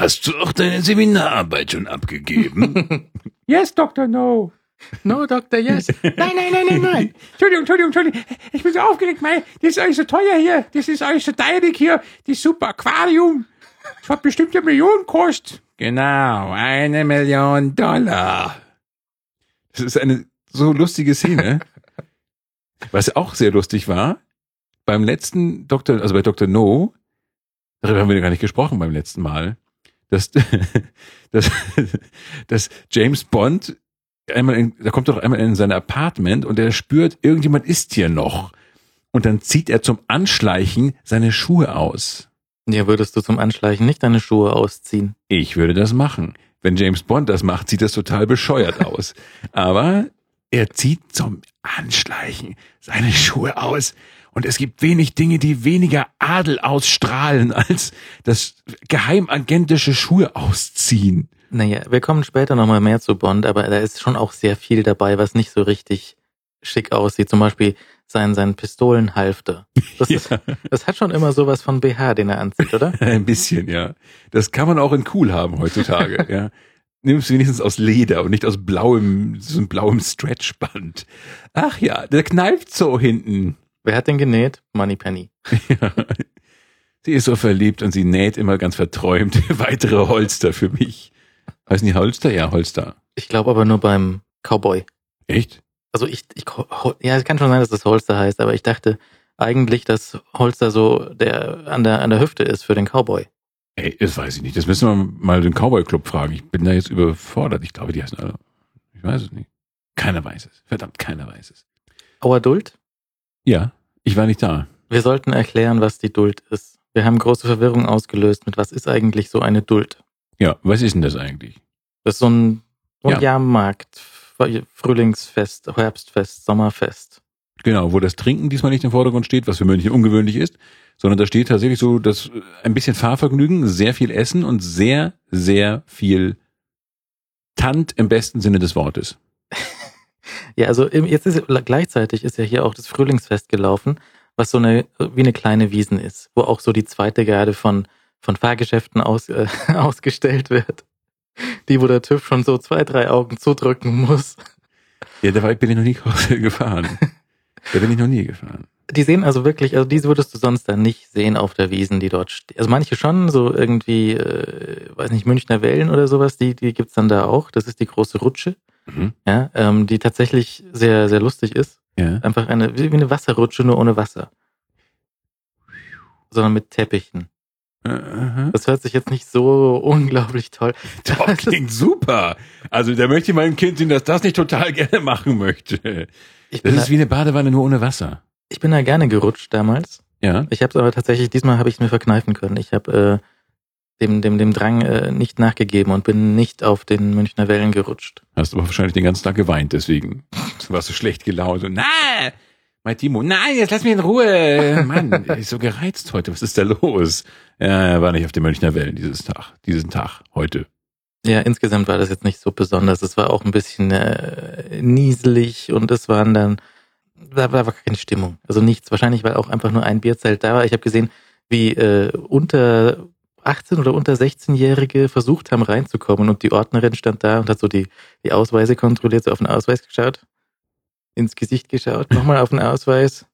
Hast du auch deine Seminararbeit schon abgegeben? Yes, Dr. No. No, Doctor, yes. Nein, nein, nein, nein, nein. Entschuldigung, Entschuldigung, Entschuldigung. Ich bin so aufgeregt, mei. Das ist alles so teuer hier. Das ist alles so teurig hier. Das super Aquarium. Das hat bestimmt eine Million gekostet. genau, eine Million Dollar. Das ist eine so lustige Szene. Was auch sehr lustig war, beim letzten Dr., also bei Dr. No, darüber haben wir gar nicht gesprochen beim letzten Mal, dass, dass, dass James Bond einmal in, da kommt doch einmal in sein Apartment und er spürt, irgendjemand ist hier noch. Und dann zieht er zum Anschleichen seine Schuhe aus. Ja, würdest du zum Anschleichen nicht deine Schuhe ausziehen? Ich würde das machen. Wenn James Bond das macht, sieht das total bescheuert aus. Aber er zieht zum Anschleichen seine Schuhe aus. Und es gibt wenig Dinge, die weniger Adel ausstrahlen als das geheimagentische Schuhe ausziehen. Naja, wir kommen später nochmal mehr zu Bond, aber da ist schon auch sehr viel dabei, was nicht so richtig schick aussieht. Zum Beispiel sein, sein Pistolenhalfter. Das, ist, Ja. das hat schon immer sowas von BH, den er anzieht, oder? Ein bisschen, ja. Das kann man auch in cool haben heutzutage, ja. Nimm es wenigstens aus Leder und nicht aus blauem, so einem blauem Stretchband. Ach ja, der kneift so hinten. Wer hat den genäht? Moneypenny. Ja. Sie ist so verliebt und sie näht immer ganz verträumt weitere Holster für mich. Heißen die Holster? Ja, Holster. Ich glaube aber nur beim Cowboy. Echt? Also ich, ich, ja, es kann schon sein, dass das Holster heißt, aber ich dachte eigentlich, dass Holster so der an der an der Hüfte ist für den Cowboy. Ey, das weiß ich nicht. Das müssen wir mal den Cowboy Club fragen. Ich bin da jetzt überfordert. Ich glaube, die heißen alle. Ich weiß es nicht. Keiner weiß es. Verdammt, keiner weiß es. Auer Duld? Ja, ich war nicht da. Wir sollten erklären, was die Duld ist. Wir haben große Verwirrung ausgelöst mit was ist eigentlich so eine Duld? Ja, was ist denn das eigentlich? Das ist so ein, so ein Ja. Jahrmarkt, Frühlingsfest, Herbstfest, Sommerfest. Genau, wo das Trinken diesmal nicht im Vordergrund steht, was für München ungewöhnlich ist, sondern da steht tatsächlich so, dass äh, ein bisschen Fahrvergnügen, sehr viel Essen und sehr, sehr viel Tant im besten Sinne des Wortes. Ja, also jetzt ist gleichzeitig ist ja hier auch das Frühlingsfest gelaufen, was so eine wie eine kleine Wiesen ist, wo auch so die zweite Garde von von Fahrgeschäften aus, äh, ausgestellt wird. Die, wo der TÜV schon so zwei, drei Augen zudrücken muss. Ja, da bin ich noch nie gefahren. Da bin ich noch nie gefahren. Die sehen also wirklich, also diese würdest du sonst dann nicht sehen auf der Wiesen, die dort steht. Also manche schon, so irgendwie, äh, weiß nicht, Münchner Wellen oder sowas, die, die gibt's dann da auch. Das ist die große Rutsche, Mhm. ja, ähm, die tatsächlich sehr, sehr lustig ist. Ja. Einfach eine, wie eine Wasserrutsche, nur ohne Wasser. Sondern mit Teppichen. Aha. Das hört sich jetzt nicht so unglaublich toll. Doch, klingt super. Also da möchte ich meinem Kind sehen, dass das nicht total gerne machen möchte. Ich Das ist da, wie eine Badewanne nur ohne Wasser. ich bin da gerne gerutscht damals. Ja. Ich habe es aber tatsächlich, diesmal habe ich es mir verkneifen können. Ich habe äh, dem, dem, dem Drang äh, nicht nachgegeben und bin nicht auf den Münchner Wellen gerutscht. Hast aber wahrscheinlich den ganzen Tag geweint, deswegen warst du schlecht gelaunt. Und, nein, mein Timo, nein, jetzt lass mich in Ruhe. Mann, ist so gereizt heute. Was ist da los? Er war nicht auf den Münchner Wellen dieses Tag, diesen Tag, heute. Ja, insgesamt war das jetzt nicht so besonders. Es war auch ein bisschen äh, nieselig und es waren dann, da war keine Stimmung. Also nichts. Wahrscheinlich, weil auch einfach nur ein Bierzelt da war. Ich habe gesehen, wie äh, unter 18 oder unter 16-Jährige versucht haben reinzukommen und die Ordnerin stand da und hat so die, die Ausweise kontrolliert, so auf den Ausweis geschaut, ins Gesicht geschaut, nochmal auf den Ausweis,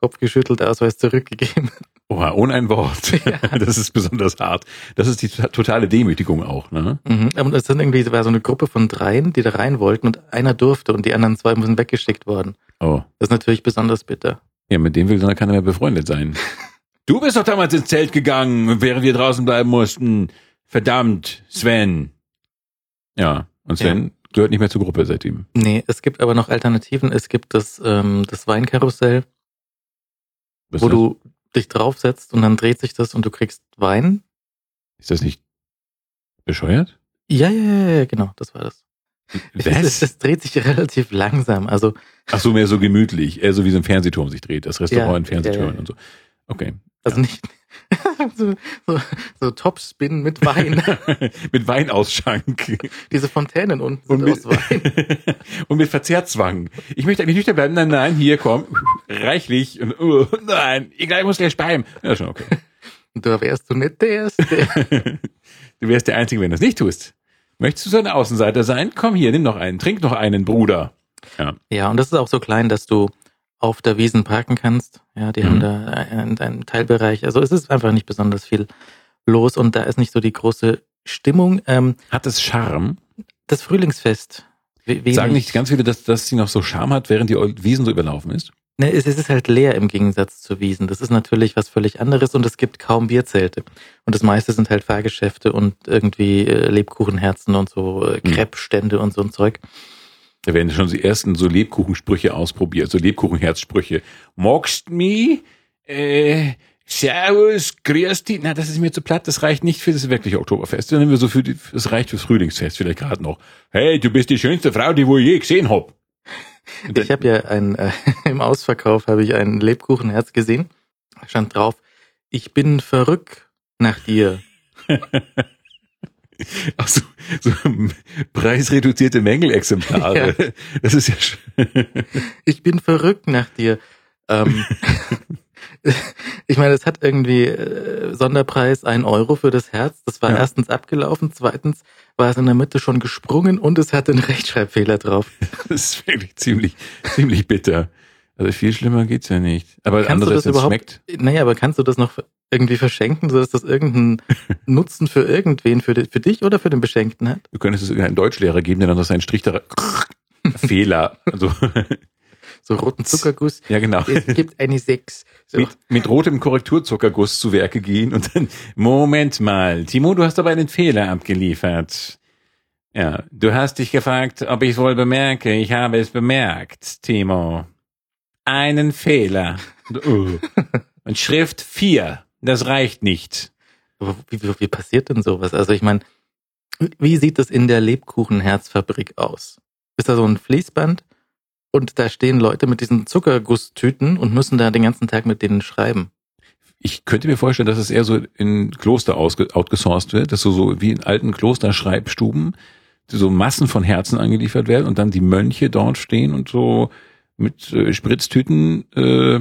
Kopf geschüttelt, Ausweis zurückgegeben. Oha, ohne ein Wort. Ja. Das ist besonders hart. Das ist die to- totale Demütigung auch, ne? Mhm. Und es sind irgendwie, war so eine Gruppe von dreien, die da rein wollten und einer durfte und die anderen zwei sind weggeschickt worden. Oh. Das ist natürlich besonders bitter. Ja, mit dem will dann keiner mehr befreundet sein. Du bist doch damals ins Zelt gegangen, während wir draußen bleiben mussten. Verdammt, Sven. Ja, und Sven gehört nicht mehr zur Gruppe seitdem. Nee, es gibt aber noch Alternativen. Es gibt das, ähm, das Weinkarussell, Was wo das? du dich draufsetzt und dann dreht sich das und du kriegst Wein. Ist das nicht bescheuert? Ja, ja, ja, ja, genau, das war das. Es, es, es dreht sich relativ langsam. Also Ach so, mehr so gemütlich, eher so wie so ein Fernsehturm sich dreht, das Restaurant Ja, in Fernsehtürmen ja, ja. und so. Okay. Also Ja. nicht so, so, so Topspin mit Wein. mit Weinausschank. Diese Fontänen unten Und sind mit, aus Wein. und mit Verzehrzwang. Ich möchte eigentlich nüchtern bleiben. Nein, nein, hier, komm. Reichlich. Und, oh, nein, ich muss gleich speimen. Ja, schon okay. Du wärst du nicht der Erste. du wärst der Einzige, wenn du es nicht tust. Möchtest du so ein Außenseiter sein? Komm hier, nimm noch einen, trink noch einen, Bruder. Ja. Ja, und das ist auch so klein, dass du auf der Wiesen parken kannst. Ja, die Mhm. haben da einen, einen Teilbereich. Also es ist einfach nicht besonders viel los und da ist nicht so die große Stimmung. Ähm, Hat es Charme? das Frühlingsfest. we- wenig- Sagen nicht ganz viele, dass, dass sie noch so Charme hat, während die Wiesen so überlaufen ist? Ne, es, es ist halt leer im Gegensatz zu Wiesen. Das ist natürlich was völlig anderes und es gibt kaum Bierzelte. Und das meiste sind halt Fahrgeschäfte und irgendwie äh, Lebkuchenherzen und so äh. Crepe-Stände und so ein Zeug. Da werden schon die ersten so Lebkuchensprüche ausprobiert, so Lebkuchenherzsprüche. Magst mi? Äh, servus, grüß dich. Na, das ist mir zu platt, das reicht nicht für das wirkliche Oktoberfest. Dann nehmen wir so für die, das reicht fürs Frühlingsfest vielleicht gerade noch. Hey, du bist die schönste Frau, die wo ich je gesehen hab. Ich habe ja ein, äh, im Ausverkauf habe ich ein Lebkuchenherz gesehen. Da stand drauf, ich bin verrückt nach dir. Ach so, so preisreduzierte Mängelexemplare. Das ist ja schön. Ich bin verrückt nach dir. Ähm, ich meine, es hat irgendwie äh, Sonderpreis ein Euro für das Herz. Das war Ja. erstens abgelaufen, zweitens war es in der Mitte schon gesprungen und es hatte einen Rechtschreibfehler drauf. Das ist wirklich ziemlich, ziemlich bitter. Also viel schlimmer geht's ja nicht. Aber Kannst du andererseits, das es überhaupt- schmeckt. Naja, aber kannst du das noch irgendwie verschenken, sodass das irgendeinen Nutzen für irgendwen, für, für dich oder für den Beschenkten hat? Du könntest es irgendeinen Deutschlehrer geben, der dann noch seinen Strich da Fehler. Also, So roten Zuckerguss. ja, genau. Es gibt eine Sechs. So. Mit, mit rotem Korrekturzuckerguss zu Werke gehen und dann, Moment mal, Timo, du hast aber einen Fehler abgeliefert. Ja, du hast dich gefragt, ob ich wohl bemerke. Ich habe es bemerkt, Timo. Einen Fehler. Oh. Und Schrift 4. Das reicht nicht. Aber wie, wie, wie passiert denn sowas? Also ich meine, wie sieht das in der Lebkuchenherzfabrik aus? Ist da so ein Fließband und da stehen Leute mit diesen Zuckergusstüten und müssen da den ganzen Tag mit denen schreiben? Ich könnte mir vorstellen, dass es eher so in Kloster outgesourced wird, dass so, so wie in alten Klosterschreibstuben so Massen von Herzen angeliefert werden und dann die Mönche dort stehen und so mit äh, Spritztüten äh,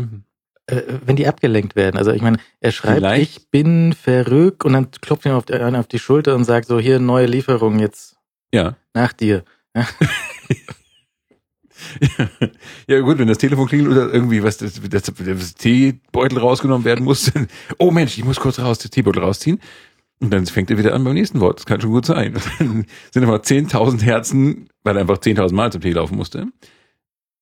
Äh, wenn die abgelenkt werden. Also ich meine, er schreibt, Vielleicht- ich bin verrückt und dann klopft ihm auf die, einer auf die Schulter und sagt so, hier neue Lieferung jetzt ja. nach dir. ja gut, wenn das Telefon klingelt oder irgendwie was das, das, das Teebeutel rausgenommen werden muss, dann, oh Mensch, ich muss kurz raus, den Teebeutel rausziehen. Und dann fängt er wieder an beim nächsten Wort. Das kann schon gut sein. Und dann sind einfach 10.000 Herzen, weil er einfach 10.000 Mal zum Tee laufen musste.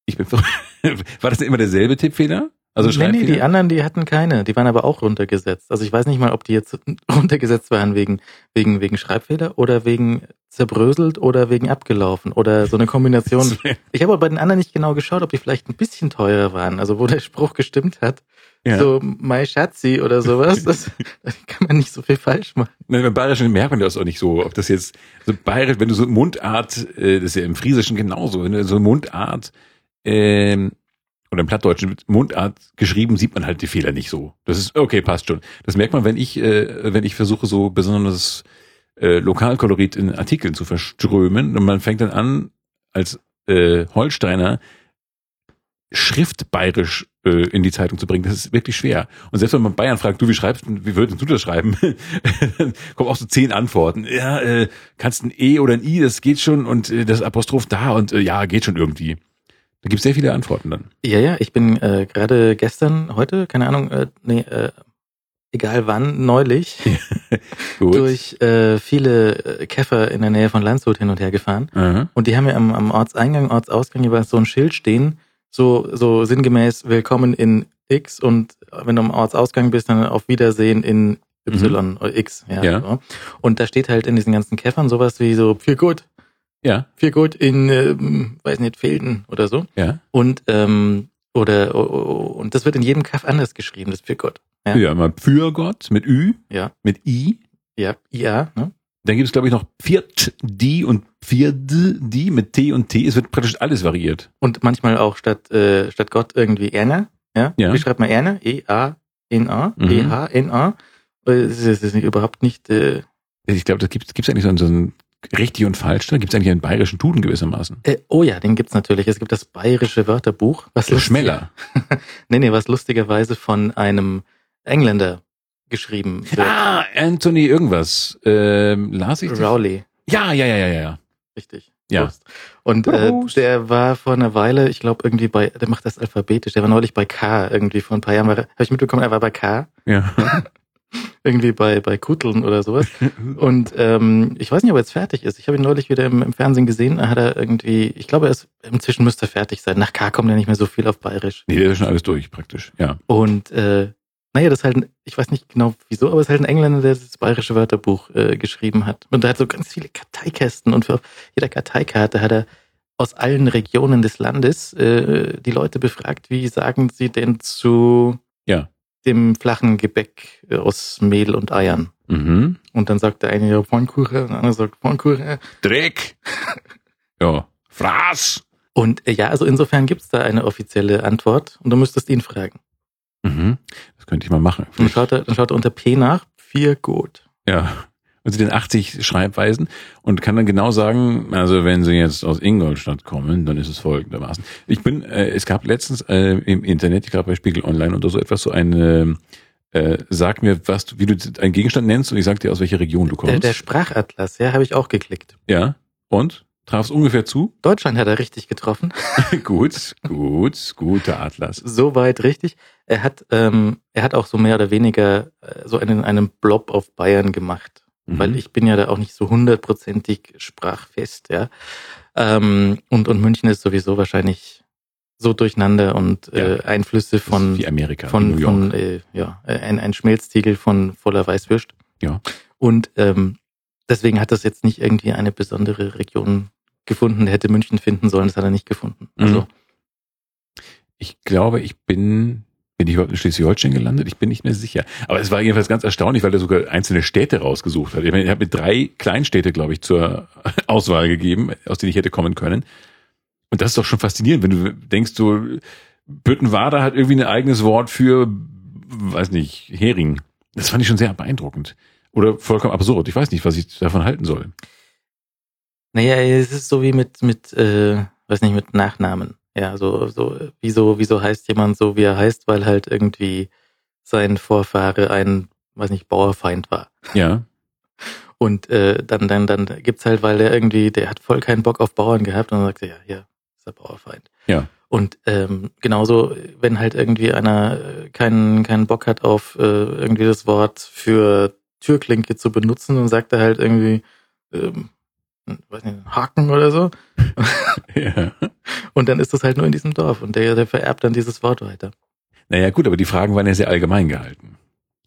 Ich bin. War das immer derselbe Tippfehler? Also nee, nee, die anderen, die hatten keine. Die waren aber auch runtergesetzt. Also ich weiß nicht mal, ob die jetzt runtergesetzt waren wegen, wegen, wegen Schreibfehler oder wegen zerbröselt oder wegen abgelaufen oder so eine Kombination. Ich habe aber bei den anderen nicht genau geschaut, ob die vielleicht ein bisschen teurer waren. Also wo der Spruch gestimmt hat. ja. So, my Schatzi oder sowas. Das, da kann man nicht so viel falsch machen. Nein, beim Bayerischen merkt man das auch nicht so, ob das jetzt so bayerisch, wenn du so Mundart, äh, das ist ja im Friesischen genauso, wenn du so Mundart ähm, oder im Plattdeutschen Mundart geschrieben, sieht man halt die Fehler nicht so. Das ist okay, passt schon. Das merkt man, wenn ich, äh, wenn ich versuche, so besonders äh, Lokalkolorit in Artikeln zu verströmen und man fängt dann an, als äh, Holsteiner schriftbayerisch äh, in die Zeitung zu bringen. Das ist wirklich schwer. Und selbst wenn man Bayern fragt, du, wie schreibst wie würdest du das schreiben? Dann kommen auch so zehn Antworten. Ja, äh, kannst ein E oder ein I, das geht schon und äh, das Apostroph da und äh, ja, geht schon irgendwie. Da gibt es sehr viele Antworten dann. Ja, ja, ich bin äh, gerade gestern, heute, keine Ahnung, äh, nee, äh, egal wann, neulich, durch äh, viele äh, Käfer in der Nähe von Landshut hin und her gefahren. Aha. Und die haben ja am, am Ortseingang, Ortsausgang jeweils so ein Schild stehen, so, so sinngemäß Willkommen in X und wenn du am Ortsausgang bist, dann auf Wiedersehen in Y oder X. Ja. Mhm. Ja. So. Und da steht halt in diesen ganzen Käfern sowas wie so viel gut, Ja, viel gut in, ähm, weiß nicht, Felden oder so. ja. Und ähm, oder oh, oh, und das wird in jedem Kaff anders geschrieben, das gut. Ja. Ja, mal für Gott mit Ü, Ja, mit I. ja, ja, ne? Dann gibt es, glaube ich, noch Viert die und Vierd die mit T und T. Es wird praktisch alles variiert. Und manchmal auch statt, äh, statt Gott irgendwie Erna. Ja? Ja. Wie schreibt man Erna? E-A-N-A? Mhm. E-H-N-A? Äh, Das ist, das ist nicht, überhaupt nicht. Äh, Ich glaube, das gibt es eigentlich so einen, so einen richtig und falsch. Da gibt es eigentlich einen bayerischen Duden gewissermaßen. äh, oh ja, den gibt's natürlich. Es gibt das bayerische Wörterbuch. Was lustig- Schmeller. Nee, nee, was lustigerweise von einem Engländer geschrieben wird. Ah, Anthony irgendwas. Ähm, las ich das? Rowley, Ja, ja, ja, ja, ja. richtig. Ja. Prost. Und äh, der war vor einer Weile, ich glaube irgendwie bei, der macht das alphabetisch, der war neulich bei K, irgendwie vor ein paar Jahren, habe ich mitbekommen, er war bei K, Ja. irgendwie bei, bei Kutteln oder sowas. Und ähm, ich weiß nicht, ob er jetzt fertig ist. Ich habe ihn neulich wieder im, im Fernsehen gesehen. Da hat er irgendwie, ich glaube, er ist inzwischen müsste er fertig sein. Nach K kommt ja nicht mehr so viel auf Bayerisch. Nee, der ist schon alles durch, praktisch. Ja. Und äh, naja, das ist halt, ein- ich weiß nicht genau wieso, aber es ist halt ein Engländer, der das bayerische Wörterbuch äh, geschrieben hat. Und der hat so ganz viele Karteikästen und für jeder Karteikarte hat er aus allen Regionen des Landes äh, die Leute befragt, wie sagen sie denn zu Ja. Dem flachen Gebäck äh, aus Mehl und Eiern? Mhm. Und dann sagt der eine ja Pfannkuchen, und der andere sagt Pfannkuchen. Dreck. ja. Fraß. Und äh, ja, also insofern gibt's da eine offizielle Antwort und du müsstest ihn fragen. Mhm. Das könnte ich mal machen. Dann schaut er, dann schaut er unter P nach, vier gut. Ja. Und sie den 80 Schreibweisen und kann dann genau sagen, also wenn sie jetzt aus Ingolstadt kommen, dann ist es folgendermaßen. Ich bin, äh, es gab letztens äh, im Internet, ich glaube bei Spiegel Online oder so etwas, so eine, äh, sag mir, was du, wie du einen Gegenstand nennst und ich sag dir, aus welcher Region du Der, kommst. der Sprachatlas, ja, habe ich auch geklickt. ja. Und? Traf's ungefähr zu? Deutschland hat er richtig getroffen. gut, gut, guter Atlas. Soweit richtig. Er hat, ähm, er hat auch so mehr oder weniger äh, so einen, einen Blob auf Bayern gemacht. Mhm. Weil ich bin ja da auch nicht so hundertprozentig sprachfest, ja. Ähm, und, und München ist sowieso wahrscheinlich so durcheinander und äh, Ja. Einflüsse Das ist von, wie Amerika, von, New York. von äh, ja, äh, ein, ein Schmelztiegel von voller Weißwürst. Ja. Und ähm, deswegen hat das jetzt nicht irgendwie eine besondere Region gefunden. Hätte München finden sollen, das hat er nicht gefunden. Also Mhm. Ich glaube, ich bin, bin ich überhaupt in Schleswig-Holstein gelandet? Ich bin nicht mehr sicher. Aber es war jedenfalls ganz erstaunlich, weil er sogar einzelne Städte rausgesucht hat. Ich meine, er hat mir drei Kleinstädte, glaube ich, zur Auswahl gegeben, aus denen ich hätte kommen können. Und das ist doch schon faszinierend, wenn du denkst, so, Büttenwader hat irgendwie ein eigenes Wort für, weiß nicht, Hering. Das fand ich schon sehr beeindruckend. Oder vollkommen absurd. Ich weiß nicht, was ich davon halten soll. Naja, es ist so wie mit, mit, äh, weiß nicht, mit Nachnamen. Ja, so, so, wieso, wieso heißt jemand so, wie er heißt, weil halt irgendwie sein Vorfahre ein, weiß nicht, Bauerfeind war. Ja. Und äh, dann, dann, dann gibt's halt, weil der irgendwie, der hat voll keinen Bock auf Bauern gehabt und dann sagt er, ja, hier ist der Bauerfeind. Ja. Und ähm, genauso, wenn halt irgendwie einer äh, keinen, keinen Bock hat auf äh, irgendwie das Wort für Türklinke zu benutzen, dann sagt er halt irgendwie, ähm, weiß nicht, Haken oder so. ja. Und dann ist das halt nur in diesem Dorf und der, der vererbt dann dieses Wort weiter. Naja, gut, aber die Fragen waren ja sehr allgemein gehalten.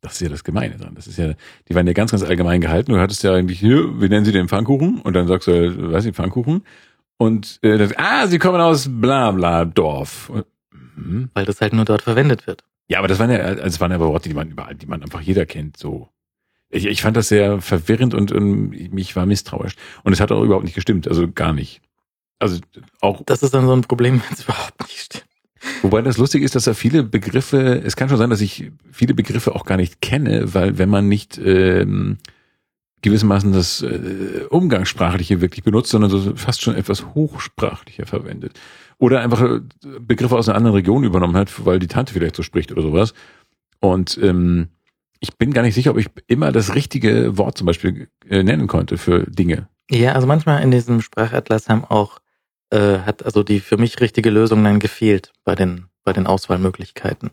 Das ist ja das Gemeine dran. Das ist ja, die waren ja ganz, ganz allgemein gehalten. Du hattest ja eigentlich, hier, wie nennen Sie den Pfannkuchen? Und dann sagst du, äh, weiß ich, Pfannkuchen. Und äh, dann, ah, Sie kommen aus bla bla Dorf. Mhm. Weil das halt nur dort verwendet wird. Ja, aber das waren ja, also das waren ja aber Worte, die man überall, die man einfach jeder kennt, so. Ich, ich fand das sehr verwirrend und, und ich war misstrauisch. Und es hat auch überhaupt nicht gestimmt, also gar nicht. Also auch Das ist dann so ein Problem, wenn es überhaupt nicht stimmt. Wobei das lustig ist, dass da viele Begriffe, es kann schon sein, dass ich viele Begriffe auch gar nicht kenne, weil wenn man nicht ähm, gewissermaßen das äh, Umgangssprachliche wirklich benutzt, sondern so fast schon etwas hochsprachlicher verwendet. Oder einfach äh, Begriffe aus einer anderen Region übernommen hat, weil die Tante vielleicht so spricht oder sowas. Und ähm, ich bin gar nicht sicher, ob ich immer das richtige Wort zum Beispiel äh, nennen konnte für Dinge. Ja, also manchmal in diesem Sprachatlas haben auch, äh, hat also die für mich richtige Lösung dann gefehlt bei den, bei den Auswahlmöglichkeiten.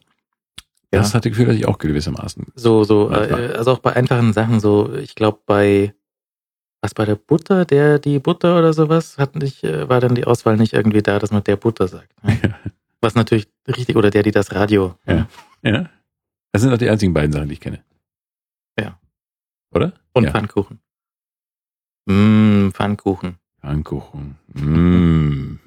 Ja. Das hatte ich Gefühl, dass ich auch gewissermaßen. So, so, äh, also auch bei einfachen Sachen, so, ich glaube bei, was bei der Butter, der, die Butter oder sowas, hat nicht, äh, war dann die Auswahl nicht irgendwie da, dass man der Butter sagt. Ne? Was natürlich richtig, oder der, die das Radio. Ja. Ja. Das sind auch die einzigen beiden Sachen, die ich kenne. Ja. Oder? Und ja. Pfannkuchen. Mmh, Pfannkuchen. Pfannkuchen. Mm.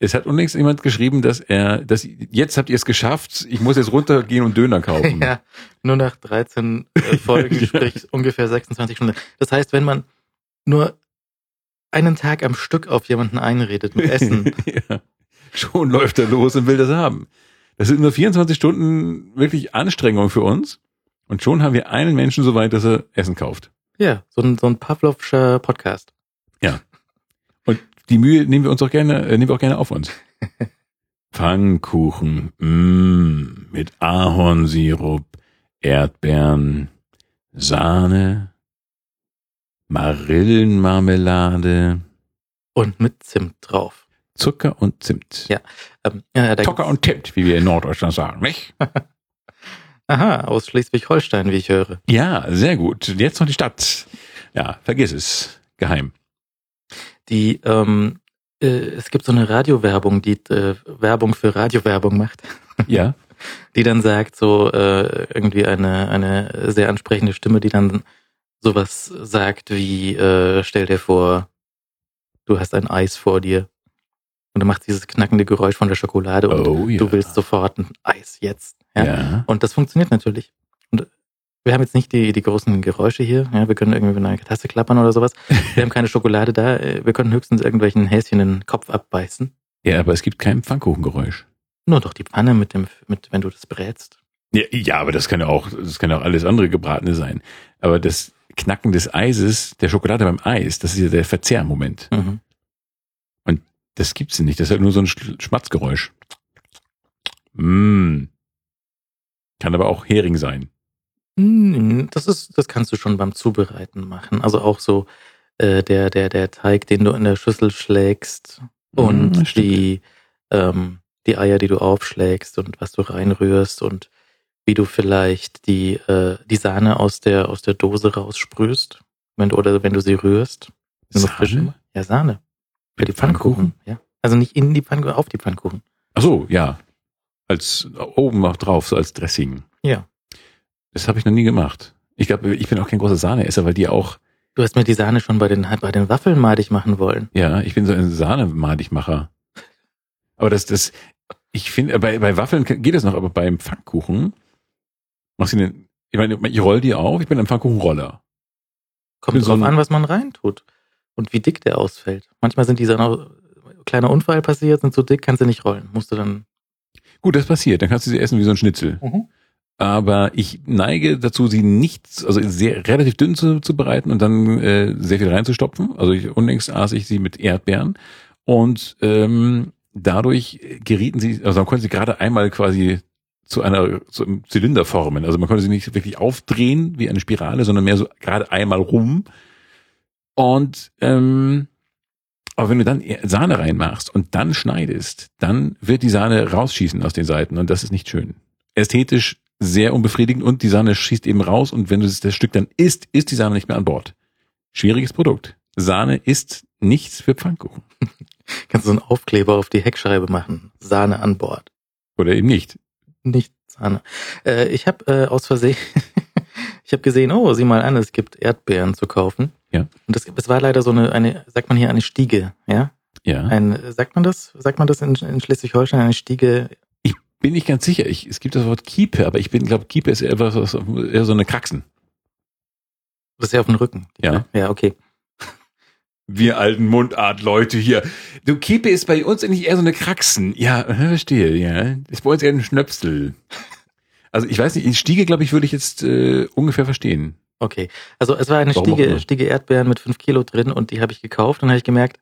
Es hat unlängst jemand geschrieben, dass er, dass jetzt habt ihr es geschafft, ich muss jetzt runtergehen und Döner kaufen. Ja, nur nach 13 äh, Folgen, sprich ungefähr 26 Stunden. Das heißt, wenn man nur einen Tag am Stück auf jemanden einredet mit Essen, ja. Schon läuft er los und will das haben. Das sind nur 24 Stunden wirklich Anstrengung für uns. Und schon haben wir einen Menschen so weit, dass er Essen kauft. ja, so ein, so ein Pavlovscher Podcast. Und die Mühe nehmen wir uns auch gerne, äh, nehmen wir auch gerne auf uns. Pfannkuchen, mm, mit Ahornsirup, Erdbeeren, Sahne, Marillenmarmelade, Und mit Zimt drauf. Zucker und Zimt. Ja. Ähm, ja, Zucker und Zimt, wie wir in Norddeutschland sagen, nicht? Aha, aus Schleswig-Holstein, wie ich höre. Ja, sehr gut. Jetzt noch die Stadt. Ja, vergiss es. Geheim. Die, ähm, äh, es gibt so eine Radiowerbung, die äh, Werbung für Radiowerbung macht, Ja. die dann sagt, so äh, irgendwie eine, eine sehr ansprechende Stimme, die dann sowas sagt wie, äh, stell dir vor, du hast ein Eis vor dir. Und du machst dieses knackende Geräusch von der Schokolade und Oh ja. du willst sofort ein Eis jetzt. Ja? Ja. Und das funktioniert natürlich. Und wir haben jetzt nicht die, die großen Geräusche hier. Ja, wir können irgendwie mit einer Tasse klappern oder sowas. Wir haben keine Schokolade da. Äh, Wir können höchstens irgendwelchen Häschen den Kopf abbeißen. Ja, aber es gibt kein Pfannkuchengeräusch. Nur doch die Pfanne mit dem, mit, wenn du das brätst. Ja, ja, aber das kann ja auch, das kann ja auch alles andere Gebratene sein. Aber das Knacken des Eises, der Schokolade beim Eis, das ist ja der Verzehrmoment. Mhm. Das gibt's nicht. Das ist halt nur so ein Sch- Schmatzgeräusch. Mm. Kann aber auch Hering sein. Mm, Das ist, das kannst du schon beim Zubereiten machen. Also auch so äh, der, der, der Teig, den du in der Schüssel schlägst und Mm, die, ähm, die Eier, die du aufschlägst und was du reinrührst und wie du vielleicht die, äh, die Sahne aus der, aus der Dose raussprühst, wenn du, oder wenn du sie rührst. Sahne? Ja, Sahne. Für die Pfannkuchen? Pfannkuchen. Ja. Also nicht in die Pfannkuchen, auf die Pfannkuchen. Ach so, ja. Als oben noch drauf, so als Dressing. Ja. Das habe ich noch nie gemacht. Ich glaube, ich bin auch kein großer Sahneesser, weil die auch, Du hast mir die Sahne schon bei den, bei den Waffeln madig machen wollen. ja, ich bin so ein Sahne-Madigmacher. Aber das, das, ich finde, bei, bei Waffeln geht es noch, aber beim Pfannkuchen machst du den, ich meine, ich roll die auf, ich bin ein Pfannkuchenroller. Kommt so drauf ein- an, was man reintut und wie dick der ausfällt. Manchmal sind die dann auch kleiner Unfall passiert, sind so dick, kannst du nicht rollen. Musst du dann. Gut, das passiert, dann kannst du sie essen wie so ein Schnitzel. Aber ich neige dazu, sie nicht, also sehr relativ dünn zu, zu bereiten und dann äh, sehr viel reinzustopfen. Also ich, unlängst aß ich sie mit Erdbeeren und ähm, dadurch gerieten sie, also man konnte sie gerade einmal quasi zu einer zu einem Zylinder formen. Also man konnte sie nicht wirklich aufdrehen wie eine Spirale, sondern mehr so gerade einmal rum. Und ähm, aber wenn du dann Sahne reinmachst und dann schneidest, dann wird die Sahne rausschießen aus den Seiten und das ist nicht schön. Ästhetisch sehr unbefriedigend und die Sahne schießt eben raus und wenn du das Stück dann isst, ist die Sahne nicht mehr an Bord. Schwieriges Produkt. Sahne ist nichts für Pfannkuchen. Kannst du einen Aufkleber auf die Heckscheibe machen. Sahne an Bord. Oder eben nicht. Nicht Sahne. Äh, ich habe äh, aus Versehen, ich habe gesehen, oh, sieh mal an, es gibt Erdbeeren zu kaufen. Ja. Und das, es war leider so eine, eine, sagt man hier, eine Stiege, ja? Ja. Ein, sagt man das? Sagt man das in, in Schleswig-Holstein? Eine Stiege? Bin ich ganz sicher. Ich, es gibt das Wort Kiepe, aber ich bin, glaube, Kiepe ist eher, was, was- eher so eine Kraxen. Das ist ja auf dem Rücken. Ja. Ja, okay. Wir alten Mundart-Leute hier. Du, Kiepe ist bei uns eigentlich eher so eine Kraxen. Ja, verstehe, ja. Ist bei uns eher ein Schnöpsel. Also ich weiß nicht, in Stiege, glaube ich, würde ich jetzt äh, ungefähr verstehen. Okay. Also es war eine Warum Stiege. Stiege Erdbeeren mit fünf Kilo drin und die habe ich gekauft und habe ich gemerkt,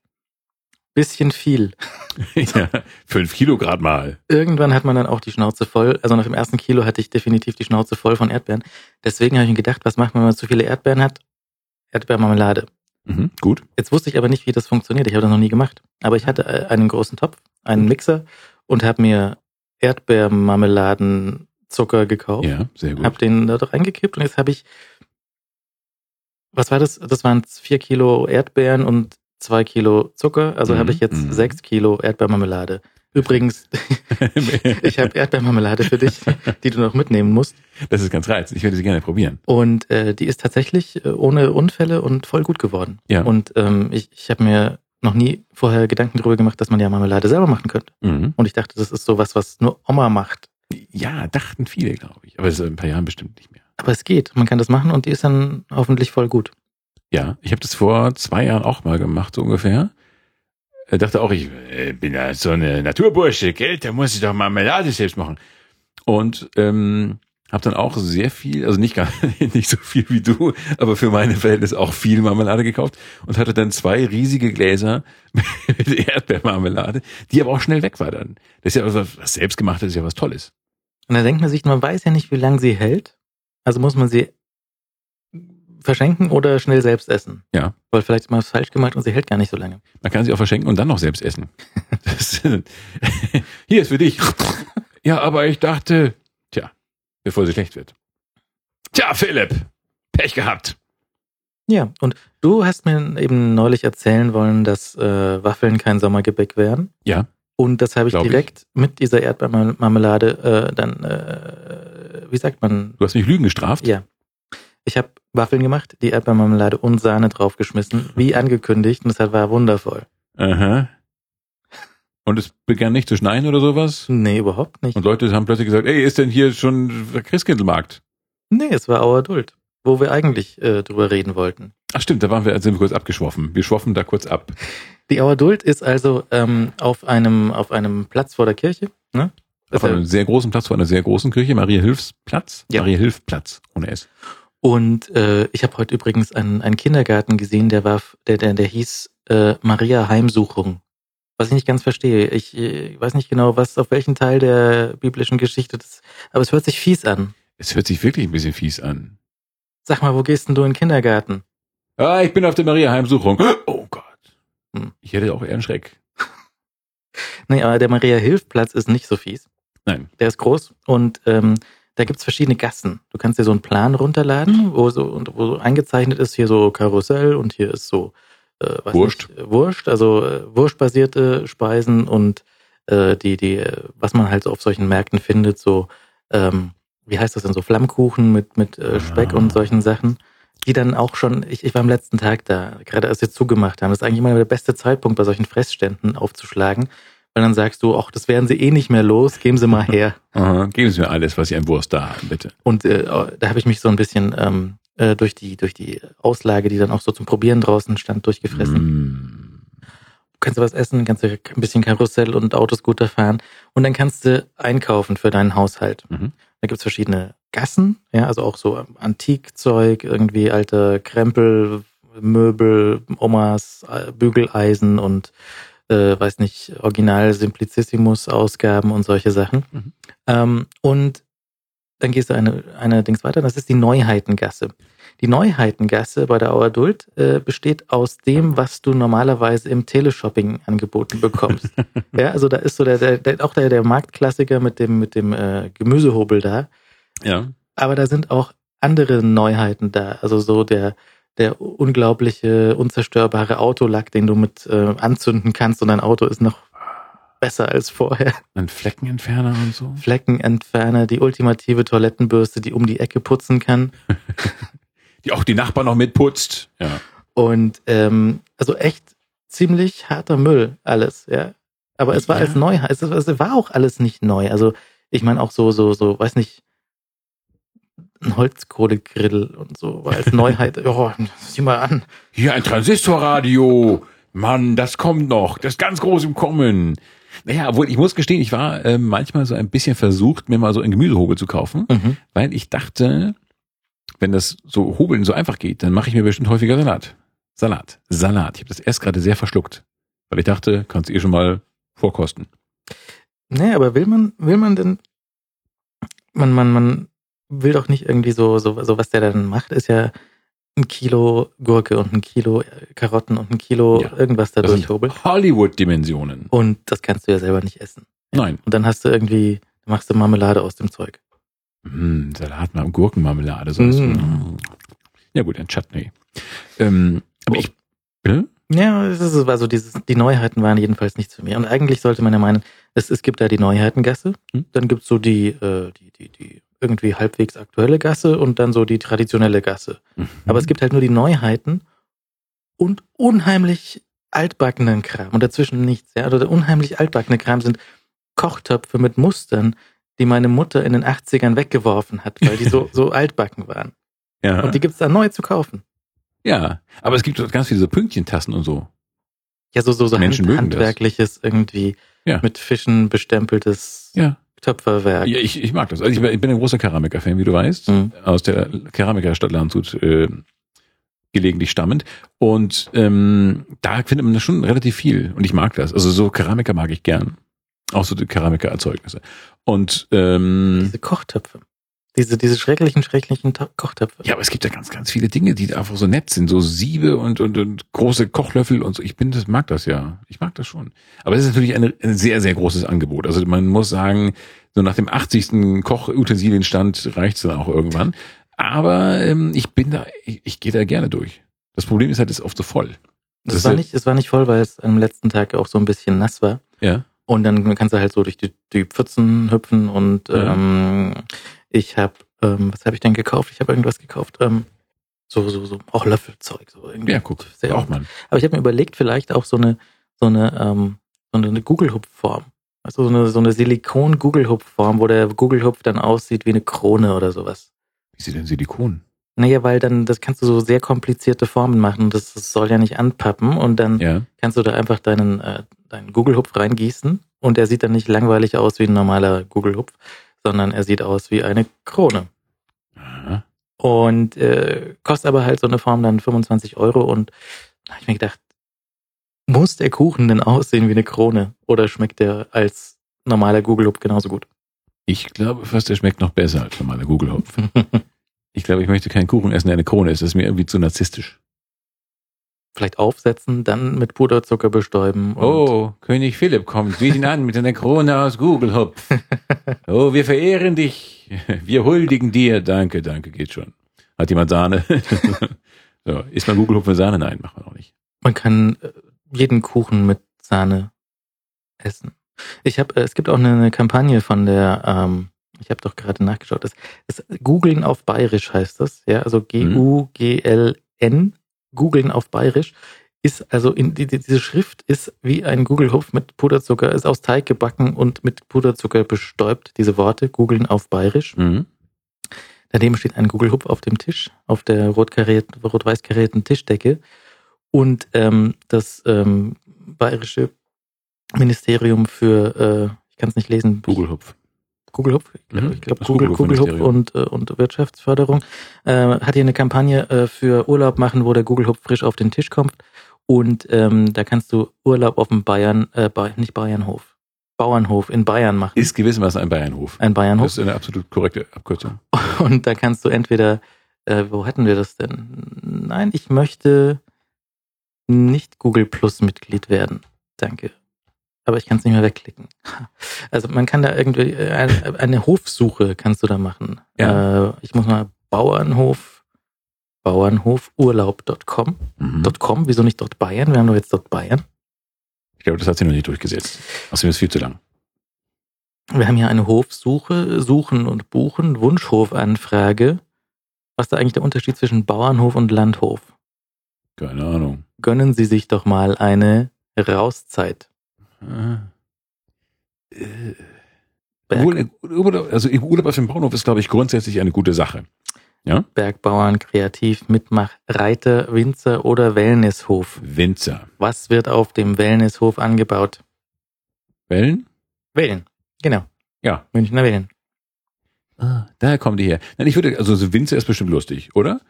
bisschen viel. ja, fünf Kilo grad mal. Irgendwann hat man dann auch die Schnauze voll. Also nach dem ersten Kilo hatte ich definitiv die Schnauze voll von Erdbeeren. Deswegen habe ich mir gedacht, was macht man, wenn man zu viele Erdbeeren hat? Erdbeermarmelade. Mhm, gut. Jetzt wusste ich aber nicht, wie das funktioniert. Ich habe das noch nie gemacht. Aber ich hatte äh, einen großen Topf, einen Mixer und habe mir Erdbeermarmeladenzucker gekauft. Ja, sehr gut. Hab den da reingekippt und jetzt habe ich, was war das? Das waren vier Kilo Erdbeeren und zwei Kilo Zucker. Also Mhm, habe ich jetzt mhm. sechs Kilo Erdbeermarmelade. Übrigens, ich habe Erdbeermarmelade für dich, die du noch mitnehmen musst. das ist ganz reizend. Ich würde sie gerne probieren. Und äh, die ist tatsächlich äh, ohne Unfälle und voll gut geworden. Ja. Und ähm, ich, ich habe mir noch nie vorher Gedanken darüber gemacht, dass man ja Marmelade selber machen könnte. Mhm. Und ich dachte, das ist sowas, was nur Oma macht. Ja, dachten viele, glaube ich. Aber das ist in ein paar Jahren bestimmt nicht mehr. Aber es geht. Man kann das machen und die ist dann hoffentlich voll gut. Ja, ich habe das vor zwei Jahren auch mal gemacht, so ungefähr. Er dachte auch, ich äh, bin ja so eine Naturbursche, gell? Da muss ich doch Marmelade selbst machen. Und ähm, habe dann auch sehr viel, also nicht gar nicht so viel wie du, aber für meine Verhältnisse auch viel Marmelade gekauft und hatte dann zwei riesige Gläser mit Erdbeermarmelade, die aber auch schnell weg war dann. Das ist ja was, was selbstgemachtes ist ja was Tolles. Und da denkt man sich, man weiß ja nicht, wie lange sie hält. Also muss man sie verschenken oder schnell selbst essen. Ja. Weil vielleicht ist man was falsch gemacht und sie hält gar nicht so lange. Man kann sie auch verschenken und dann noch selbst essen. Das, hier ist für dich. Ja, aber ich dachte, bevor sie schlecht wird. Tja, Philipp, Pech gehabt. Ja, und du hast mir eben neulich erzählen wollen, dass äh, Waffeln kein Sommergebäck wären. Ja. Und das habe ich Glaub ich. direkt mit dieser Erdbeermarmelade äh, dann, äh, wie sagt man, Du hast mich Lügen gestraft. Ja. Ich habe Waffeln gemacht, die Erdbeermarmelade und Sahne draufgeschmissen, wie angekündigt, und das war wundervoll. Aha. Und es begann nicht zu schneien oder sowas? Nee, überhaupt nicht. Und Leute haben plötzlich gesagt, ey, ist denn hier schon Christkindlmarkt? Nee, es war Our Adult, wo wir eigentlich äh, drüber reden wollten. Ach stimmt, da waren wir, sind wir kurz abgeschwoffen. Wir schwoffen da kurz ab. Die Our Adult ist also ähm, auf einem auf einem Platz vor der Kirche. Ne? Auf einem sehr großen Platz vor einer sehr großen Kirche, Maria Hilfsplatz. Ja. Maria Hilfplatz, ohne S. Und äh, ich habe heute übrigens einen, einen Kindergarten gesehen, der war, der, der, der hieß äh, Maria Heimsuchung. Was ich nicht ganz verstehe. Ich äh, weiß nicht genau, was auf welchen Teil der biblischen Geschichte das, aber es hört sich fies an. Es hört sich wirklich ein bisschen fies an. Sag mal, wo gehst denn du in den Kindergarten? Ah, ich bin auf der Maria Heimsuchung. Oh Gott. Hm. Ich hätte auch eher einen Schreck. Nee, aber der Maria Hilfplatz ist nicht so fies. Nein. Der ist groß und ähm, da gibt's verschiedene Gassen. Du kannst dir so einen Plan runterladen, wo so, und wo so eingezeichnet ist, hier so Karussell und hier ist so äh, Wurst. Nicht, äh, Wurst, also äh, wurstbasierte Speisen und äh, die, die, äh, was man halt so auf solchen Märkten findet, so, ähm, wie heißt das denn, so Flammkuchen mit, mit äh, Speck Ah. und solchen Sachen. Die dann auch schon, ich, ich war am letzten Tag da, gerade als sie zugemacht haben. Das ist eigentlich immer der beste Zeitpunkt, bei solchen Fressständen aufzuschlagen, weil dann sagst du, ach, das werden sie eh nicht mehr los, geben sie mal her. Aha. Geben Sie mir alles, was Sie an Wurst da haben, bitte. Und äh, da habe ich mich so ein bisschen ähm, äh, durch die durch die Auslage, die dann auch so zum Probieren draußen stand, durchgefressen. Mm. Kannst du was essen, kannst du ein bisschen Karussell und Autoscooter fahren und dann kannst du einkaufen für deinen Haushalt. Mhm. Da gibt's verschiedene Gassen, ja, also auch so Antikzeug, irgendwie alte Krempel, Möbel, Omas, äh, Bügeleisen und äh, weiß nicht, Original Simplicissimus Ausgaben und solche Sachen. Mhm. Ähm, und dann gehst du eine, eine Dings weiter, das ist die Neuheitengasse. Die Neuheitengasse bei der Our Adult äh, besteht aus dem, was du normalerweise im Teleshopping angeboten bekommst. ja, also da ist so der, der, der auch der, der Marktklassiker mit dem, mit dem äh, Gemüsehobel da. Ja. Aber da sind auch andere Neuheiten da. Also so der, der unglaubliche, unzerstörbare Autolack, den du mit äh, anzünden kannst und dein Auto ist noch besser als vorher. Ein Fleckenentferner und so. Fleckenentferner, die ultimative Toilettenbürste, die um die Ecke putzen kann. Die auch die Nachbarn noch mitputzt. Ja. Und ähm, also echt ziemlich harter Müll alles, ja. Aber es war Ja. als Neuheit, es, es war auch alles nicht neu. Also ich meine auch so, so, so, weiß nicht, ein Holzkohlegrill und so war als Neuheit. Oh, sieh mal an. Hier ein Transistorradio. Mann, das kommt noch. Das ist ganz groß im Kommen. Naja, obwohl ich muss gestehen, ich war äh, manchmal so ein bisschen versucht, mir mal so einen Gemüsehobel zu kaufen, Mhm. weil ich dachte, wenn das so hobeln so einfach geht, dann mache ich mir bestimmt häufiger Salat. Salat. Salat. Ich habe das erst gerade sehr verschluckt, weil ich dachte, kannst du eh schon mal vorkosten. Nee, aber will man, will man denn, man, man, man will doch nicht irgendwie so, so, so was der dann macht, ist ja ein Kilo Gurke und ein Kilo Karotten und ein Kilo Ja, irgendwas da durchhobeln. Hollywood-Dimensionen. Und das kannst du ja selber nicht essen. Nein. Und dann hast du irgendwie, machst du Marmelade aus dem Zeug. Mm, Salat Gurkenmarmelade. Sonst, Mm. mm. Ja gut, ein Chutney. Ähm, aber ich, bitte? Ja, es ist, also dieses, die Neuheiten waren jedenfalls nichts für mich. Und eigentlich sollte man ja meinen, es, es gibt da die Neuheitengasse, Hm. dann gibt's so die, äh, die, die, die irgendwie halbwegs aktuelle Gasse und dann so die traditionelle Gasse. Mhm. Aber es gibt halt nur die Neuheiten und unheimlich altbackenen Kram und dazwischen nichts. Ja? Also der unheimlich altbackene Kram sind Kochtöpfe mit Mustern, die meine Mutter in den 80ern weggeworfen hat, weil die so, so altbacken waren. ja. Und die gibt's da neu zu kaufen. ja, aber es gibt ganz viele so Pünktchentassen und so. Ja, so, so, so Menschen hand, mögen das. handwerkliches irgendwie Ja. mit Fischen bestempeltes Ja. Töpferwerk. Ja, ich, ich mag das. Also ich, bin- ich bin ein großer Keramiker-Fan, wie du weißt, Mhm. aus der Keramikerstadt Landshut äh, gelegentlich stammend. Und ähm, da findet man schon relativ viel. Und ich mag das. Also so Keramiker mag ich gern. Auch so die Keramikererzeugnisse. Und ähm, Diese Kochtöpfe. Diese, diese schrecklichen, schrecklichen Kochtöpfe. Ja, aber es gibt ja ganz, ganz viele Dinge, die einfach so nett sind. So Siebe und, und, und große Kochlöffel und so. Ich bin, das mag das ja. Ich mag das schon. Aber es ist natürlich eine, ein sehr, sehr großes Angebot. Also man muss sagen, so nach dem 80. Kochutensilienstand reicht's dann auch irgendwann. Aber ähm, ich bin da, ich, ich gehe da gerne durch. Das Problem ist halt, es ist oft so voll. Das, ist war ja- nicht, es war nicht voll, weil es am letzten Tag auch so ein bisschen nass war. Ja. Und dann kannst du halt so durch die, die Pfützen hüpfen und Ja. ähm, ich habe, ähm, was habe ich denn gekauft? Ich habe irgendwas gekauft. Ähm, so, so, so, auch Löffelzeug. So irgendwie. Ja, guck, Sehr braucht man. Aber ich habe mir überlegt, vielleicht auch so eine, so eine, ähm, so eine Google-Hupf-Form. Also so eine, so eine Silikon-Google-Hupf-Form, wo der Google-Hupf dann aussieht wie eine Krone oder sowas. Wie sieht denn Silikon? Naja, weil dann, das kannst du so sehr komplizierte Formen machen. Das, das soll ja nicht anpappen und dann Ja. kannst du da einfach deinen, äh, deinen Google-Hupf reingießen und er sieht dann nicht langweilig aus wie ein normaler Google-Hupf, sondern er sieht aus wie eine Krone. Aha. Und äh, kostet aber halt so eine Form dann 25 Euro und da habe ich mir gedacht, muss der Kuchen denn aussehen wie eine Krone oder schmeckt der als normaler Google-Hupf genauso gut? Ich glaube fast, der schmeckt noch besser als normaler Google-Hopf. Ich glaube, ich möchte keinen Kuchen essen, der eine Krone ist. Das ist mir irgendwie zu narzisstisch. Vielleicht aufsetzen, dann mit Puderzucker bestäuben. Oh, König Philipp kommt. Sieh ihn an mit einer Krone aus Google-Hopf. Oh, wir verehren dich. Wir huldigen dir. Danke, danke, geht schon. Hat jemand Sahne? so, isst man Google-Hopf mit Sahne? Nein, macht man auch nicht. Man kann äh, jeden Kuchen mit Sahne essen. Ich habe, es gibt auch eine, eine Kampagne von der, ähm, ich habe doch gerade nachgeschaut, das, das Googeln auf Bayerisch heißt das, ja, also G-U-G-L-N, Googeln auf Bayerisch, ist also in die, die- diese Schrift ist wie ein Google-Hupf mit Puderzucker, ist aus Teig gebacken und mit Puderzucker bestäubt, diese Worte, Googeln auf Bayerisch. Mhm. Daneben steht ein Google-Hupf auf dem Tisch, auf der rot karierten- rot-weiß karierten Tischdecke. Und ähm, das ähm, bayerische Ministerium für, äh, ich kann es nicht lesen, Google-Hopf. Google-Hupf, ich glaube, Mhm, ich glaub, das Google, Google-Hupf-Ministerium. Google-Hupf und, äh, und Wirtschaftsförderung, äh, hat hier eine Kampagne äh, für Urlaub machen, wo der Google-Hupf frisch auf den Tisch kommt. Und ähm, da kannst du Urlaub auf dem Bayern, äh, nicht Bayernhof, Bauernhof in Bayern machen. Ist gewissermaßen ein Bayernhof. ein Bayernhof. Das ist eine absolut korrekte Abkürzung. Und da kannst du entweder, äh, wo hatten wir das denn? Nein, ich möchte nicht Google Plus Mitglied werden. Danke. Aber ich kann es nicht mehr wegklicken. Also man kann da irgendwie, äh, eine, eine Hofsuche kannst du da machen. Ja. Äh, ich muss mal Bauernhof, Bauernhofurlaub.com. Mhm. .com, wieso nicht dort Bayern? Wir haben doch jetzt dort Bayern. Ich glaube, das hat sich noch nicht durchgesetzt. Außerdem ist es viel zu lang. Wir haben hier eine Hofsuche, Suchen und Buchen, Wunschhofanfrage. Was ist da eigentlich der Unterschied zwischen Bauernhof und Landhof? Keine Ahnung. gönnen Sie sich doch mal eine Rauszeit. Äh, Obwohl, Urlaub, also Urlaub auf dem Bauernhof ist, glaube ich, grundsätzlich eine gute Sache. Bergbauern, Kreativ, Mitmach, Reiter, Winzer oder Wellnesshof. Winzer. Was wird auf dem Wellnesshof angebaut? Wellen? Wellen. Genau. Ja. Münchner Wellen. Ah, daher kommen die her. Nein, ich würde, also so Winzer ist bestimmt lustig, oder?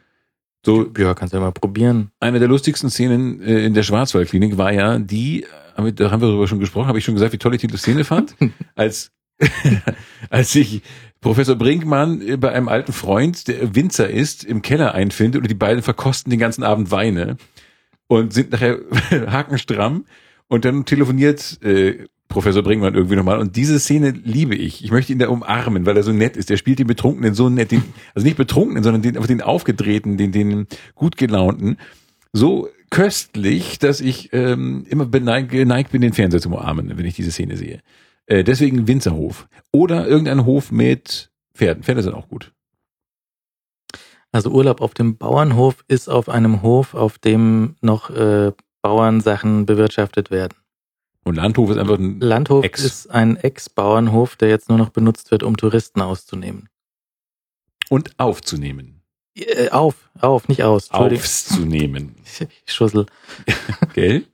So, Ja, kannst du ja mal probieren. eine der lustigsten Szenen äh, in der Schwarzwaldklinik war ja die, da haben wir darüber schon gesprochen, habe ich schon gesagt, wie toll ich diese Szene fand, als, als sich Professor Brinkmann äh, bei einem alten Freund, der Winzer ist, im Keller einfindet und die beiden verkosten den ganzen Abend Weine und sind nachher hakenstramm und dann telefoniert äh, Professor Brinkmann irgendwie nochmal und diese Szene liebe ich. Ich möchte ihn da umarmen, weil er so nett ist. Der spielt den Betrunkenen so nett, den, also nicht Betrunkenen, sondern den, den Aufgedrehten, den, den gut gelaunten, so köstlich, dass ich ähm, immer beneigt, geneigt bin, den Fernseher zu umarmen, wenn ich diese Szene sehe. Äh, deswegen Winzerhof. Oder irgendein Hof mit Pferden. Pferde sind auch gut. Also Urlaub auf dem Bauernhof ist auf einem Hof, auf dem noch äh, Bauernsachen bewirtschaftet werden. Und Landhof ist einfach ein Landhof Ex. ist ein Ex-Bauernhof, der jetzt nur noch benutzt wird, um Touristen auszunehmen. und aufzunehmen. Äh, auf, auf, nicht aus. Aufzunehmen. Ich schussel. Gell?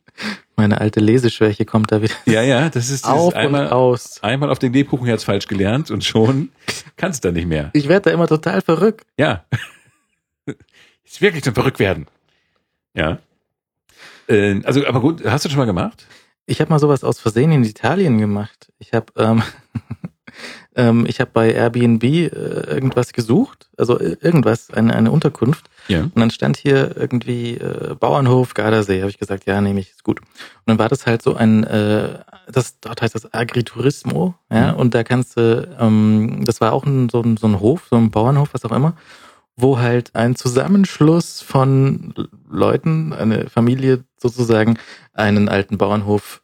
Meine alte Leseschwäche kommt da wieder. Ja, ja, das ist Auf einmal, und aus. einmal auf den Lebkuchenherz falsch gelernt und schon kannst du da nicht mehr. Ich werde da immer total verrückt. Ja. Ist wirklich zum Verrückt werden. Ja. Äh, also, aber gut, hast du das schon mal gemacht? Ich habe mal sowas aus Versehen in Italien gemacht. Ich habe ähm, Ähm, ich habe bei Airbnb äh, irgendwas gesucht, also äh, irgendwas, eine, eine Unterkunft. Ja. Und dann stand hier irgendwie äh, Bauernhof Gardasee. Habe ich gesagt, ja, nehme ich, ist gut. Und dann war das halt so ein, äh, das dort heißt das Agriturismo, ja. Mhm. Und da kannst du, ähm, das war auch ein, so, ein, so ein Hof, so ein Bauernhof, was auch immer, wo halt ein Zusammenschluss von Leuten, eine Familie sozusagen, einen alten Bauernhof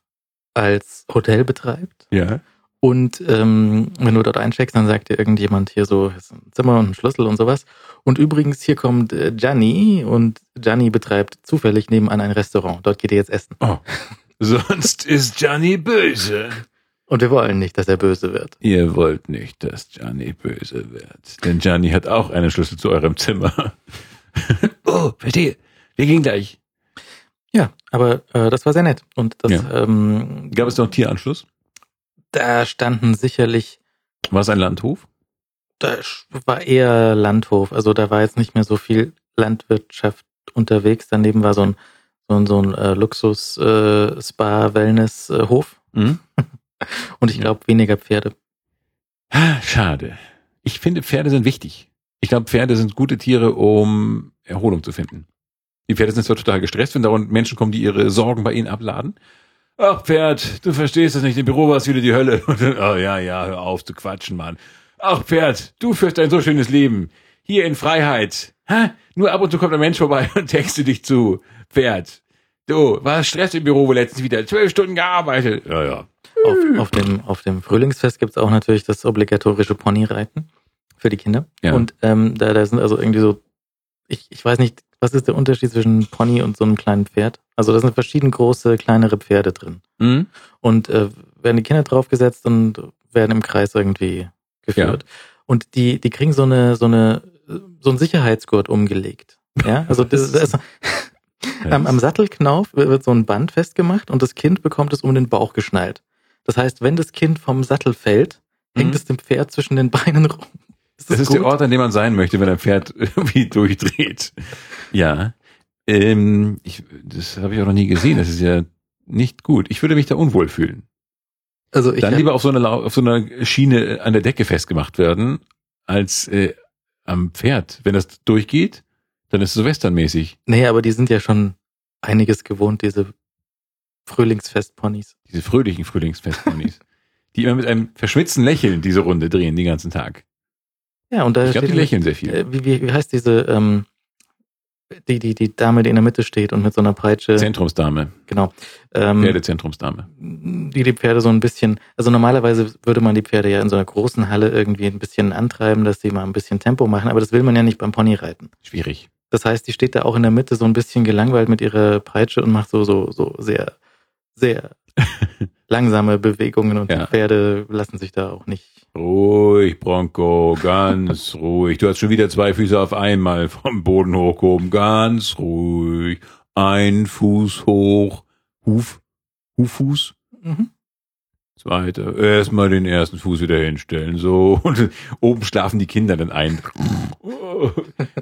als Hotel betreibt. Ja. Und ähm, wenn du dort eincheckst, dann sagt dir irgendjemand hier so, ist ein Zimmer und ein Schlüssel und sowas. Und übrigens, hier kommt äh, Gianni und Gianni betreibt zufällig nebenan ein Restaurant. Dort geht er jetzt essen. Oh. Sonst ist Gianni böse. Und wir wollen nicht, dass er böse wird. Ihr wollt nicht, dass Gianni böse wird. Denn Gianni hat auch einen Schlüssel zu eurem Zimmer. oh, verstehe. Wir gehen gleich. Ja, aber äh, das war sehr nett. Und das, Ja. ähm, Gab es noch Tieranschluss? da standen sicherlich, War es ein Landhof? da war eher Landhof. Also da war jetzt nicht mehr so viel Landwirtschaft unterwegs. Daneben war so ein so ein, so ein äh, Luxus äh, Spa Wellness äh, Hof Hm? und ich glaube weniger Pferde. Schade. Ich finde, Pferde sind wichtig. Ich glaube, Pferde sind gute Tiere, um Erholung zu finden. Die Pferde sind zwar total gestresst, wenn dauernd Menschen kommen, die ihre Sorgen bei ihnen abladen. Ach, Pferd, du verstehst das nicht. Im Büro war es wieder die Hölle. Dann, oh ja, ja, hör auf zu quatschen, Mann. Ach, Pferd, du führst ein so schönes Leben. Hier in Freiheit. Hä? Nur ab und zu kommt ein Mensch vorbei und texte dich zu. Pferd. Du, war Stress im Büro letztens wieder. Zwölf Stunden gearbeitet. Ja, ja. Auf, auf, dem, auf dem Frühlingsfest gibt's auch natürlich das obligatorische Ponyreiten für die Kinder. Ja. Und ähm, da, da sind also irgendwie so, ich, ich weiß nicht, was ist der Unterschied zwischen Pony und so einem kleinen Pferd? Also da sind verschieden große, kleinere Pferde drin. Hm? Und äh, werden die Kinder draufgesetzt und werden im Kreis irgendwie geführt. Und die, die kriegen so eine, so eine, so einen Sicherheitsgurt umgelegt. Ja, also das, das ist, am, am Sattelknauf wird so ein Band festgemacht und das Kind bekommt es um den Bauch geschnallt. Das heißt, wenn das Kind vom Sattel fällt, hängt Mhm. es dem Pferd zwischen den Beinen rum. Ist Das ist der Ort, an dem man sein möchte, wenn ein Pferd irgendwie durchdreht. Ja. Ähm, ich, das habe ich auch noch nie gesehen. Das ist ja nicht gut. Ich würde mich da unwohl fühlen. Also ich Dann lieber auf so, einer, auf so einer Schiene an der Decke festgemacht werden, als äh, am Pferd. Wenn das durchgeht, dann ist es so westernmäßig. Nee, aber die sind ja schon einiges gewohnt, diese Frühlingsfestponys. Diese fröhlichen Frühlingsfestponys. die immer mit einem verschwitzten Lächeln diese Runde drehen den ganzen Tag. Ja, und da Ich glaube, die lächeln sehr viel. Äh, wie, wie, wie heißt diese, ähm, die, die, die Dame, die in der Mitte steht und mit so einer Peitsche, Zentrumsdame. genau, ähm, Pferdezentrumsdame. die die Pferde so ein bisschen, also normalerweise würde man die Pferde ja in so einer großen Halle irgendwie ein bisschen antreiben, dass sie mal ein bisschen Tempo machen, aber das will man ja nicht beim Ponyreiten. Schwierig. Das heißt, die steht da auch in der Mitte so ein bisschen gelangweilt mit ihrer Peitsche und macht so, so, so sehr, sehr langsame Bewegungen und Ja. die Pferde lassen sich da auch nicht. Ruhig, Bronco, ganz ruhig. Du hast schon wieder zwei Füße auf einmal vom Boden hochgehoben. Ganz ruhig. Ein Fuß hoch. Huf. Huffuß. Mhm. Zweiter. Erstmal den ersten Fuß wieder hinstellen. So. Und oben schlafen die Kinder dann ein.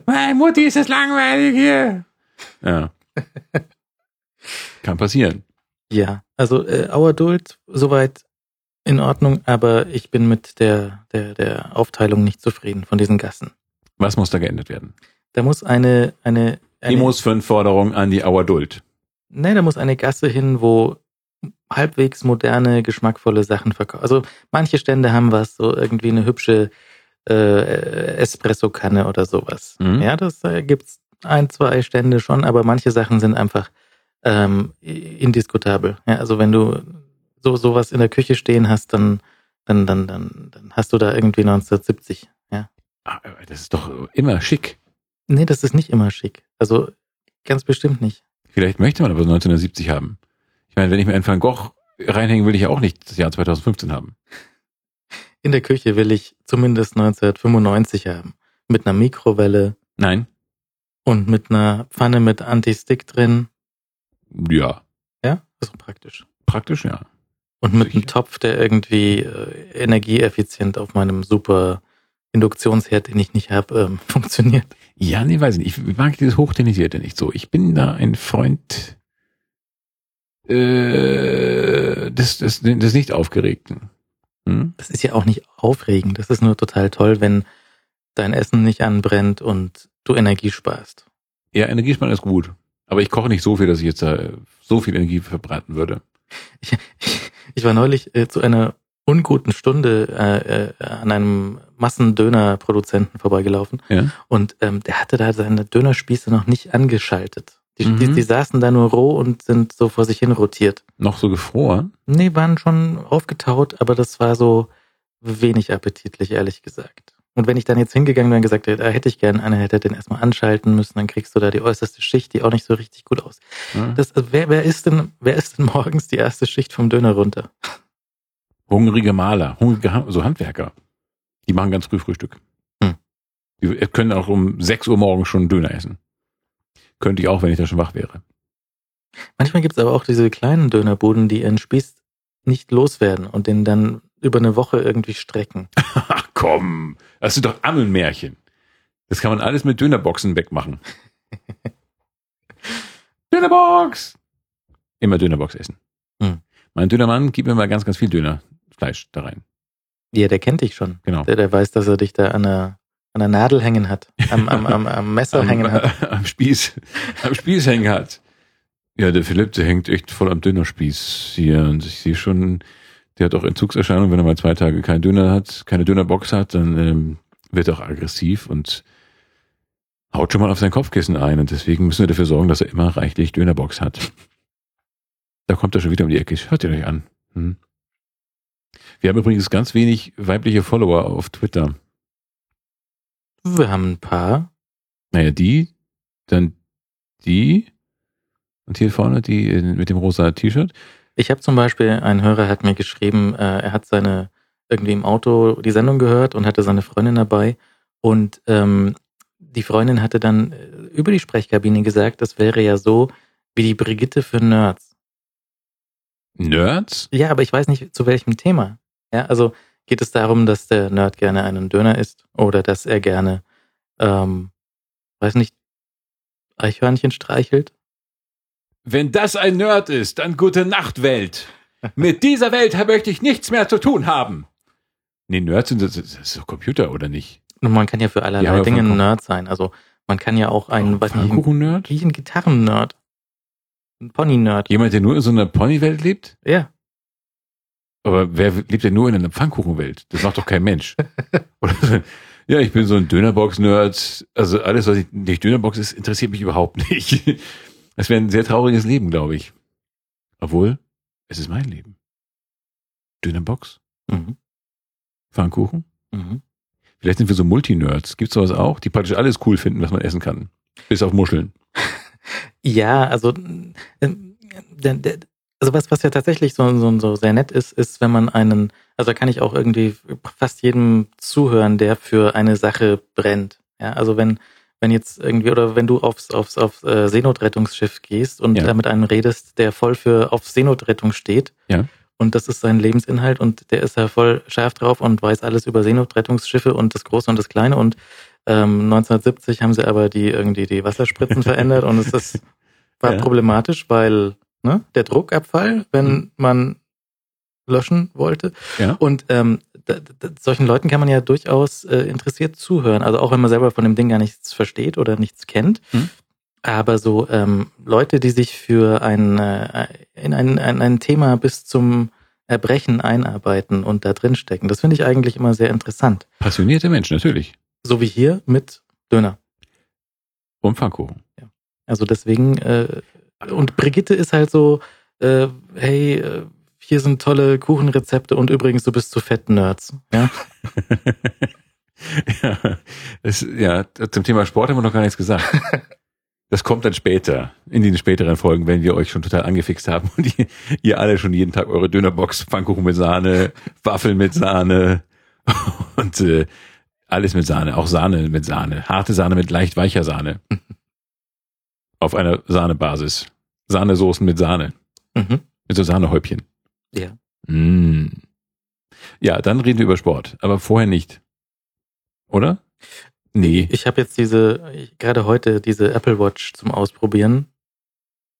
Meine Mutti, ist das langweilig hier. Ja. Kann passieren. Ja, also äh, Our Adult soweit in Ordnung, aber ich bin mit der, der, der Aufteilung nicht zufrieden von diesen Gassen. Was muss da geändert werden? Da muss eine, eine, eine Demos für Forderung an die Auerduld. nee, da muss eine Gasse hin, wo halbwegs moderne, geschmackvolle Sachen verkaufen. Also manche Stände haben was, so irgendwie eine hübsche äh, Espresso-Kanne oder sowas. Mhm. Ja, das äh, gibt's ein, zwei Stände schon, aber manche Sachen sind einfach ähm, indiskutabel. Ja, also wenn du so sowas in der Küche stehen hast, dann dann dann dann dann hast du da irgendwie 1970. Ja, Ah, Das ist doch immer schick. nee, das ist nicht immer schick. Also ganz bestimmt nicht. Vielleicht möchte man aber 1970 haben. Ich meine, wenn ich mir einen Van Gogh reinhängen will ich ja auch nicht das Jahr 2015 haben. In der Küche will ich zumindest 1995 haben. Mit einer Mikrowelle Nein? und mit einer Pfanne mit Anti-Stick drin. Ja. Ja, ist praktisch. Praktisch, ja. Und mit einem. Topf, der irgendwie äh, energieeffizient auf meinem super Induktionsherd, den ich nicht habe, ähm, funktioniert. Ja, nee, weiß ich nicht. Ich mag dieses Hochtenisierte nicht so. Ich bin da ein Freund äh, des, des, des nicht Aufgeregten. Hm? Das ist ja auch nicht aufregend. Das ist nur total toll, wenn dein Essen nicht anbrennt und du Energie sparst. Ja, Energiesparen ist gut. Aber ich koche nicht so viel, dass ich jetzt da so viel Energie verbraten würde. Ich, ich, ich war neulich äh, zu einer unguten Stunde äh, äh, an einem Massendönerproduzenten vorbeigelaufen Ja. und ähm, der hatte da seine Dönerspieße noch nicht angeschaltet. Die, Mhm. die, die saßen da nur roh und sind so vor sich hin rotiert. Noch so gefroren. Nee, waren schon aufgetaut, aber das war so wenig appetitlich, ehrlich gesagt. Und wenn ich dann jetzt hingegangen wäre und gesagt hätte, da hätte ich gern eine, hätte den erstmal anschalten müssen, dann kriegst du da die äußerste Schicht, die auch nicht so richtig gut aus. Ja. Das, also wer, wer ist denn, wer ist denn morgens die erste Schicht vom Döner runter? Hungrige Maler, hungrige so Handwerker. Die machen ganz früh Frühstück. Hm. Die können auch um 6 Uhr morgens schon Döner essen. Könnte ich auch, wenn ich da schon wach wäre. Manchmal gibt es aber auch diese kleinen Dönerbuden, die ihren Spieß nicht loswerden und den dann über eine Woche irgendwie strecken. Ach komm, das sind doch Ammelmärchen. Das kann man alles mit Dönerboxen wegmachen. Dönerbox! Immer Dönerbox essen. Hm. Mein Dönermann gibt mir mal ganz, ganz viel Dönerfleisch da rein. Ja, der kennt dich schon. Genau. Der, der weiß, dass er dich da an der, an der Nadel hängen hat, am, am, am, am Messer am, hängen hat. am Spieß, am Spieß hängen hat. Ja, der Philipp, der hängt echt voll am Dönerspieß hier und ich sehe schon, der hat auch Entzugserscheinungen, wenn er mal zwei Tage keinen Döner hat, keine Dönerbox hat, dann ähm, wird er auch aggressiv und haut schon mal auf sein Kopfkissen ein und deswegen müssen wir dafür sorgen, dass er immer reichlich Dönerbox hat. Da kommt er schon wieder um die Ecke. Hört ihr euch an. Hm. Wir haben übrigens ganz wenig weibliche Follower auf Twitter. Wir haben ein paar. Naja, die, dann die und hier vorne die äh, mit dem rosa T-Shirt. Ich habe zum Beispiel, ein Hörer hat mir geschrieben, äh, er hat seine irgendwie im Auto die Sendung gehört und hatte seine Freundin dabei und ähm, die Freundin hatte dann äh, über die Sprechkabine gesagt, das wäre ja so wie die Brigitte für Nerds. Nerds? Ja, aber ich weiß nicht zu welchem Thema. Ja, also geht es darum, dass der Nerd gerne einen Döner isst oder dass er gerne, ähm, weiß nicht, Eichhörnchen streichelt? Wenn das ein Nerd ist, dann gute Nacht, Welt. Mit dieser Welt möchte ich nichts mehr zu tun haben. Nee, Nerds sind das, das ist doch Computer, oder nicht? Und man kann ja für Ja, allerlei aber Dinge ein. Nerd sein. Also man kann ja auch ein, weiß nicht, ein, Pfannkuchen-Nerd? wie ein Gitarren-Nerd. Ein Pony-Nerd. Jemand, der nur in so einer Ponywelt lebt? Ja. Aber wer lebt denn nur in einer Pfannkuchenwelt? Das macht doch kein Mensch. So, ja, ich bin so ein Dönerbox-Nerd. Also alles, was ich nicht Dönerbox ist, interessiert mich überhaupt nicht. Das wäre ein sehr trauriges Leben, glaube ich. Obwohl, es ist mein Leben. Dönerbox, Mhm. Pfannkuchen. Mhm. Vielleicht sind wir so Multi-Nerds. Gibt's sowas auch, die praktisch alles cool finden, was man essen kann. Bis auf Muscheln. Ja, also, ähm, also was, was ja tatsächlich so, so, so sehr nett ist, ist, wenn man einen, also da kann ich auch irgendwie fast jedem zuhören, der für eine Sache brennt. Ja, also wenn, wenn jetzt irgendwie, oder wenn du aufs, aufs, aufs äh, Seenotrettungsschiff gehst und Ja. da mit einem redest, der voll für auf Seenotrettung steht. Ja. Und das ist sein Lebensinhalt und der ist ja voll scharf drauf und weiß alles über Seenotrettungsschiffe und das Große und das Kleine und ähm, 1970 haben sie aber die irgendwie die Wasserspritzen verändert und es ist, war Ja. problematisch, weil ne, der Druckabfall, wenn Mhm. man löschen wollte. Ja. Und ähm, da, da, solchen Leuten kann man ja durchaus äh, interessiert zuhören. Also auch wenn man selber von dem Ding gar nichts versteht oder nichts kennt. Mhm. Aber so ähm, Leute, die sich für ein, äh, in ein, ein, ein Thema bis zum Erbrechen einarbeiten und da drin stecken, das finde ich eigentlich immer sehr interessant. Passionierte Menschen, natürlich. So wie hier mit Döner. Und Pfannkuchen. Also deswegen, äh, und Brigitte ist halt so, äh, hey, äh, hier sind tolle Kuchenrezepte und übrigens, du bist zu fett, Nerds. Ja? ja, es, ja, zum Thema Sport haben wir noch gar nichts gesagt. Das kommt dann später, in den späteren Folgen, wenn wir euch schon total angefixt haben und ihr, ihr alle schon jeden Tag eure Dönerbox, Pfannkuchen mit Sahne, Waffeln mit Sahne und äh, alles mit Sahne, auch Sahne mit Sahne, harte Sahne mit leicht weicher Sahne. Auf einer Sahnebasis. Sahnesoßen mit Sahne, Mhm. mit so Sahnehäubchen. Ja. Mm. Ja, dann reden wir über Sport, aber vorher nicht. Oder? Nee. Ich habe jetzt diese, gerade heute diese Apple Watch zum Ausprobieren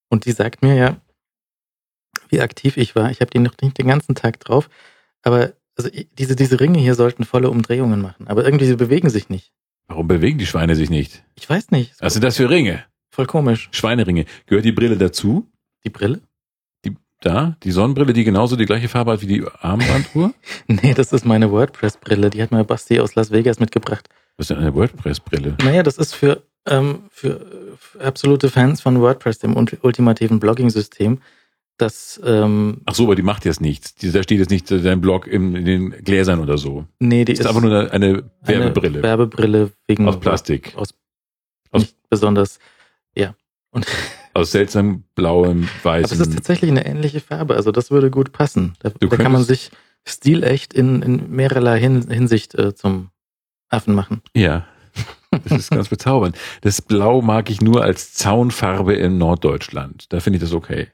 und die sagt mir ja, wie aktiv ich war. Ich habe die noch nicht den ganzen Tag drauf, aber Also diese, diese Ringe hier sollten volle Umdrehungen machen, aber irgendwie sie bewegen sich nicht. Warum bewegen die Schweine sich nicht? Ich weiß nicht. Was sind das für Ringe? Voll komisch. Schweineringe. Gehört die Brille dazu? Die Brille? Da? Die Sonnenbrille, die genauso die gleiche Farbe hat wie die Armbanduhr? Nee, das ist meine WordPress-Brille. Die hat mir Basti aus Las Vegas mitgebracht. Was ist denn eine WordPress-Brille? Naja, das ist für, ähm, für, absolute Fans von WordPress, dem ult- ultimativen Blogging-System. Das, ähm, Ach so, aber die macht jetzt nichts. Die, da steht jetzt nicht dein Blog im, in den Gläsern oder so. nee, die Das ist einfach nur eine, eine Werbebrille Eine Werbebrille wegen aus Plastik. Aus, Aus- nicht besonders, ja. Und, Aus seltsam blauem, aber es ist weißem. tatsächlich eine ähnliche Farbe, also das würde gut passen. Da, da kann man sich stilecht in, in mehrerlei Hin, Hinsicht äh, zum Affen machen. Ja. Das ist ganz bezaubernd. Das Blau mag ich nur als Zaunfarbe in Norddeutschland. Da finde ich das okay.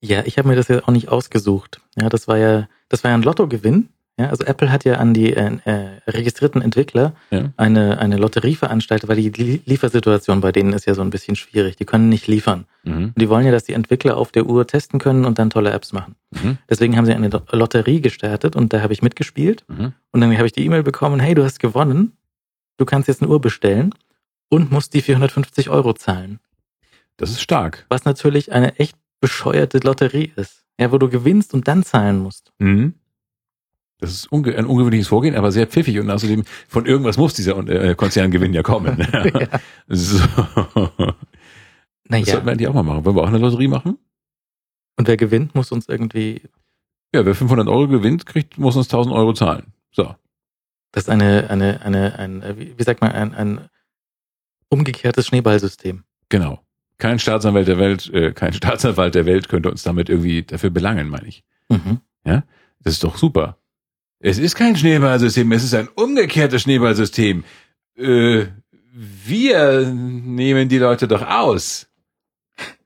Ja, ich habe mir das ja auch nicht ausgesucht. Ja, das war ja, das war ja ein Lottogewinn. Ja, also Apple hat ja an die äh, äh, registrierten Entwickler Ja. eine, eine Lotterie veranstaltet, weil die Lie- Liefersituation bei denen ist ja so ein bisschen schwierig. Die können nicht liefern. Mhm. Und die wollen ja, dass die Entwickler auf der Uhr testen können und dann tolle Apps machen. Mhm. Deswegen haben sie eine Lo- Lotterie gestartet und da habe ich mitgespielt. Mhm. Und dann habe ich die E-Mail bekommen, hey, du hast gewonnen. Du kannst jetzt eine Uhr bestellen und musst die 450 Euro zahlen. Das ist stark. Was natürlich eine echt bescheuerte Lotterie ist. Ja, wo du gewinnst und dann zahlen musst. Mhm. Das ist unge ein ungewöhnliches Vorgehen, aber sehr pfiffig und außerdem von irgendwas muss dieser äh, Konzerngewinn ja kommen. So. Das Naja, sollten wir eigentlich auch mal machen. Wollen wir auch eine Lotterie machen? und wer gewinnt, muss uns irgendwie, Ja, wer 500 Euro gewinnt, kriegt, muss uns 1000 Euro zahlen. So. das ist eine, eine, eine, ein, äh, wie sagt man, ein, ein umgekehrtes Schneeballsystem. Genau. Kein Staatsanwalt der Welt, äh, kein Staatsanwalt der Welt könnte uns damit irgendwie dafür belangen, meine ich. Mhm. Das ist doch super. Es ist kein Schneeballsystem, es ist ein umgekehrtes Schneeballsystem. Äh, wir nehmen die Leute doch aus.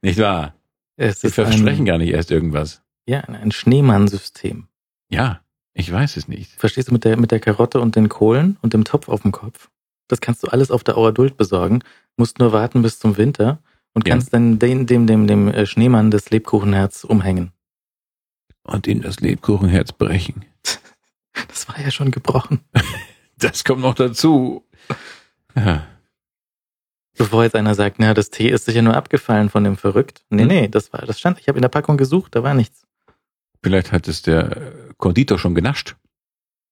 Nicht wahr? Es ist versprechen ein, gar nicht erst irgendwas. ja, ein Schneemann-System. Ja, ich weiß es nicht. Verstehst du mit der, mit der Karotte und den Kohlen und dem Topf auf dem Kopf? Das kannst du alles auf der Auer Duld besorgen, musst nur warten bis zum Winter und Ja. kannst dann den, dem, dem, dem äh, Schneemann das Lebkuchenherz umhängen. Und in das Lebkuchenherz brechen. Das war ja schon gebrochen. Das kommt noch dazu. Ja. Bevor jetzt einer sagt, na, das Tee ist sicher nur abgefallen von dem Verrückt. Nee, Hm. nee, das war, das stand, ich habe in der Packung gesucht, da war nichts. Vielleicht hat es der Konditor schon genascht.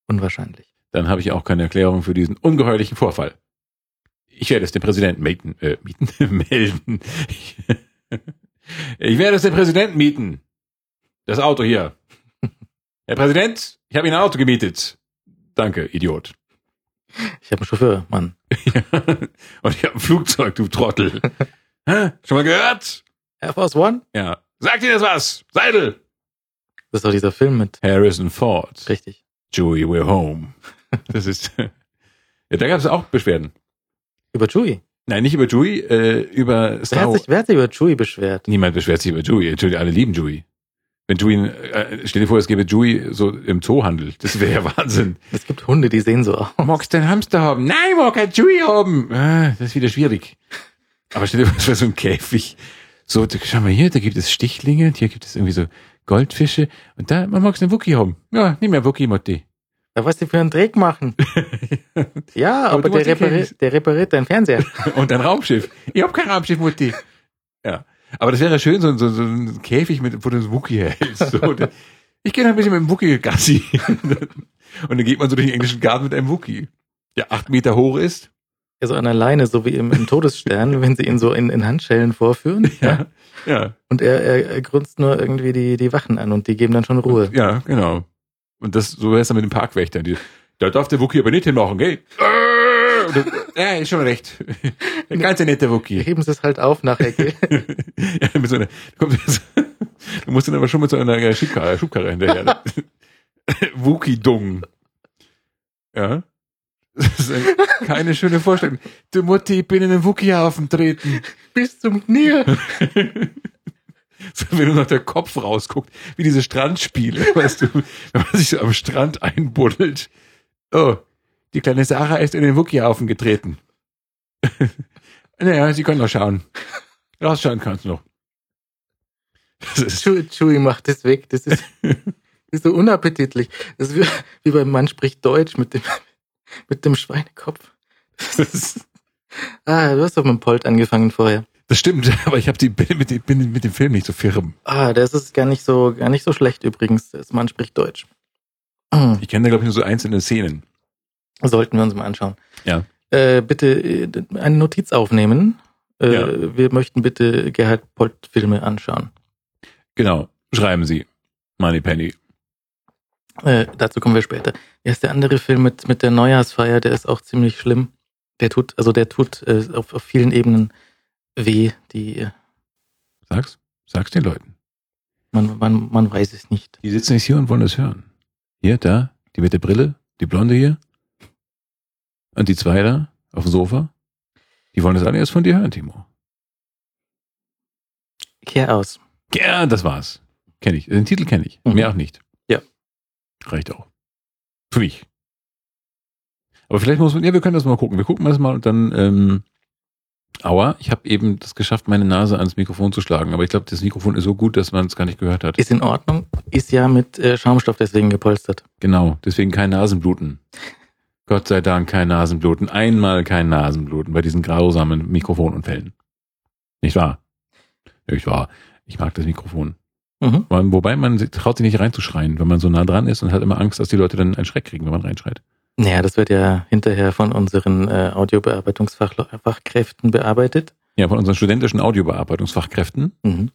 Unwahrscheinlich. Dann habe ich auch keine Erklärung für diesen ungeheuerlichen Vorfall. Ich werde es dem Präsidenten mieten, äh, mieten, melden. Ich werde es dem Präsidenten mieten. Das Auto hier. Herr Präsident, ich habe Ihnen ein Auto gemietet. Danke, Idiot. Ich habe einen Chauffeur, Mann. Und ich habe ein Flugzeug, du Trottel. Hä? Schon mal gehört? Air Force One? Ja. Sagt Ihnen das was? Seidel! Das ist doch dieser Film mit. Harrison Ford. Richtig. Joey, we're home. Das ist. Ja, da gab es auch Beschwerden. Über Chewie. Nein, nicht über Joey, äh, über Wer Star hat, Wars. sich, wer hat sich über Chewie beschwert? Niemand beschwert sich über Joey. Entschuldigung, alle lieben Joey. Wenn Joey, äh, stell dir vor, es gäbe Joey so im Zoohandel. Das wäre ja Wahnsinn. Es gibt Hunde, die sehen so aus. Magst du einen Hamster haben? Nein, mag kein Joey haben. Ah, das ist wieder schwierig. Aber stell dir vor, es wäre so ein Käfig. So, schau mal hier, da gibt es Stichlinge, und hier gibt es irgendwie so Goldfische. Und da, man magst einen Wookie haben. Ja, nimm mir Wookie, Motti. Da was die für einen Dreck machen. Ja, Aber aber, der, repariert, der repariert deinen Fernseher. Und ein Raumschiff. Ich hab kein Raumschiff, Mutti. Ja. Aber das wäre schön, so, so, so ein Käfig, mit, wo du das Wookie hältst. So, ich gehe ein bisschen mit dem Wookie Gassi. Und dann geht man so durch den englischen Garten mit einem Wookie, der acht Meter hoch ist. Ja, so an der Leine, so wie im, im Todesstern, wenn sie ihn so in, in Handschellen vorführen. Ja. Ja, Und er, er, er grunzt nur irgendwie die, die Wachen an und die geben dann schon Ruhe. ja, genau. Und das, so wär's dann mit den Parkwächtern. Die, da darf der Wookie aber nicht hinmachen, gell? Dann- Ja, ist schon recht. Ein ganz netter Wookie. Heben sie es halt auf nach Ecke. ja, mit so einer, kommt du musst dann aber schon mit so einer Schubkarre, Schubkarre hinterher. Wookie-Dung. Ja. Das ist ein, keine schöne Vorstellung. Du Mutti, ich bin in den Wookie-Hafen treten. Bis zum Knie. So, wenn nur noch der Kopf rausguckt, wie diese Strandspiele, weißt du, wenn man sich so am Strand einbuddelt. Oh, die kleine Sarah ist in den Wookie-Hafen getreten. naja, sie können noch schauen. Rausschauen kannst du noch. Das Chewie, Chewie macht das weg. Das ist, ist so unappetitlich. Das ist wie, wie beim Mann spricht Deutsch mit dem, mit dem Schweinekopf. Das ist, ah, du hast doch mit dem Polt angefangen vorher. Das stimmt, aber ich habe die bin mit, dem- bin mit dem Film nicht so firm. Ah, das ist gar nicht so, gar nicht so schlecht übrigens. Das Mann spricht Deutsch. Ich kenne da, glaube ich, nur so einzelne Szenen. Sollten wir uns mal anschauen. Ja. Äh, bitte äh, eine Notiz aufnehmen. Äh, Ja. Wir möchten bitte Gerhard Polt Filme anschauen. Genau, schreiben Sie. Money Penny. Äh, dazu kommen wir später. Erst der andere Film mit, mit der Neujahrsfeier, der ist auch ziemlich schlimm. Der tut, also der tut äh, auf, auf vielen Ebenen weh. Die, äh, Sag's. Sag's den Leuten. man, man, man weiß es nicht. Die sitzen jetzt hier und wollen das hören. Hier, da, die mit der Brille, die Blonde hier. Und die zwei da auf dem Sofa. Die wollen das alle erst von dir hören, Timo. Kehr aus. Ja, das war's. Kenne ich. Den Titel kenne ich. Mhm. Mehr auch nicht. Ja. Reicht auch. Für mich. Aber vielleicht muss man, ja, wir können das mal gucken. Wir gucken das mal und dann, ähm, aua, ich habe eben das geschafft, meine Nase ans Mikrofon zu schlagen. Aber ich glaube, das Mikrofon ist so gut, dass man es gar nicht gehört hat. Ist in Ordnung. Ist ja mit äh, Schaumstoff deswegen gepolstert. Genau, deswegen kein Nasenbluten. Gott sei Dank kein Nasenbluten. Einmal kein Nasenbluten bei diesen grausamen Mikrofonunfällen. Nicht wahr? Nicht wahr. Ich mag das Mikrofon. Mhm. Wobei man traut sich nicht reinzuschreien, wenn man so nah dran ist und hat immer Angst, dass die Leute dann einen Schreck kriegen, wenn man reinschreit. Naja, das wird ja hinterher von unseren äh, Audiobearbeitungsfachkräften bearbeitet. Ja, von unseren studentischen Audiobearbeitungsfachkräften, Mhm.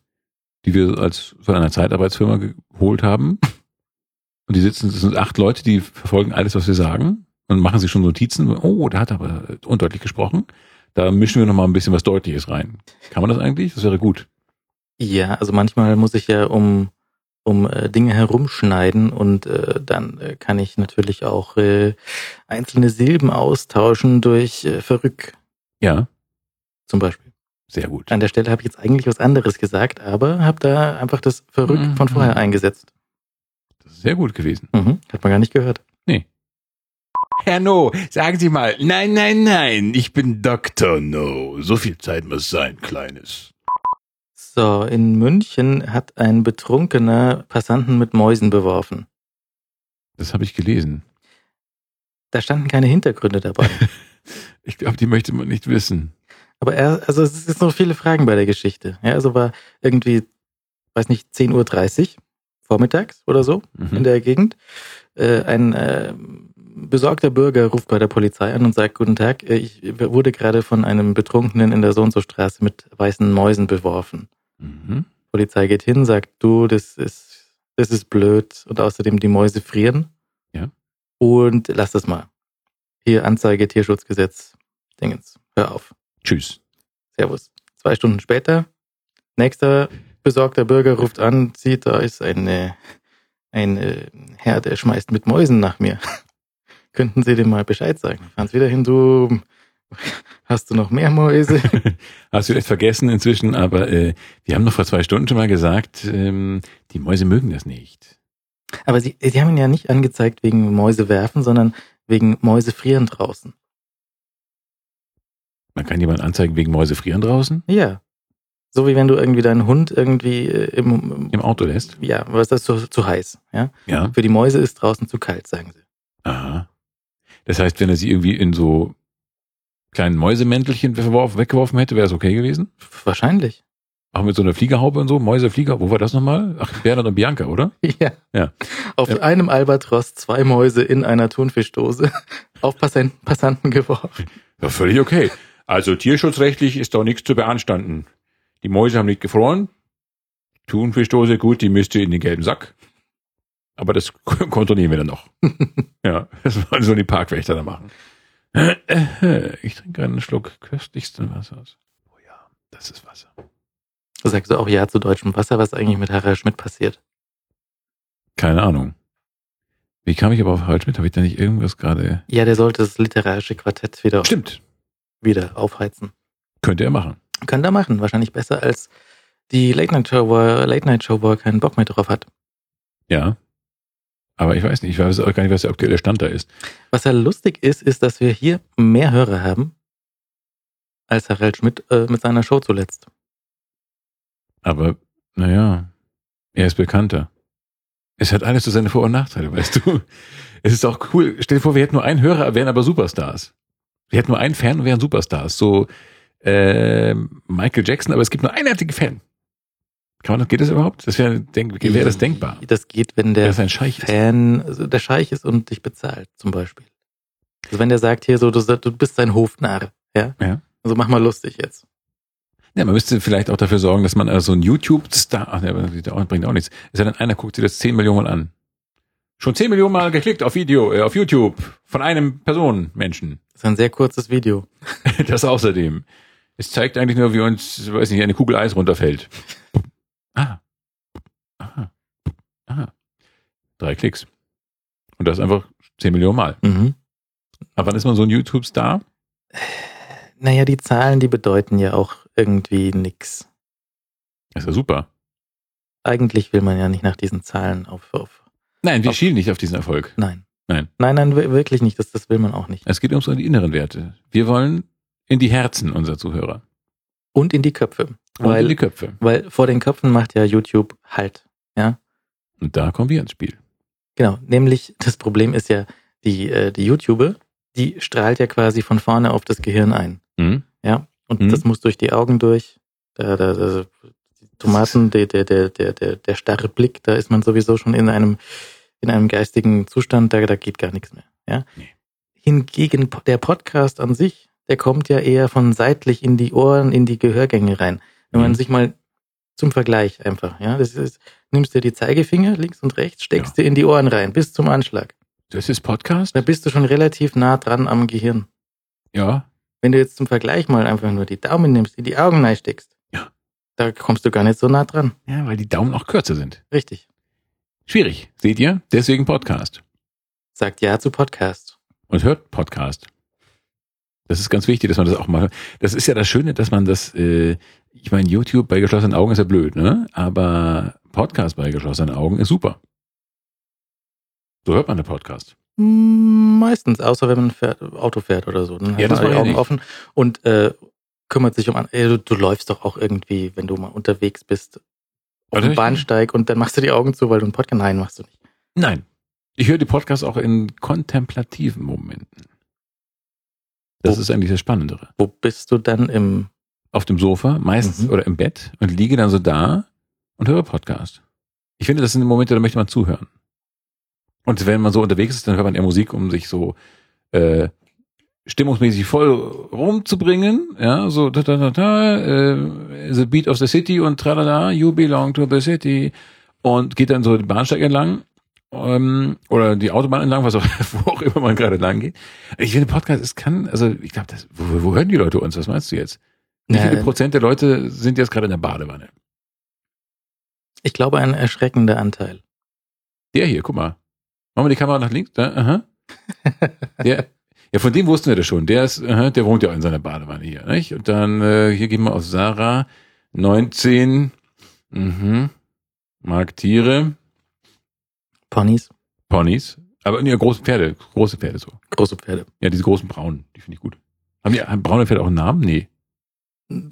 die wir als von einer Zeitarbeitsfirma geholt haben. Und die sitzen, das sind acht Leute, die verfolgen alles, was wir sagen und machen sich schon Notizen. Oh, da hat er aber undeutlich gesprochen. Da mischen wir noch mal ein bisschen was Deutliches rein. Kann man das eigentlich? Das wäre gut. Ja, also manchmal muss ich ja um, um äh, Dinge herumschneiden und äh, dann äh, kann ich natürlich auch äh, einzelne Silben austauschen durch äh, Verrück Ja, zum Beispiel. sehr gut. An der Stelle habe ich jetzt eigentlich was anderes gesagt, aber habe da einfach das Verrück Mhm. von vorher eingesetzt. Das ist sehr gut gewesen. Mhm. Hat man gar nicht gehört. Herr No, sagen Sie mal, nein, nein, nein, ich bin Dr. No. So viel Zeit muss sein, Kleines. So, in München hat ein betrunkener Passanten mit Mäusen beworfen. Das habe ich gelesen. Da standen keine Hintergründe dabei. Ich glaube, die möchte man nicht wissen. Aber er, also es sind noch viele Fragen bei der Geschichte. Ja, also war irgendwie, weiß nicht, 10.30 Uhr vormittags oder so in Mhm. der Gegend. Äh, ein äh, besorgter Bürger ruft bei der Polizei an und sagt, guten Tag, ich wurde gerade von einem Betrunkenen in der so und so Straße mit weißen Mäusen beworfen. Mhm. Polizei geht hin, sagt, du, das ist, das ist blöd und außerdem die Mäuse frieren. Ja. Und lass das mal. Hier Anzeige, Tierschutzgesetz, Dingens. Hör auf. Tschüss. Servus. Zwei Stunden später, nächster besorgter Bürger ruft an, sieht, da ist ein, äh, ein äh, Herr, der schmeißt mit Mäusen nach mir. Könnten Sie dem mal Bescheid sagen? Fahren Sie wieder hin, du, hast du noch mehr Mäuse? Hast du vielleicht vergessen inzwischen, aber äh, wir haben noch vor zwei Stunden schon mal gesagt, ähm, die Mäuse mögen das nicht. Aber Sie, Sie haben ihn ja nicht angezeigt wegen Mäuse werfen, sondern wegen Mäuse frieren draußen. Man kann jemanden anzeigen wegen Mäuse frieren draußen, Ja. So wie wenn du irgendwie deinen Hund irgendwie äh, im, im Auto lässt. ja, was ist das zu, zu heiß, ja? Ja. Für die Mäuse ist draußen zu kalt, sagen sie. Aha. Das heißt, wenn er sie irgendwie in so kleinen Mäusemäntelchen weggeworfen hätte, wäre es okay gewesen? Wahrscheinlich. Auch mit so einer Fliegerhaube und so, Mäuseflieger. Wo war das nochmal? Ach, Bernhard und Bianca, oder? Ja. Ja. Auf Ja. einem Albatros zwei Mäuse in einer Thunfischdose auf Passan- Passanten geworfen. Ja, völlig okay. Also tierschutzrechtlich ist da nichts zu beanstanden. Die Mäuse haben nicht gefroren. Thunfischdose, gut, die müsste in den gelben Sack. Aber das kontrollieren wir dann noch. ja, das wollen so die Parkwächter da machen. Ich trinke einen Schluck köstlichsten Wassers. Oh ja, das ist Wasser. Sagst du auch Ja zu deutschem Wasser, was eigentlich mit Harald Schmidt passiert. Keine Ahnung. Wie kam ich aber auf Harald Schmidt? Habe ich da nicht irgendwas gerade... Ja, der sollte das literarische Quartett wieder, Stimmt. wieder aufheizen. Könnte er machen. Kann er machen. Wahrscheinlich besser als die Late Night Show, wo er, Late Night Show, wo er keinen Bock mehr drauf hat. Ja. Aber ich weiß nicht, ich weiß auch gar nicht, was der aktuelle Stand da ist. Was ja lustig ist, ist, dass wir hier mehr Hörer haben als Harald Schmidt äh, mit seiner Show zuletzt. Aber, naja, er ist bekannter. Es hat alles so seine Vor- und Nachteile, weißt du. Es ist auch cool. Stell dir vor, wir hätten nur einen Hörer, wären aber Superstars. Wir hätten nur einen Fan und wären Superstars. So äh, Michael Jackson, aber es gibt nur einen einzigen Fan. Kann man das, geht das überhaupt? Das wäre denk, wäre das denkbar. Das geht, wenn der Wer ist ein Scheich? ist. Fan, also der Scheich ist und dich bezahlt, zum Beispiel. Also wenn der sagt hier so, du, du bist sein Hofnarr, ja? Ja. Also mach mal lustig jetzt. Ja, man müsste vielleicht auch dafür sorgen, dass man also so ein YouTube-Star, ach, ja, das bringt auch nichts. Es sei denn, einer guckt sich das 10 Millionen Mal an. Schon 10 Millionen Mal geklickt auf Video, äh, auf YouTube von einem Person, Menschen. Das ist ein sehr kurzes Video. Das außerdem. Es zeigt eigentlich nur, wie uns, weiß nicht, eine Kugel Eis runterfällt. Ah. Aha. Aha. Drei Klicks. Und das einfach 10 Millionen Mal. Mhm. Aber wann ist man so ein YouTube-Star? Naja, die Zahlen, die bedeuten ja auch irgendwie nix. Das ist ja super. Eigentlich will man ja nicht nach diesen Zahlen auf, auf Nein, wir Auf- schielen nicht auf diesen Erfolg. nein. Nein. Nein, nein, wir- wirklich nicht. Das, das will man auch nicht. Es geht um die inneren Werte. Wir wollen in die Herzen unserer Zuhörer. Und in die Köpfe. Und in Weil, die Köpfe. weil vor den Köpfen macht ja YouTube Halt. Und da kommen wir ins Spiel. Genau. Nämlich, das Problem ist ja, die, äh, die YouTube, die strahlt ja quasi von vorne auf das Gehirn ein. Hm? Ja. Und Mhm. das muss durch die Augen durch. Da, da, da, die Tomaten, der, der, der, der, der, der starre Blick, da ist man sowieso schon in einem, in einem geistigen Zustand, da, da geht gar nichts mehr. Ja. Nee. Hingegen der Podcast an sich, der kommt ja eher von seitlich in die Ohren, in die Gehörgänge rein. Wenn man Mhm. sich mal zum Vergleich einfach, ja, das ist, nimmst dir die Zeigefinger links und rechts, steckst dir in die Ohren rein, bis zum Anschlag. Das ist Podcast? Da bist du schon relativ nah dran am Gehirn. Ja. Wenn du jetzt zum Vergleich mal einfach nur die Daumen nimmst, in die Augen reinsteckst, Ja. da kommst du gar nicht so nah dran. Ja, weil die Daumen auch kürzer sind. Richtig. Schwierig. Seht ihr? Deswegen Podcast. Sagt ja zu Podcast. Und hört Podcast. Das ist ganz wichtig, dass man das auch mal hört. Das ist ja das Schöne, dass man das, äh, ich meine, YouTube bei geschlossenen Augen ist ja blöd, ne? Aber Podcast bei geschlossenen Augen ist super. So hört man den Podcast. Meistens, außer wenn man fährt, Auto fährt oder so. Dann Ja, hat das man die Augen nicht. offen und äh, kümmert sich um an. Ey, du, du läufst doch auch irgendwie, wenn du mal unterwegs bist, auf dem Bahnsteig und dann machst du die Augen zu, weil du einen Podcast. Nein, machst du nicht. Nein. Ich höre die Podcasts auch in kontemplativen Momenten. Das Oh. ist eigentlich das Spannendere. Wo bist du dann im. Auf dem Sofa, meistens Mhm. oder im Bett und liege dann so da und höre Podcast. Ich finde, das sind Momente, da möchte man zuhören. Und wenn man so unterwegs ist, dann hört man eher Musik, um sich so äh, stimmungsmäßig voll rumzubringen. Ja, so da da da da, äh, the beat of the city und tralala, you belong to the city und geht dann so den Bahnsteig entlang ähm, oder die Autobahn entlang, was auch, wo auch immer man gerade lang geht. Ich finde, Podcast, es kann, also ich glaube, wo, wo hören die Leute uns? Was meinst du jetzt? Wie viele Prozent der Leute sind jetzt gerade in der Badewanne? Ich glaube, ein erschreckender Anteil. Der hier, guck mal. Machen wir die Kamera nach links? Da, aha. Der, ja, von dem wussten wir das schon. Der ist, aha, der wohnt ja in seiner Badewanne hier, nicht? Und dann, äh, hier gehen wir auf Sarah. 19, mhm. Mag Tiere, Ponys, Ponys. Aber ja, große Pferde, große Pferde so. große Pferde. Ja, diese großen braunen, die finde ich gut. Haben die haben braune Pferde auch einen Namen? Nee.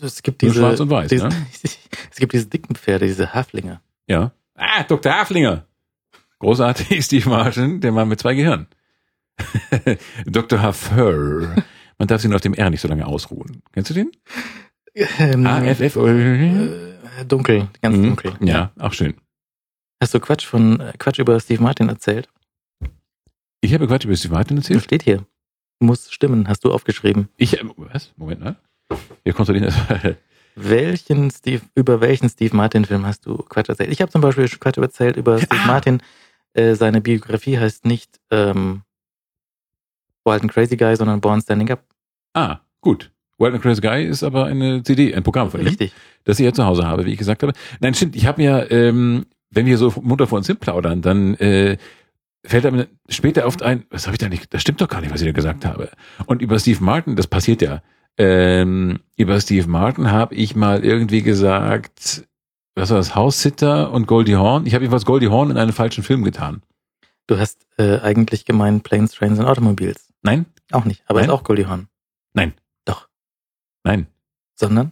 Es gibt diese, schwarz und weiß, diese, ne? es gibt diese dicken Pferde, diese Haflinger. Ja. Ah, Dr. Haflinger. Großartig, Steve Martin, der Mann mit zwei Gehirnen. Dr. Haffer. Man darf sich nur auf dem R nicht so lange ausruhen. Kennst du den? Ähm, A-F-F. äh, dunkel, ganz Mhm. dunkel. Ja, auch schön. Hast du Quatsch von äh, Quatsch über Steve Martin erzählt? Ich habe Quatsch über Steve Martin Das erzählt. steht hier. Muss stimmen, hast du aufgeschrieben. Ich, äh, was? Moment, ne? Wir kontrollieren das. Welchen Steve, über welchen Steve Martin Film hast du Quatsch erzählt? Ich habe zum Beispiel schon Quatsch erzählt über Steve Ah. Martin. Äh, seine Biografie heißt nicht ähm, Wild and Crazy Guy, sondern Born Standing Up. ah, gut. Wild and Crazy Guy ist aber eine CD, ein Programm von ihm. Richtig. das ich ja zu Hause habe, wie ich gesagt habe. Nein, stimmt, ich habe mir, ähm, wenn wir so munter vor uns hin plaudern, dann äh, fällt mir später oft ein, was habe ich da nicht, das stimmt doch gar nicht, was ich da gesagt habe. Und über Steve Martin, das passiert ja, ähm, über Steve Martin habe ich mal irgendwie gesagt, was war das, House-Sitter und Goldie Hawn. Ich habe jedenfalls Goldie Hawn in einen falschen Film getan. Du hast äh, eigentlich gemeint Planes, Trains and Automobiles. Nein? Auch nicht, aber Nein? ist auch Goldie Hawn. Nein. Doch. Nein. Sondern?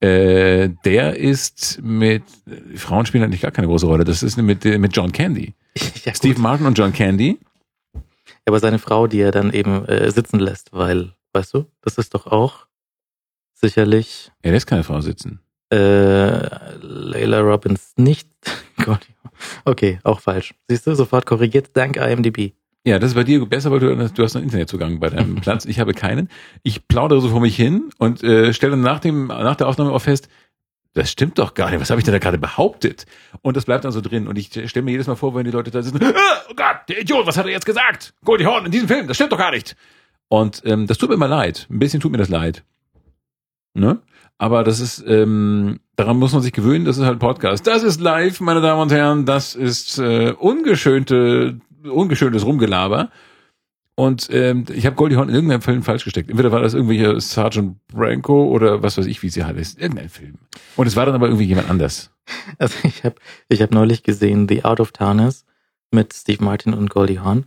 Äh, der ist mit Frauen spielen eigentlich gar keine große Rolle. Das ist mit, mit John Candy. Ja. Steve Martin und John Candy. Aber seine Frau, die er dann eben äh, sitzen lässt, weil, weißt du, das ist doch auch sicherlich Er lässt keine Frau sitzen. äh, Layla Robbins nicht. Gott. Okay, auch falsch. Siehst du, sofort korrigiert, dank IMDb. Ja, das ist bei dir besser, weil du, du hast einen Internetzugang bei deinem Platz. Ich habe keinen. Ich plaudere so vor mich hin und äh, stelle nach, dem, nach der Aufnahme auch fest, das stimmt doch gar nicht. Was habe ich denn da gerade behauptet? Und das bleibt dann so drin. Und ich stelle mir jedes Mal vor, wenn die Leute da sitzen, "Ah, oh Gott, der Idiot, was hat er jetzt gesagt? Goldie Horn in diesem Film, das stimmt doch gar nicht. Und ähm, das tut mir immer leid. Ein bisschen tut mir das leid. Ne? Aber das ist, ähm, daran muss man sich gewöhnen, das ist halt Podcast. Das ist live, meine Damen und Herren. Das ist äh, ungeschönte, ungeschöntes Rumgelaber. Und ähm, ich habe Goldie Hawn in irgendeinem Film falsch gesteckt. Entweder war das irgendwelche Sergeant Branko oder was weiß ich, wie sie heißt. Irgendein Film. Und es war dann aber irgendwie jemand anders. Also ich habe ich hab neulich gesehen The Out of Towners mit Steve Martin und Goldie Hawn,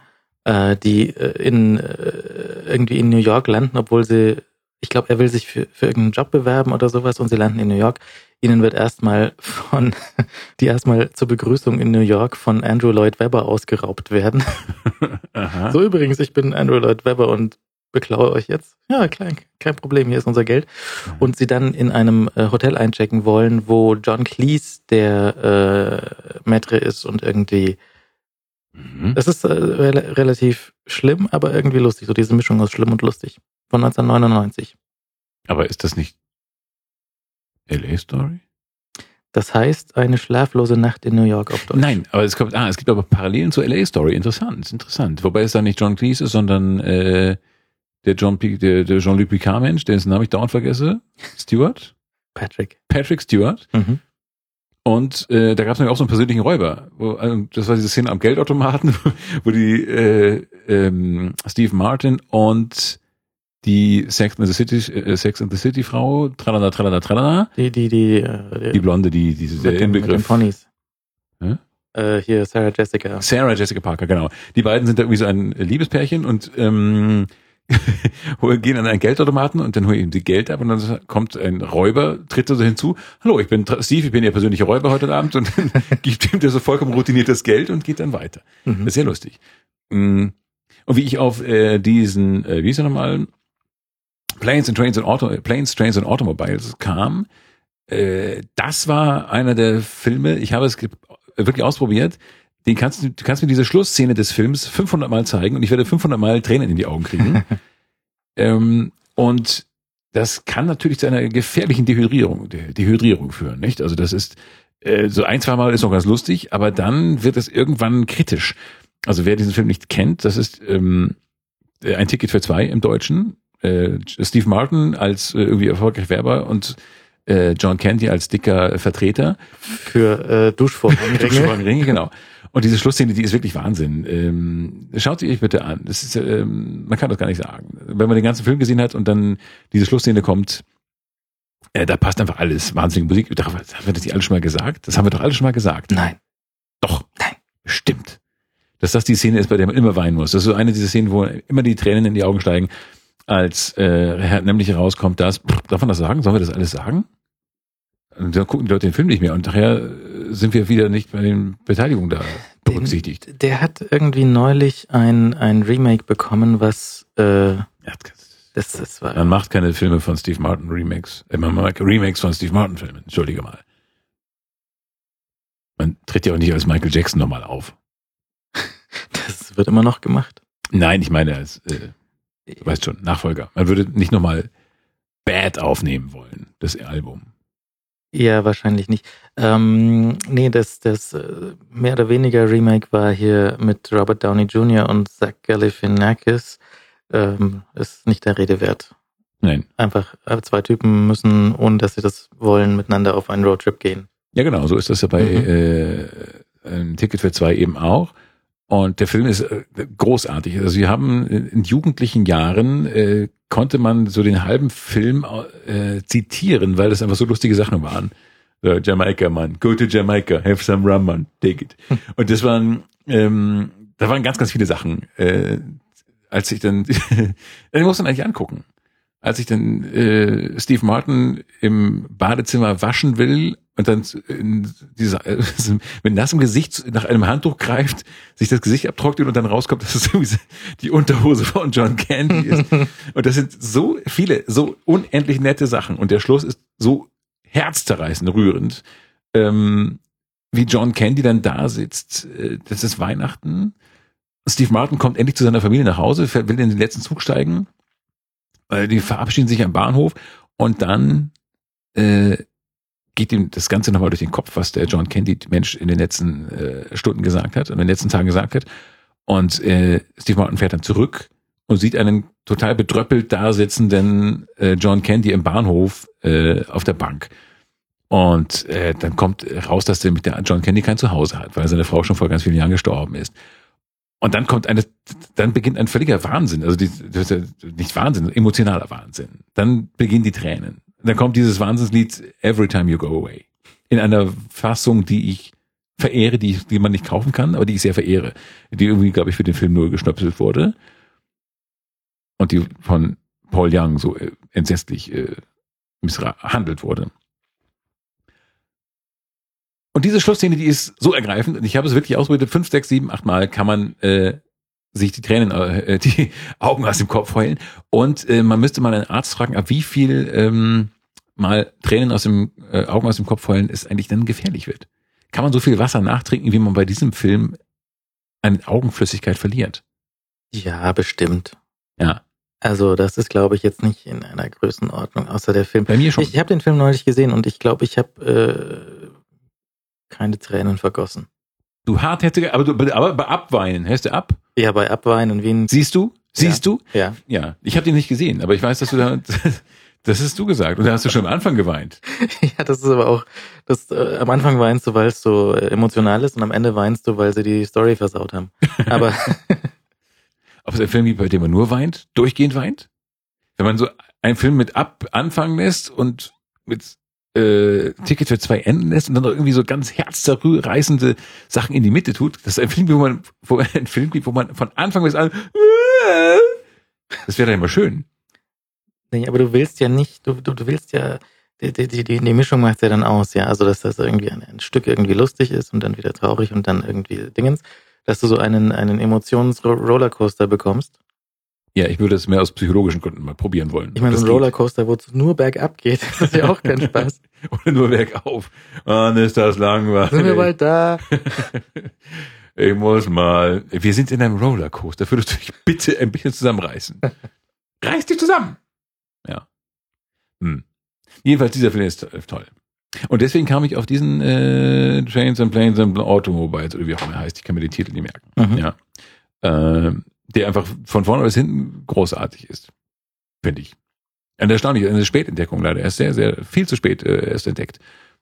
äh, die äh, in äh, irgendwie in New York landen, obwohl sie, ich glaube, er will sich für, für irgendeinen Job bewerben oder sowas und sie landen in New York. Ihnen wird erstmal von, die erstmal zur Begrüßung in New York von Andrew Lloyd Webber ausgeraubt werden. Aha. So übrigens, ich bin Andrew Lloyd Webber und beklaue euch jetzt. Ja, klein, kein Problem, hier ist unser Geld. Und sie dann in einem äh, Hotel einchecken wollen, wo John Cleese der äh, Maitre ist und irgendwie, Mhm. es ist äh, rela relativ schlimm, aber irgendwie lustig. So diese Mischung aus schlimm und lustig. Von 1999. Aber ist das nicht LA Story? Das heißt, eine schlaflose Nacht in New York auf Deutsch. Nein, aber es kommt, ah, es gibt aber Parallelen zur LA Story. Interessant, interessant. Wobei es dann nicht John Cleese ist, sondern äh, der John der, der Jean-Luc Picard Mensch, dessen Namen ich dauernd vergesse. Stewart? Patrick. Patrick Stewart. Mhm. Und äh, da gab es nämlich auch so einen persönlichen Räuber. Wo, also, das war diese Szene am Geldautomaten, wo die äh, ähm, Steve Martin und die Sex and the City, äh, Sex and the City Frau, tralala, tralala, tralala, Die, die, die, äh, die Blonde, die, diese der mit, den, mit den Inbegriff. Ponys. Hä? Äh, hier Sarah Jessica. Sarah Jessica Parker, genau. Die beiden sind da irgendwie so ein Liebespärchen und ähm, gehen an einen Geldautomaten und dann holen ihm die Geld ab und dann kommt ein Räuber, tritt so hinzu. Hallo, ich bin Steve, ich bin Ihr persönlicher Räuber heute Abend und dann gibt ihm der so vollkommen routiniert das Geld und geht dann weiter. Das Mhm. ist sehr lustig. Mm. Und wie ich auf äh, diesen, äh, wie ist er nochmal, Planes and Trains and Auto, Planes, Trains and Automobiles kam, äh, das war einer der Filme, ich habe es wirklich ausprobiert, den kannst du, du kannst mir diese Schlussszene des Films 500 Mal zeigen und ich werde 500 Mal Tränen in die Augen kriegen. ähm, und das kann natürlich zu einer gefährlichen Dehydrierung, De- Dehydrierung führen, nicht? Also das ist äh, so ein, zwei Mal ist noch ganz lustig, aber dann wird es irgendwann kritisch. Also wer diesen Film nicht kennt, das ist ähm, äh, ein Ticket für zwei im Deutschen. Äh, Steve Martin als äh, irgendwie erfolgreicher Werber und äh, John Candy als dicker Vertreter. Für äh, Duschvorhangringe. Duschvorhangringe, genau. Und diese Schlussszene, die ist wirklich Wahnsinn. Ähm, schaut sie euch bitte an. Das ist, ähm, man kann das gar nicht sagen. Wenn man den ganzen Film gesehen hat und dann diese Schlussszene kommt, äh, da passt einfach alles. Wahnsinnige Musik. Da- Haben wir das nicht alles schon mal gesagt? Das haben wir doch alles schon mal gesagt. Nein. Doch. Nein. Stimmt. Dass das die Szene ist, bei der man immer weinen muss. Das ist so eine dieser Szenen, wo immer die Tränen in die Augen steigen, als äh, nämlich herauskommt, dass, darf man das sagen? Sollen wir das alles sagen? Und dann gucken die Leute den Film nicht mehr und nachher äh, sind wir wieder nicht bei den Beteiligungen da berücksichtigt. Der hat irgendwie neulich ein, ein Remake bekommen, was äh, Ja, das, das war Man macht keine Filme von Steve Martin Remakes. Äh, man macht Remakes von Steve Martin Filmen. Entschuldige mal. Man tritt ja auch nicht als Michael Jackson nochmal auf. das wird immer noch gemacht. Nein, ich meine als, äh, du weißt schon, Nachfolger. Man würde nicht nochmal Bad aufnehmen wollen, das Album. Ja, wahrscheinlich nicht. Ähm, nee, das, das äh, mehr oder weniger Remake war hier mit Robert Downey Jr. und Zach Galifianakis. Ähm, ist nicht der Rede wert. Nein. Einfach äh, zwei Typen müssen, ohne dass sie das wollen, miteinander auf einen Roadtrip gehen. Ja, genau, so ist das ja bei Mhm. äh, ein Ticket für zwei eben auch. Und der Film ist äh, großartig. Also wir haben in jugendlichen Jahren äh, konnte man so den halben Film äh, zitieren, weil das einfach so lustige Sachen waren. So, Jamaika, Mann, go to Jamaica, have some rum, man, take it. Und das waren, ähm, da waren ganz, ganz viele Sachen. Äh, als ich dann, den muss man eigentlich angucken. als ich dann äh, Steve Martin im Badezimmer waschen will und dann in dieser, äh, mit nassem Gesicht nach einem Handtuch greift, sich das Gesicht abtrocknet und dann rauskommt, dass es irgendwie die Unterhose von John Candy ist. Und das sind so viele, so unendlich nette Sachen. Und der Schluss ist so herzzerreißend rührend, ähm, wie John Candy dann da sitzt. Äh, das ist Weihnachten. Steve Martin kommt endlich zu seiner Familie nach Hause, will in den letzten Zug steigen. Äh, die verabschieden sich am Bahnhof und dann äh, geht ihm das Ganze nochmal durch den Kopf, was der John Candy Mensch in den letzten äh, Stunden gesagt hat, in den letzten Tagen gesagt hat. Und äh, Steve Martin fährt dann zurück und sieht einen total bedröppelt da sitzenden äh, John Candy im Bahnhof äh, auf der Bank. Und äh, dann kommt raus, dass der mit der John Candy kein Zuhause hat, weil seine Frau schon vor ganz vielen Jahren gestorben ist. Und dann kommt eine, dann beginnt ein völliger Wahnsinn, also die, nicht Wahnsinn, emotionaler Wahnsinn. Dann beginnen die Tränen. Dann kommt dieses Wahnsinnslied Every Time You Go Away. In einer Fassung, die ich verehre, die, die man nicht kaufen kann, aber die ich sehr verehre. Die irgendwie, glaube ich, für den Film nur geschnöpselt wurde. Und die von Paul Young so äh, entsetzlich äh, misshandelt wurde. Und diese Schlussszene, die ist so ergreifend, und ich habe es wirklich ausprobiert, fünf, sechs, sieben, acht Mal kann man äh, sich die Tränen, äh, die Augen aus dem Kopf heulen. Und äh, man müsste mal einen Arzt fragen, ab wie viel ähm, mal Tränen aus dem äh, Augen aus dem Kopf heulen es eigentlich dann gefährlich wird. Kann man so viel Wasser nachtrinken, wie man bei diesem Film eine Augenflüssigkeit verliert? Ja, bestimmt. Ja. Also das ist, glaube ich, jetzt nicht in einer Größenordnung, außer der Film. Bei mir schon. Ich, ich habe den Film neulich gesehen und ich glaube, ich habe äh, keine Tränen vergossen. Du hart hätte, aber, du, aber bei Abweinen, hörst du ab? Ja, bei Abweinen wie ein... Siehst du? Siehst ja. du? Ja. Ja. Ich habe den nicht gesehen, aber ich weiß, dass du da, das hast du gesagt. Und da hast du schon am Anfang geweint. ja, das ist aber auch, das, äh, am Anfang weinst du, weil es so emotional ist und am Ende weinst du, weil sie die Story versaut haben. Aber Ob es ein Film gibt, bei dem man nur weint, durchgehend weint? Wenn man so einen Film mit ab anfangen lässt und mit äh, Ticket für zwei enden lässt und dann noch irgendwie so ganz herzzerreißende Sachen in die Mitte tut, das ist ein Film, wo man, wo ein Film gibt, wo man von Anfang bis an, das wäre dann immer schön. Nee, aber du willst ja nicht, du, du, du willst ja, die, die, die, die Mischung macht ja dann aus, ja. Also, dass das irgendwie ein, ein Stück irgendwie lustig ist und dann wieder traurig und dann irgendwie Dingens, dass du so einen, einen Emotions-Rollercoaster bekommst. Ja, ich würde es mehr aus psychologischen Gründen mal probieren wollen. Ich meine, Das so ein. Rollercoaster, wo es nur bergab geht, das ist ja auch kein Spaß. Oder nur bergauf. Mann, ist das langweilig. Sind wir bald da? Ich muss mal. Wir sind in einem Rollercoaster. Würdest du dich bitte ein bisschen zusammenreißen? Reiß dich zusammen! Ja. Hm. Jedenfalls, dieser Film ist toll. Und deswegen kam ich auf diesen äh, Trains and Planes and Automobiles, oder wie auch immer er heißt. Ich kann mir den Titel nicht merken. Mhm. Ja. Ähm, der einfach von vorne bis hinten großartig ist. Finde ich. Eine erstaunliche, eine Spätentdeckung leider. Er ist sehr, sehr viel zu spät äh, erst entdeckt.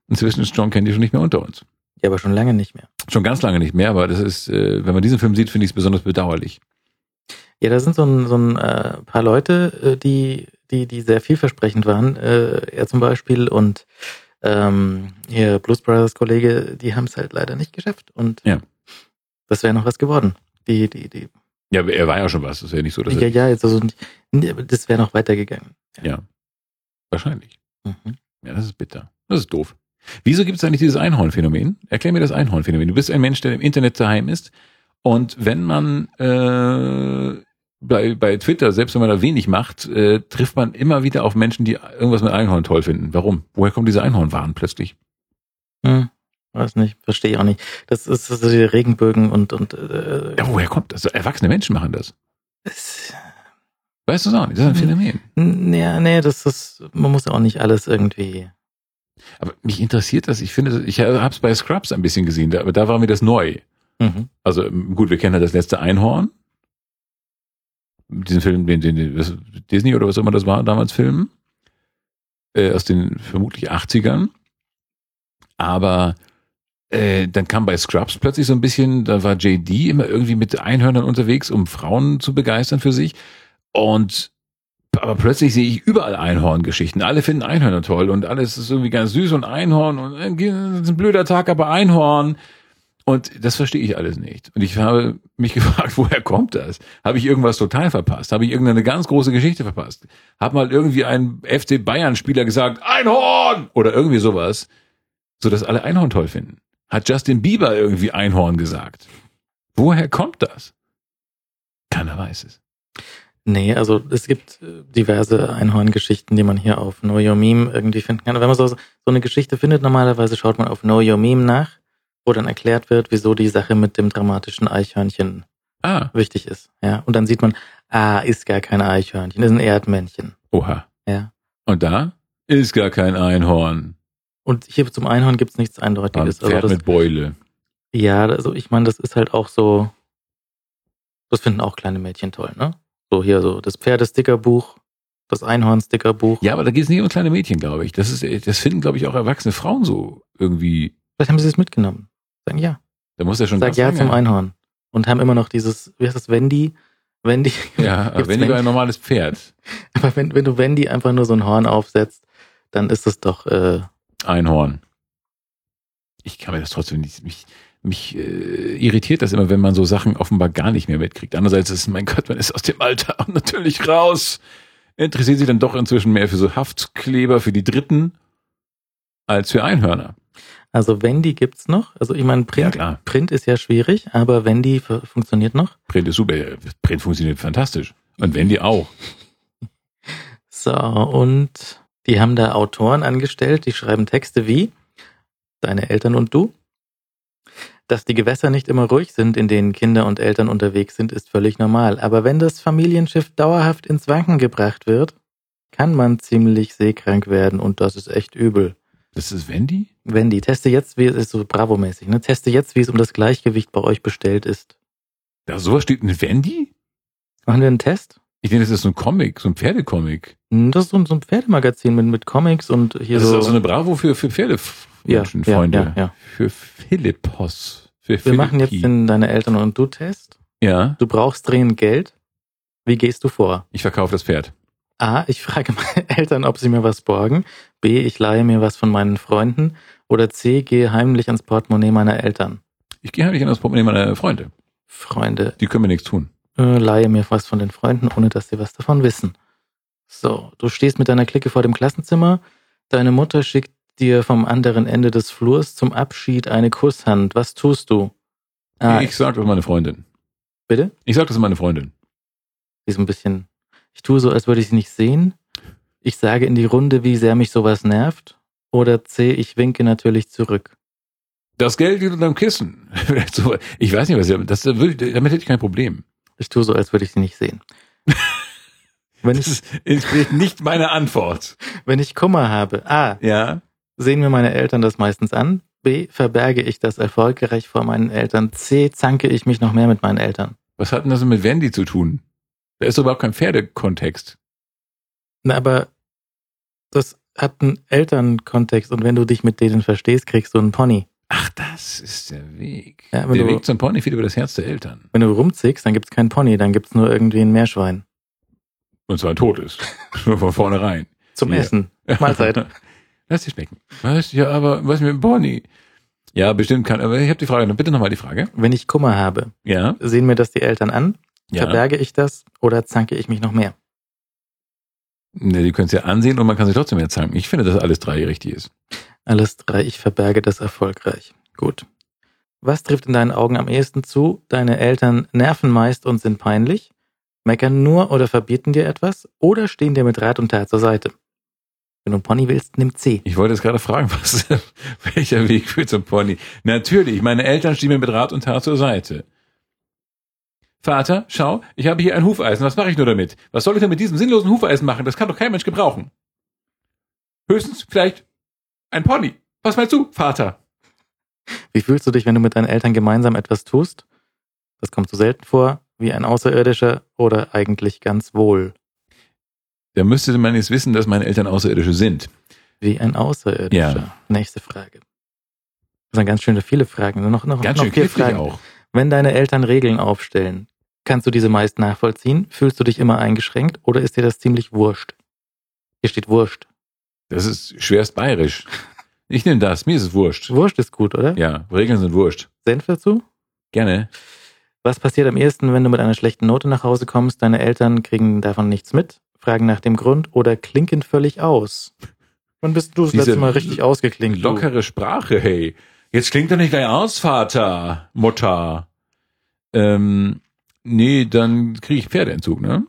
Inzwischen ist John Candy schon nicht mehr unter uns. Ja, aber schon lange nicht mehr. Schon ganz lange nicht mehr, aber das ist, äh, wenn man diesen Film sieht, finde ich es besonders bedauerlich. Ja, da sind so ein, so ein äh, paar Leute, äh, die, die, die sehr vielversprechend waren. Äh, er zum Beispiel und ähm, hier Blues Brothers Kollege, die haben es halt leider nicht geschafft. Und Ja. das wäre noch was geworden. Die, die, die, Ja, er war ja schon was. Das ist ja nicht so, dass ja, ja, jetzt also, das wäre noch weitergegangen. ja. Wahrscheinlich. Mhm. Ja, das ist bitter. Das ist doof. Wieso gibt es eigentlich dieses Einhornphänomen? Erklär mir das Einhornphänomen. Du bist ein Mensch, der im Internet daheim ist. Und wenn man äh, bei, bei Twitter, selbst wenn man da wenig macht, äh, trifft man immer wieder auf Menschen, die irgendwas mit Einhorn toll finden. Warum? Woher kommt diese Einhornwahn plötzlich? Hm, weiß nicht, verstehe ich auch nicht. Das ist so die Regenbögen und, und äh, Ja, woher kommt das? Erwachsene Menschen machen das. es- Weißt du es auch nicht? Das ist ein. Phänomen. Nee, nee, das ist, man muss ja auch nicht alles irgendwie. Aber mich interessiert das. Ich finde, ich habe es bei Scrubs ein bisschen gesehen, da, aber da war mir das neu. Mhm. Also ähm, gut, wir kennen ja das letzte Einhorn. Diesen Film, den, den, den das Disney oder was immer das war, damals Film. Äh, aus den vermutlich 80ern. Aber äh, dann kam bei Scrubs plötzlich so ein bisschen, da war JD immer irgendwie mit Einhörnern unterwegs, um Frauen zu begeistern für sich. Und aber plötzlich sehe ich überall Einhorngeschichten. Alle finden Einhörner toll und alles ist irgendwie ganz süß und Einhorn und äh, ein blöder Tag, aber Einhorn. Und das verstehe ich alles nicht. Und ich habe mich gefragt, woher kommt das? Habe ich irgendwas total verpasst? Habe ich irgendeine ganz große Geschichte verpasst? Hat mal irgendwie ein FC Bayern-Spieler gesagt, Einhorn! Oder irgendwie sowas, so dass alle Einhorn toll finden. Hat Justin Bieber irgendwie Einhorn gesagt? Woher kommt das? Keiner weiß es. Nee, also es gibt äh, diverse Einhorngeschichten, die man hier auf Know Your Meme irgendwie finden kann. Wenn man so, so eine Geschichte findet, normalerweise schaut man auf Know Your Meme nach, wo dann erklärt wird, wieso die Sache mit dem dramatischen Eichhörnchen Ah, wichtig ist. Ja, und dann sieht man, ah, ist gar kein Eichhörnchen, ist ein Erdmännchen. oha. Ja. Und da ist gar kein Einhorn. Und hier zum Einhorn gibt's nichts Ein Eindeutiges. Also Pferd das, mit Beule. ja, also ich meine, das ist halt auch so, das finden auch kleine Mädchen toll, ne? So hier so das Pferdestickerbuch, das Einhorn-Stickerbuch. Ja, aber da geht es nicht um kleine Mädchen, glaube ich. Das ist, das finden, glaube ich, auch erwachsene Frauen so irgendwie. Vielleicht haben sie es mitgenommen. Sagen ja. Da muss ja schon Sag ja zum Einhorn. Und haben immer noch dieses, wie heißt das, Wendy? Wendy. Ja, über Wendy? ein normales Pferd. Aber wenn, wenn du Wendy einfach nur so ein Horn aufsetzt, dann ist es doch, äh, Einhorn. Ich kann mir das trotzdem nicht. Mich, mich äh, irritiert das immer, wenn man so Sachen offenbar gar nicht mehr mitkriegt. Andererseits ist, mein Gott, man ist aus dem Alter auch natürlich raus. Interessiert sich dann doch inzwischen mehr für so Haftkleber für die Dritten als für Einhörner. also Wendy gibt's noch. Also ich meine, Ja, Print, klar. Print ist ja schwierig, aber Wendy fu- funktioniert noch. Print ist super. Print funktioniert fantastisch. Und Wendy auch. So, und die haben da Autoren angestellt, die schreiben Texte wie Deine Eltern und du. Dass die Gewässer nicht immer ruhig sind, in denen Kinder und Eltern unterwegs sind, ist völlig normal. Aber wenn das Familienschiff dauerhaft ins Wanken gebracht wird, kann man ziemlich seekrank werden und das ist echt übel. Das ist Wendy? Wendy, teste jetzt, wie es ist so Bravo-mäßig, ne? Teste jetzt, wie es um das Gleichgewicht bei euch bestellt ist. Da sowas steht in Wendy? Machen wir einen Test? Ich denke, das ist so ein Comic, so ein Pferdecomic. Hm, Das ist so ein, so ein Pferdemagazin mit, mit Comics und hier Das so. ist auch so eine Bravo für, für Pferdemenschen, Ja, ja, Freunde. ja, ja. Für Philippos. Für wir machen jetzt Philippi. den Deine Eltern und du Test. Ja, Du brauchst dringend Geld. Wie gehst du vor? ich verkaufe das Pferd. A, ich frage meine Eltern, ob sie mir was borgen. B, ich leihe mir was von meinen Freunden. Oder C, gehe heimlich ans Portemonnaie meiner Eltern. Ich gehe heimlich das Portemonnaie meiner Freunde. Freunde, Die können mir nichts tun. Äh, leihe mir was von den Freunden, ohne dass sie was davon wissen. So, du stehst mit deiner Clique vor dem Klassenzimmer. Deine Mutter schickt dir vom anderen Ende des Flurs zum Abschied eine Kusshand. Was tust du? Ah, Ich sag das meine Freundin. bitte? Ich sag das meine Freundin. Sie ist ein bisschen. Ich tue so, als würde ich sie nicht sehen. Ich sage in die Runde, wie sehr mich sowas nervt. Oder C, ich winke natürlich zurück. Das Geld liegt unterm Kissen. Ich weiß nicht, was ich, das, damit hätte ich kein Problem. Ich tue so, als würde ich sie nicht sehen. wenn, Das ich, ist, entspricht nicht meiner Antwort. wenn ich Kummer habe, A, Ja? sehen mir meine Eltern das meistens an. B, verberge ich das erfolgreich vor meinen Eltern. C, zanke ich mich noch mehr mit meinen Eltern. Was hat denn das mit Wendy zu tun? Da ist überhaupt kein Pferdekontext. Na, aber das hat einen Elternkontext und wenn du dich mit denen verstehst, kriegst du einen Pony. Ach, das ist der Weg. Ja, wenn der du- Weg zum Pony führt über das Herz der Eltern. Wenn du rumzickst, dann gibt's keinen Pony, dann gibt's nur irgendwie ein Meerschwein. Und zwar ein totes. Nur von vornherein. Zum Ja. Essen. Mahlzeit. Lass dich schmecken. Was? Ja, aber was mit dem Pony? Ja, bestimmt kann, aber ich habe die Frage, bitte nochmal die Frage. Wenn ich Kummer habe, Ja, sehen mir das die Eltern an? ja. Verberge ich das oder zanke ich mich noch mehr? Ne, die können es ja ansehen und man kann sich trotzdem mehr zanken. Ich finde, dass alles drei richtig ist. Alles drei, ich verberge das erfolgreich. Gut. Was trifft in deinen Augen am ehesten zu? Deine Eltern nerven meist und sind peinlich, meckern nur oder verbieten dir etwas oder stehen dir mit Rat und Tat zur Seite. Wenn du einen Pony willst, nimm C. Ich wollte jetzt gerade fragen, was, welcher Weg führt zum Pony? Natürlich, meine Eltern stehen mir mit Rat und Tat zur Seite. Vater, schau, ich habe hier ein Hufeisen. Was mache ich nur damit? Was soll ich denn mit diesem sinnlosen Hufeisen machen? Das kann doch kein Mensch gebrauchen. Höchstens vielleicht ein Pony. Was meinst du, Vater? Wie fühlst du dich, wenn du mit deinen Eltern gemeinsam etwas tust? Das kommt so selten vor, wie ein Außerirdischer oder eigentlich ganz wohl. Da müsste man jetzt wissen, dass meine Eltern Außerirdische sind. Wie ein Außerirdischer. Ja. Nächste Frage. Das sind ganz schön viele Fragen. Noch, noch, Ganz noch schön vier Fragen. auch. Wenn deine Eltern Regeln aufstellen, kannst du diese meist nachvollziehen? Fühlst du dich immer eingeschränkt oder ist dir das ziemlich wurscht? Hier steht wurscht. Das ist schwerst bayerisch. Ich nehme das. Mir ist es wurscht. Wurscht ist gut, oder? Ja, Regeln sind wurscht. Senf dazu? Gerne. Was passiert am ehesten, wenn du mit einer schlechten Note nach Hause kommst? Deine Eltern kriegen davon nichts mit, fragen nach dem Grund oder klinken völlig aus. Wann bist du das Diese letzte Mal richtig ausgeklinkt? du? Lockere Sprache, hey. Jetzt klingt doch nicht gleich aus, Vater, Mutter. Ähm, nee, dann kriege ich Pferdeentzug, ne?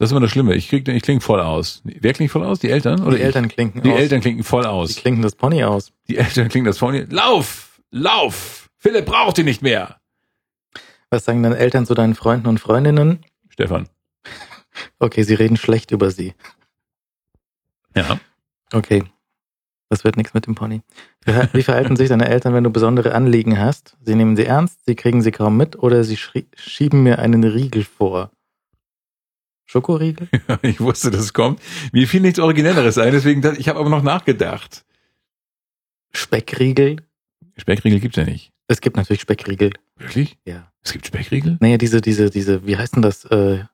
Das ist immer das Schlimme. Ich krieg, ich klinge voll aus. Wer klingt voll aus? Die Eltern? Oder Die? Eltern klinken Die aus. Eltern klinken voll Die aus. klinken das Pony aus. Die Eltern klingen das vorne. Lauf! Lauf! Philipp braucht ihn nicht mehr. Was sagen deine Eltern zu deinen Freunden und Freundinnen? Stefan. Okay, sie reden schlecht über sie. Ja. Okay. Das wird nichts mit dem Pony. Wie ver- Wie verhalten sich deine Eltern, wenn du besondere Anliegen hast? Sie nehmen sie ernst, sie kriegen sie kaum mit oder sie schieben mir einen Riegel vor. Schokoriegel? Ich wusste, dass es kommt. Mir fiel nichts Originelleres ein, deswegen, ich habe aber noch nachgedacht. Speckriegel? Speckriegel gibt's ja nicht. Es gibt natürlich Speckriegel. Wirklich? Ja. Es gibt Speckriegel? Naja, diese, diese, diese, wie heißt denn das? Äh,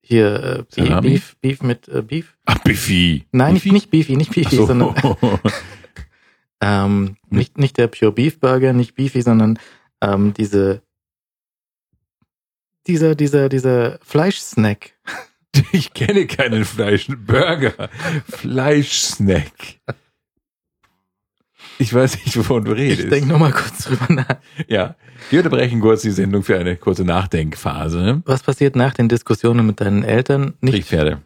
hier, äh, Beef? Beef, mit äh, Beef? Ach, Biffy. Nein, Biffy? nicht Beefy, nicht Beefy, so. sondern ähm, nicht, nicht der Pure Beef Burger, nicht Beefy, sondern ähm, diese, dieser, dieser, dieser Fleischsnack. Ich kenne keinen Fleisch. Burger. Fleischsnack. Ich weiß nicht, wovon du redest. Ich denke nochmal kurz drüber nach. ja. Wir unterbrechen kurz die Sendung für eine kurze Nachdenkphase. Was passiert nach den Diskussionen mit deinen Eltern? Nicht, Kriegpferde.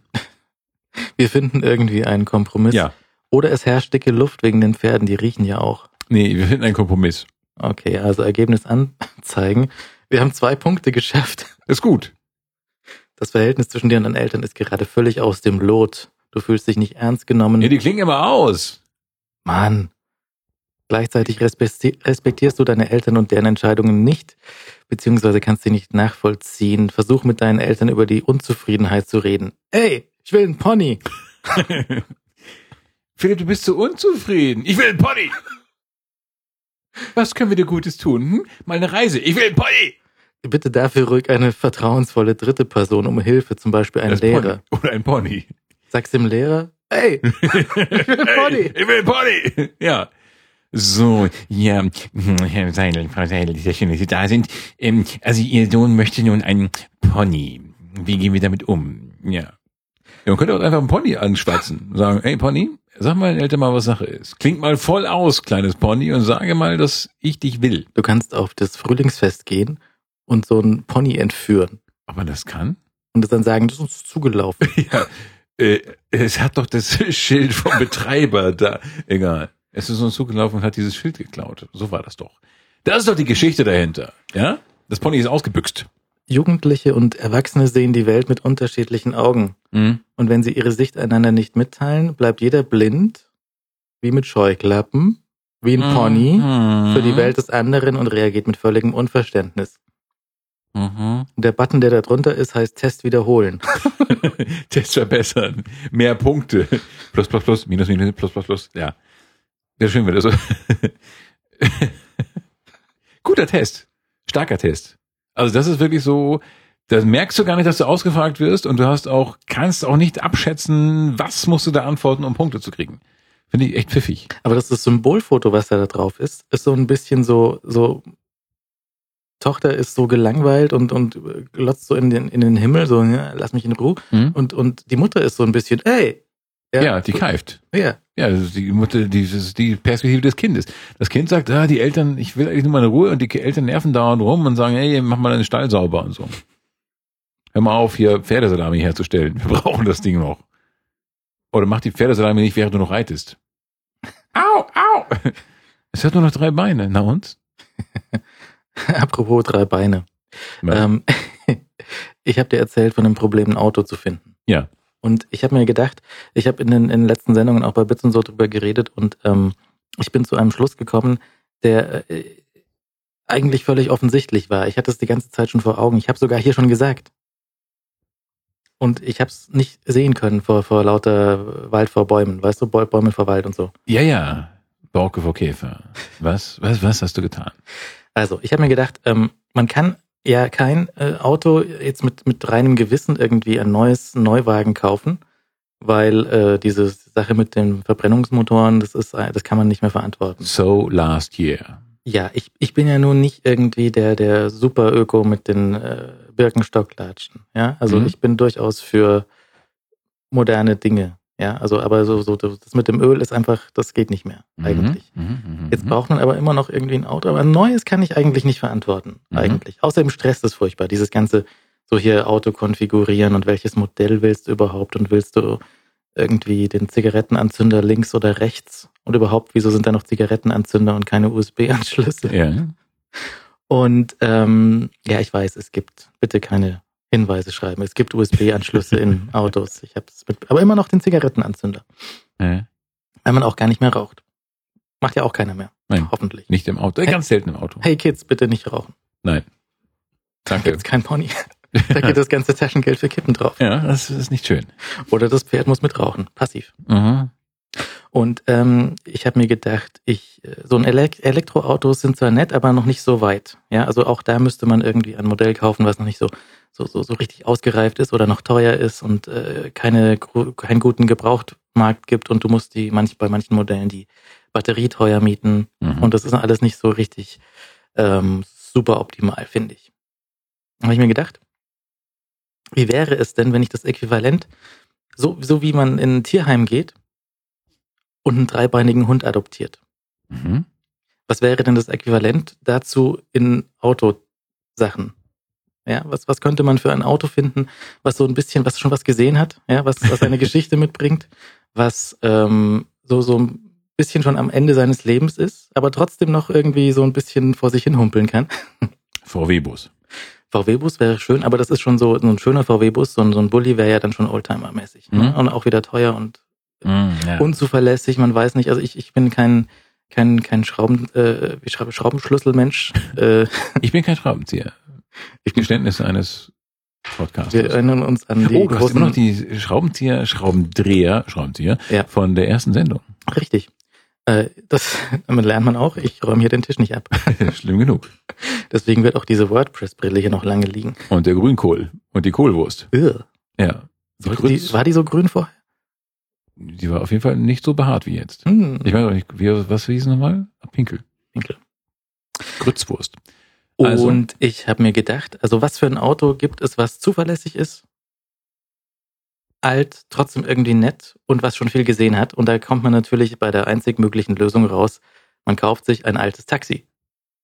wir finden irgendwie einen Kompromiss. Ja. Oder es herrscht dicke Luft wegen den Pferden, die riechen ja auch. Nee, wir finden einen Kompromiss. Okay, also Ergebnis anzeigen. Wir haben zwei Punkte geschafft. Ist gut. Das Verhältnis zwischen dir und deinen Eltern ist gerade völlig aus dem Lot. Du fühlst dich nicht ernst genommen. Nee, die klingen immer aus. Mann. Gleichzeitig respekti- respektierst du deine Eltern und deren Entscheidungen nicht, beziehungsweise kannst sie nicht nachvollziehen. Versuch mit deinen Eltern über die Unzufriedenheit zu reden. Ey, ich will einen Pony. Philipp, du bist so unzufrieden. Ich will einen Pony. Was können wir dir Gutes tun? Hm? Mal eine Reise. Ich will einen Pony. Bitte dafür ruhig eine vertrauensvolle dritte Person um Hilfe, zum Beispiel ein Das Lehrer. Pony. Oder ein Pony. Sagst dem Lehrer, ey, ich will einen Pony. Hey, ich will einen Pony. Ja. So, ja, Herr Seidel, Frau Seidel, sehr schön, dass Sie da sind. Ähm, also Ihr Sohn möchte nun einen Pony. Wie gehen wir damit um? Ja. ja man könnte auch einfach einen Pony anschwatzen. Sagen, hey Pony, sag mal den Eltern mal, was Sache ist. Klingt mal voll aus, kleines Pony, und sage mal, dass ich dich will. Du kannst auf das Frühlingsfest gehen und so einen Pony entführen Ob man das kann? und es dann sagen, das ist uns zugelaufen. Ja. Äh, es hat doch das Schild vom Betreiber da. Egal. Es ist uns zugelaufen und hat dieses Schild geklaut. So war das doch. Das ist doch die Geschichte dahinter. Ja? Das Pony ist ausgebüxt. Jugendliche und Erwachsene sehen die Welt mit unterschiedlichen Augen. Mhm. Und wenn sie ihre Sicht einander nicht mitteilen, bleibt jeder blind, wie mit Scheuklappen, wie ein Pony, Mhm. für die Welt des anderen und reagiert mit völligem Unverständnis. Mhm. Und der Button, der da drunter ist, heißt Test wiederholen. Test verbessern. Mehr Punkte. Plus, plus, plus, minus, minus, plus, plus, plus. Ja. Wäre schön, wenn das so. Guter Test. Starker Test. Also das ist wirklich so, da merkst du gar nicht, dass du ausgefragt wirst und du hast auch, kannst auch nicht abschätzen, was musst du da antworten, um Punkte zu kriegen. Finde ich echt pfiffig. Aber das ist Symbolfoto, was da drauf ist, ist so ein bisschen so, so, Tochter ist so gelangweilt und, und glotzt so in den, in den Himmel, so, ja, lass mich in Ruhe. Und, und die Mutter ist so ein bisschen, ey. Ja, die keift. Ja, Ja, das ist die Mutter, die, das ist die Perspektive des Kindes. Das Kind sagt, ah, die Eltern, ich will eigentlich nur mal eine Ruhe und die Eltern nerven dauernd rum und sagen, ey, mach mal deinen Stall sauber und so. Hör mal auf, hier Pferdesalami herzustellen. Wir brauchen das Ding noch. Oder mach die Pferdesalami nicht, während du noch reitest. Au, au! Es hat nur noch drei Beine. Na und? apropos drei Beine. Was? Ähm, ich habe dir erzählt von dem Problem, ein Auto zu finden. Ja. Und ich habe mir gedacht, ich habe in den, in den letzten Sendungen auch bei Bits und so drüber geredet und ähm, ich bin zu einem Schluss gekommen, der äh, eigentlich völlig offensichtlich war. Ich hatte es die ganze Zeit schon vor Augen. Ich habe sogar hier schon gesagt. Und ich habe es nicht sehen können vor, vor lauter Wald vor Bäumen. Weißt du, Bäu- Bäume vor Wald und so. Ja, ja. Borke vor Käfer. Was, was, was hast du getan? Also, ich habe mir gedacht, ähm, man kann ja kein äh, Auto jetzt mit, mit reinem Gewissen irgendwie ein neues Neuwagen kaufen, weil äh, diese Sache mit den Verbrennungsmotoren, das ist, das kann man nicht mehr verantworten. So last year. Ja, ich, ich bin ja nun nicht irgendwie der, der super Öko mit den äh, Birkenstocklatschen. Ja, also Mhm. ich bin durchaus für moderne Dinge. Ja, also aber so, so das mit dem Öl ist einfach, das geht nicht mehr eigentlich. Mhm, mhm, Jetzt mhm. braucht man aber immer noch irgendwie ein Auto, aber ein neues kann ich eigentlich nicht verantworten, Mhm. eigentlich. Außerdem stresst es furchtbar, dieses ganze so hier Auto konfigurieren und welches Modell willst du überhaupt und willst du irgendwie den Zigarettenanzünder links oder rechts und überhaupt, wieso sind da noch Zigarettenanzünder und keine USB-Anschlüsse? Ja. Und ähm, ja, ich weiß, es gibt bitte keine Hinweise schreiben. Es gibt USB-Anschlüsse in Autos. Ich habe es mit, aber immer noch den Zigarettenanzünder, ja. weil man auch gar nicht mehr raucht. Macht ja auch keiner mehr, Nein, hoffentlich. nicht im Auto. Äh, Hey. Ganz selten im Auto. Hey Kids, bitte nicht rauchen. Da Danke. gibt's kein Pony. Da geht das ganze Taschengeld für Kippen drauf. Ja, das ist nicht schön. Oder das Pferd muss mit rauchen, passiv. Mhm. Und ähm, ich habe mir gedacht, ich äh, so ein Elek Elektroautos sind zwar nett, aber noch nicht so weit. Ja, also auch da müsste man irgendwie ein Modell kaufen, was noch nicht so so so, so richtig ausgereift ist oder noch teuer ist und äh, keine keinen guten Gebrauchtmarkt gibt und du musst die manch bei manchen Modellen die Batterie teuer mieten Mhm. und das ist alles nicht so richtig ähm, super optimal, finde ich. Habe ich mir gedacht, wie wäre es denn, wenn ich das Äquivalent, so, so wie man in ein Tierheim geht und einen dreibeinigen Hund adoptiert. Mhm. Was wäre denn das Äquivalent dazu in Autosachen? Ja, was, was könnte man für ein Auto finden, was so ein bisschen, was schon was gesehen hat, ja, was, was eine Geschichte mitbringt, was ähm, so, so ein bisschen schon am Ende seines Lebens ist, aber trotzdem noch irgendwie so ein bisschen vor sich hin humpeln kann. VW-Bus. VW-Bus wäre schön, aber das ist schon so, so ein schöner VW-Bus, so ein, so ein Bulli wäre ja dann schon Oldtimer-mäßig. Ne? Mhm. Und auch wieder teuer und Mhm, ja. unzuverlässig, man weiß nicht. Also ich, ich bin kein, kein, kein Schrauben, äh, wie schreibe Schraubenschlüsselmensch. äh, ich bin kein Schraubenzieher. ich bin, Geständnis eines Podcasts. wir erinnern uns an die Oh, du hast immer noch die Schraubenzieher, Schraubendreher, Schraubenzieher Ja. von der ersten Sendung. richtig. Äh, das damit lernt man auch. Ich räume hier den Tisch nicht ab. Schlimm genug. Deswegen wird auch diese WordPress-Brille hier noch lange liegen. Und der Grünkohl und die Kohlwurst. Ugh. Ja. Die, war die so grün vorher? Die war auf jeden Fall nicht so behaart wie jetzt. Hm, Ich nicht, wie, was hieß es nochmal? Pinkel. Winkel. Grützwurst. Also- Und ich habe mir gedacht, also was für ein Auto gibt es, was zuverlässig ist, alt, trotzdem irgendwie nett und was schon viel gesehen hat. Und da kommt man natürlich bei der einzig möglichen Lösung raus. Man kauft sich ein altes Taxi.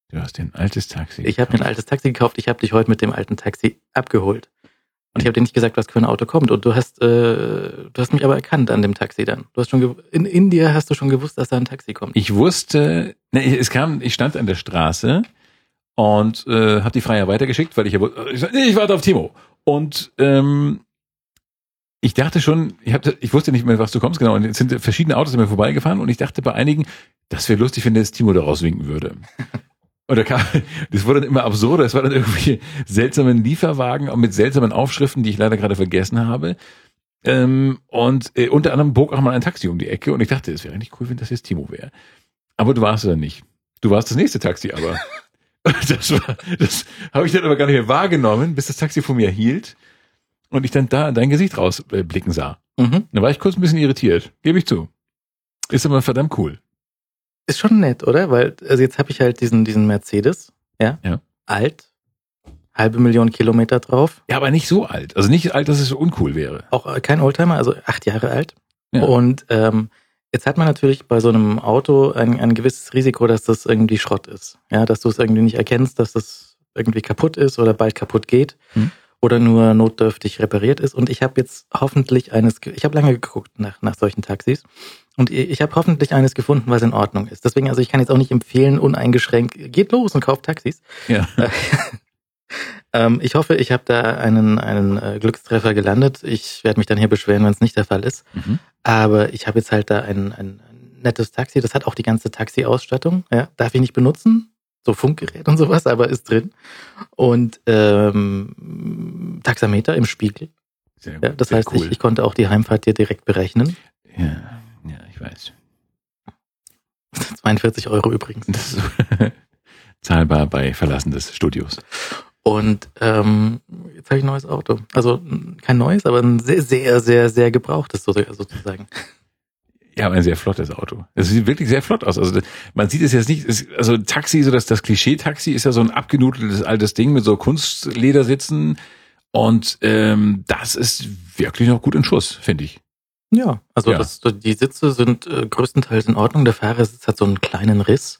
Du hast dir ein altes Taxi. Ich habe mir ein altes Taxi gekauft. Ich habe dich heute mit dem alten Taxi abgeholt. Und ich habe dir nicht gesagt, was für ein Auto kommt. Und du hast, äh, du hast mich aber erkannt an dem Taxi dann. Du hast schon gew- in India hast du schon gewusst, dass da ein Taxi kommt. Ich wusste, ne, es kam, ich stand an der Straße und äh, habe die Freier weitergeschickt, weil ich, ja ich, ich warte auf Timo. Und ähm, ich dachte schon, ich, hab, ich wusste nicht mehr, was du kommst, genau. Und jetzt sind verschiedene Autos an mir vorbeigefahren und ich dachte bei einigen, das wäre lustig, wenn jetzt Timo da rauswinken würde. Und da kam, das wurde dann immer absurder. Es war dann irgendwie seltsamen Lieferwagen mit seltsamen Aufschriften, die ich leider gerade vergessen habe. Ähm, und äh, unter anderem bog auch mal ein Taxi um die Ecke und ich dachte, es wäre nicht cool, wenn das jetzt Timo wäre. Aber du warst es dann nicht. Du warst das nächste Taxi, aber das war, das habe ich dann aber gar nicht mehr wahrgenommen, bis das Taxi vor mir hielt und ich dann da dein Gesicht rausblicken sah. Mhm. Da war ich kurz ein bisschen irritiert, gebe ich zu. Ist aber verdammt cool. Ist schon nett, oder? Weil, also jetzt habe ich halt diesen, diesen Mercedes, ja? Ja. Alt, halbe Million Kilometer drauf. Ja, aber nicht so alt. Also nicht alt, dass es so uncool wäre. Auch äh, kein Oldtimer, also acht Jahre alt. Ja. Und ähm, jetzt hat man natürlich bei so einem Auto ein, ein gewisses Risiko, dass das irgendwie Schrott ist. Ja, dass du es irgendwie nicht erkennst, dass das irgendwie kaputt ist oder bald kaputt geht. Hm. Oder nur notdürftig repariert ist. Und ich habe jetzt hoffentlich eines, ich habe lange geguckt nach, nach solchen Taxis. Und ich ich habe hoffentlich eines gefunden, was in Ordnung ist. Deswegen, also ich kann jetzt auch nicht empfehlen, uneingeschränkt, geht los und kauft Taxis. Ja. Ähm, ich hoffe, ich habe da einen, einen äh, Glückstreffer gelandet. Ich werde mich dann hier beschweren, wenn es nicht der Fall ist. Mhm. Aber ich habe jetzt halt da ein, ein nettes Taxi. Das hat auch die ganze Taxi-Ausstattung. Ja, darf ich nicht benutzen. So Funkgerät und sowas, aber ist drin. Und ähm, Taxameter im Spiegel. Sehr gut. Ja, das heißt, ich, ich konnte auch die Heimfahrt dir direkt berechnen. ja, ja, ich weiß. 42 Euro übrigens. Das ist zahlbar bei Verlassen des Studios. Und ähm, jetzt habe ich ein neues Auto. Also kein neues, aber ein sehr, sehr, sehr, sehr gebrauchtes so- sozusagen. Ja, aber ein sehr flottes Auto. Es sieht wirklich sehr flott aus. Also man sieht es jetzt nicht, es, also Taxi, so das, das Klischee-Taxi ist ja so ein abgenudeltes altes Ding mit so Kunstledersitzen und ähm, das ist wirklich noch gut in Schuss, finde ich. Ja, also Ja. Das, die Sitze sind äh, größtenteils in Ordnung. Der Fahrersitz hat so einen kleinen Riss.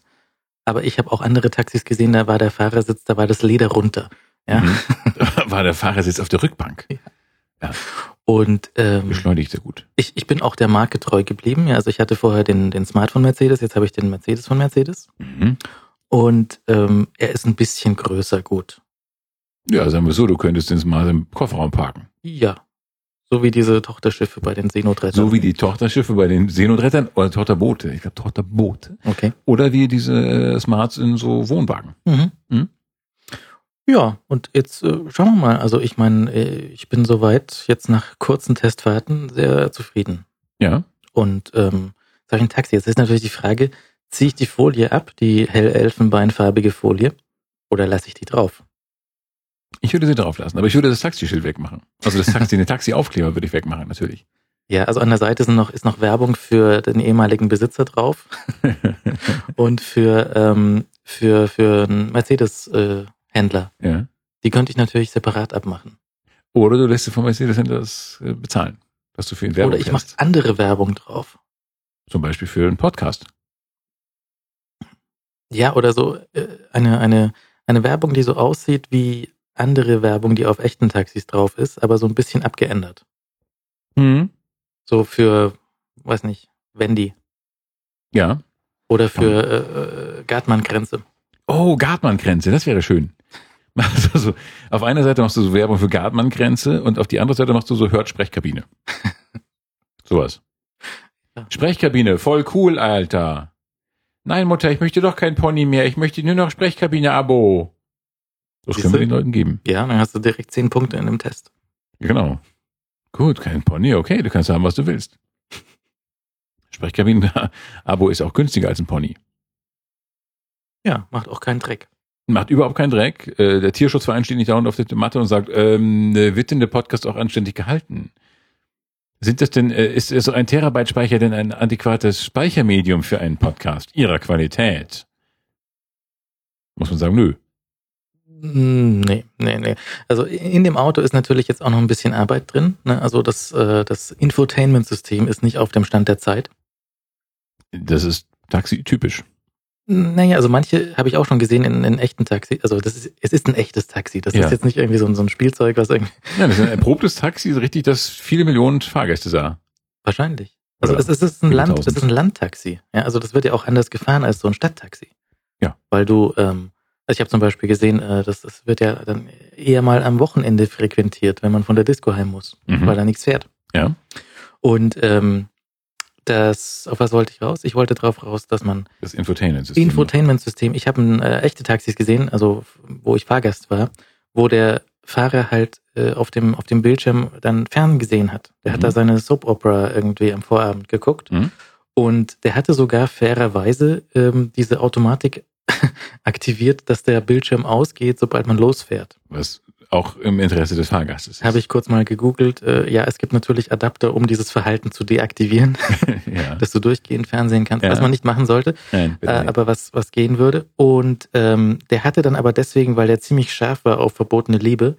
Aber ich habe auch andere Taxis gesehen, da war der Fahrersitz, da war das Leder runter. Ja. Mhm. War der Fahrersitz auf der Rückbank. Und ähm, Beschleunigt sehr gut. ich, ich bin auch der Marke treu geblieben. Ja, also ich hatte vorher den, den Smart von Mercedes, jetzt habe ich den Mercedes von Mercedes. Mhm. Und ähm, er ist ein bisschen größer gut. Ja, sagen wir so, du könntest den mal im Kofferraum parken. Ja. So wie diese Tochterschiffe bei den Seenotrettern. So wie die Tochterschiffe bei den Seenotrettern oder Tochterboote. Ich glaube Tochterboote. Okay. Oder wie diese äh, Smarts in so Wohnwagen. Mhm. Mhm. Ja, und jetzt äh, schauen wir mal. Also ich meine, äh, ich bin soweit jetzt nach kurzen Testfahrten sehr zufrieden. Ja. Und ähm, sag ich ein Taxi. Jetzt ist natürlich die Frage, ziehe ich die Folie ab, die hell elfenbeinfarbige Folie, oder lasse ich die drauf? Ich würde sie drauf lassen, aber ich würde das Taxischild wegmachen. Also das Taxi, den Taxi-Aufkleber würde ich wegmachen, natürlich. Ja, also an der Seite sind noch, ist noch Werbung für den ehemaligen Besitzer drauf und für, ähm, für, für einen Mercedes-Händler. ja. die könnte ich natürlich separat abmachen. Oder du lässt sie vom Mercedes-Händler äh, bezahlen, dass du für ihn Werbung Oder ich mache andere Werbung drauf. Zum Beispiel für einen Podcast. Ja, oder so äh, eine, eine, eine Werbung, die so aussieht wie andere Werbung, die auf echten Taxis drauf ist, aber so ein bisschen abgeändert. Mhm. So für, weiß nicht, Wendy. Ja. Oder für äh, äh, Gartmann-Grenze. Oh, Gartmann-Grenze, das wäre schön. Also so, auf einer Seite machst du so Werbung für Gartmann-Grenze und auf die andere Seite machst du so Hört-Sprechkabine. Sowas. Ja. Sprechkabine, voll cool, Alter. Nein, Mutter, ich möchte doch kein Pony mehr. Ich möchte nur noch Sprechkabine-Abo. Das können wir den Leuten geben. Ja, dann hast du direkt zehn Punkte in dem Test. Genau. Gut, kein Pony, okay, du kannst haben, was du willst. Sprechkabinen-Abo ist auch günstiger als ein Pony. Ja, macht auch keinen Dreck. Macht überhaupt keinen Dreck. Äh, der Tierschutzverein steht nicht dauernd auf der Matte und sagt, ähm, äh, wird denn der Podcast auch anständig gehalten? Sind das denn, äh, ist so ein Terabyte Speicher denn ein adäquates Speichermedium für einen Podcast ihrer Qualität? Muss man sagen, nö. Mm, Nee, nee, nee. Also in dem Auto ist natürlich jetzt auch noch ein bisschen Arbeit drin. Ne? Also das, äh, das Infotainment-System ist nicht auf dem Stand der Zeit. Das ist Taxi-typisch. Naja, also manche habe ich auch schon gesehen in, in echten Taxi. Also das ist, es ist ein echtes Taxi. Das Ja. ist jetzt nicht irgendwie so ein, so ein Spielzeug, was irgendwie. Ja, das ist ein erprobtes Taxi, so richtig, das viele Millionen Fahrgäste sah. Wahrscheinlich. Also Oder es, es ist ein Land, es ist ein Landtaxi. Ja, also das wird ja auch anders gefahren als so ein Stadttaxi. Ja. Weil du, ähm, also ich habe zum Beispiel gesehen, äh, das, das wird ja dann eher mal am Wochenende frequentiert, wenn man von der Disco heim muss, Mhm. weil da nichts fährt. Ja. Und ähm, das, auf was wollte ich raus? Ich wollte drauf raus, dass man Das Infotainment-System. Infotainment-System. Ich habe äh, echte Taxis gesehen, also wo ich Fahrgast war, wo der Fahrer halt äh, auf dem auf dem Bildschirm dann fern gesehen hat. Der hat Mhm. da seine Soap Opera irgendwie am Vorabend geguckt Mhm. und der hatte sogar fairerweise ähm, diese Automatik aktiviert, dass der Bildschirm ausgeht, sobald man losfährt. Was auch im Interesse des Fahrgastes. Habe ich kurz mal gegoogelt. Äh, ja, es gibt natürlich Adapter, um dieses Verhalten zu deaktivieren, ja. dass du durchgehend fernsehen kannst, Ja. was man nicht machen sollte. Nein, äh, aber was, was gehen würde. Und ähm, der hatte dann aber deswegen, weil er ziemlich scharf war auf verbotene Liebe,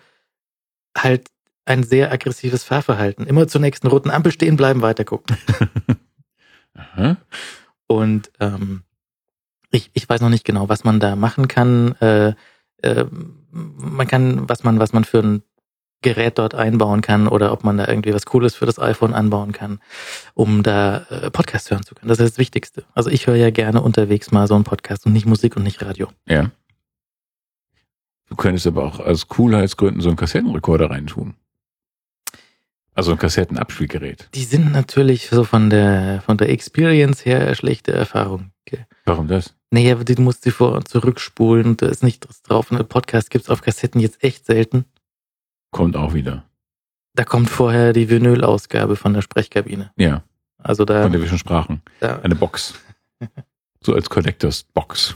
halt ein sehr aggressives Fahrverhalten. Immer zur nächsten roten Ampel stehen bleiben, weiter gucken. Aha. Und ähm, ich, ich weiß noch nicht genau, was man da machen kann. Äh, äh, man kann, was man, was man für ein Gerät dort einbauen kann oder ob man da irgendwie was Cooles für das iPhone anbauen kann, um da äh, Podcast hören zu können. Das ist das Wichtigste. Also ich höre ja gerne unterwegs mal so einen Podcast und nicht Musik und nicht Radio. Ja. Du könntest aber auch aus Coolheitsgründen so einen Kassettenrekorder reintun. Also ein Kassettenabspielgerät. Die sind natürlich so von der von der Experience her schlechte Erfahrung. Okay. Warum das? Naja, du musst sie vor und zurückspulen und da ist nicht was drauf. Und Podcast gibt's auf Kassetten jetzt echt selten. Kommt auch wieder. Da kommt vorher die Vinyl-Ausgabe von der Sprechkabine. Ja, Also da, von der wir schon sprachen. da Eine Box. So als Collectors Box.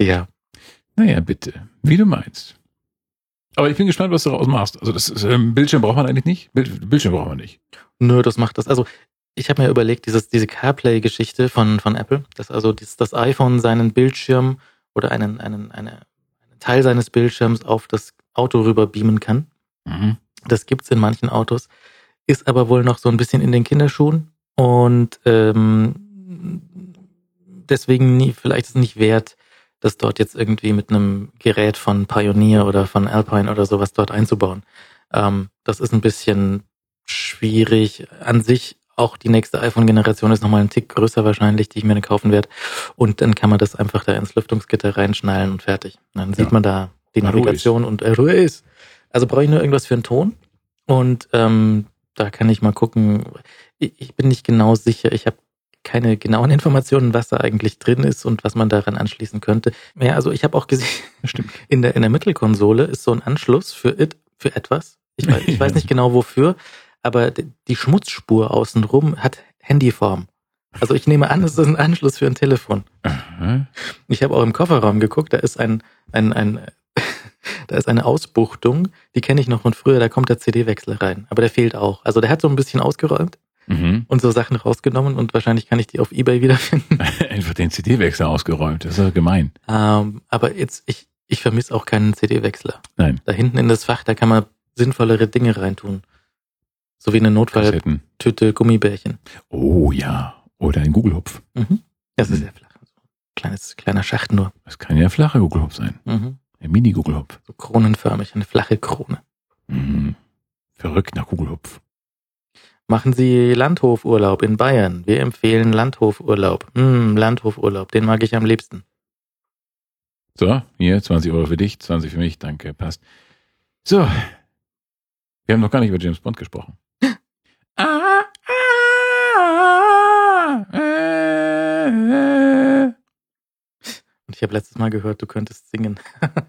ja. Naja, bitte. Wie du meinst. Aber ich bin gespannt, was du daraus machst. Also das ist, ähm, Bildschirm braucht man eigentlich nicht. Bild, Bildschirm braucht man nicht. Nö, das macht das. Also ich habe mir überlegt, dieses, diese CarPlay-Geschichte von, von Apple, dass also das, das iPhone seinen Bildschirm oder einen, einen, eine, einen Teil seines Bildschirms auf das Auto rüber beamen kann. Mhm. Das gibt's in manchen Autos, ist aber wohl noch so ein bisschen in den Kinderschuhen und ähm, deswegen nie, vielleicht ist es nicht wert, das dort jetzt irgendwie mit einem Gerät von Pioneer oder von Alpine oder sowas dort einzubauen. Ähm, das ist ein bisschen schwierig. An sich auch die nächste iPhone-Generation ist nochmal ein Tick größer wahrscheinlich, die ich mir dann kaufen werde. Und dann kann man das einfach da ins Lüftungsgitter reinschnallen und fertig. Dann sieht Ja. man da die Navigation und äh, ist. Also brauche ich nur irgendwas für einen Ton. Und ähm, da kann ich mal gucken. Ich, ich bin nicht genau sicher. Ich habe keine genauen Informationen, was da eigentlich drin ist und was man daran anschließen könnte. Ja, also ich habe auch gesehen, stimmt. in der, in der Mittelkonsole ist so ein Anschluss für, it, für etwas. Ich weiß, ich weiß nicht genau wofür, aber die Schmutzspur außenrum hat Handyform. Also ich nehme an, es ist ein Anschluss für ein Telefon. Aha. Ich habe auch im Kofferraum geguckt, da ist ein, ein, ein da ist eine Ausbuchtung, die kenne ich noch von früher, da kommt der CD-Wechsel rein. Aber der fehlt auch. Also der hat so ein bisschen ausgeräumt Mhm. und so Sachen rausgenommen und wahrscheinlich kann ich die auf Ebay wiederfinden. Einfach den CD-Wechsel ausgeräumt. Das ist ja gemein. Ähm, aber jetzt, ich, ich vermisse auch keinen CD-Wechsler. Nein. Da hinten in das Fach, da kann man sinnvollere Dinge reintun. So wie eine Notfalltüte. Gummibärchen. Oh ja. Oder ein Google-Hupf. Mhm. Das ist sehr flach. Kleines, kleiner Schacht nur. Das kann ja ein flacher Google-Hupf sein. Mhm. Ein Mini-Google-Hupf. So kronenförmig, eine flache Krone. Mhm. Verrückt nach Google-Hupf. Machen Sie Landhofurlaub in Bayern. Wir empfehlen Landhofurlaub. Mm, Landhofurlaub, den mag ich am liebsten. So, hier, 20 Euro für dich, 20 für mich, danke, passt. So. Wir haben noch gar nicht über James Bond gesprochen. Und ich habe letztes Mal gehört, du könntest singen.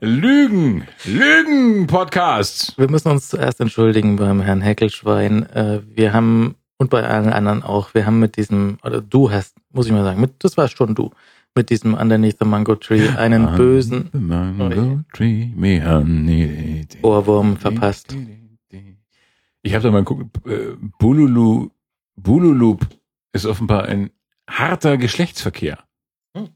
Lügen, Lügen Podcasts. Wir müssen uns zuerst entschuldigen beim Herrn Heckelschwein. Äh, Wir haben, und bei allen anderen auch, wir haben mit diesem, oder du hast, muss ich mal sagen, mit, das warst schon du, mit diesem Underneath the Mango Tree einen bösen Mango Tree. Ohrwurm verpasst. Ich habe da mal geguckt, äh, Bululu, Bululup ist offenbar ein harter Geschlechtsverkehr. Hm.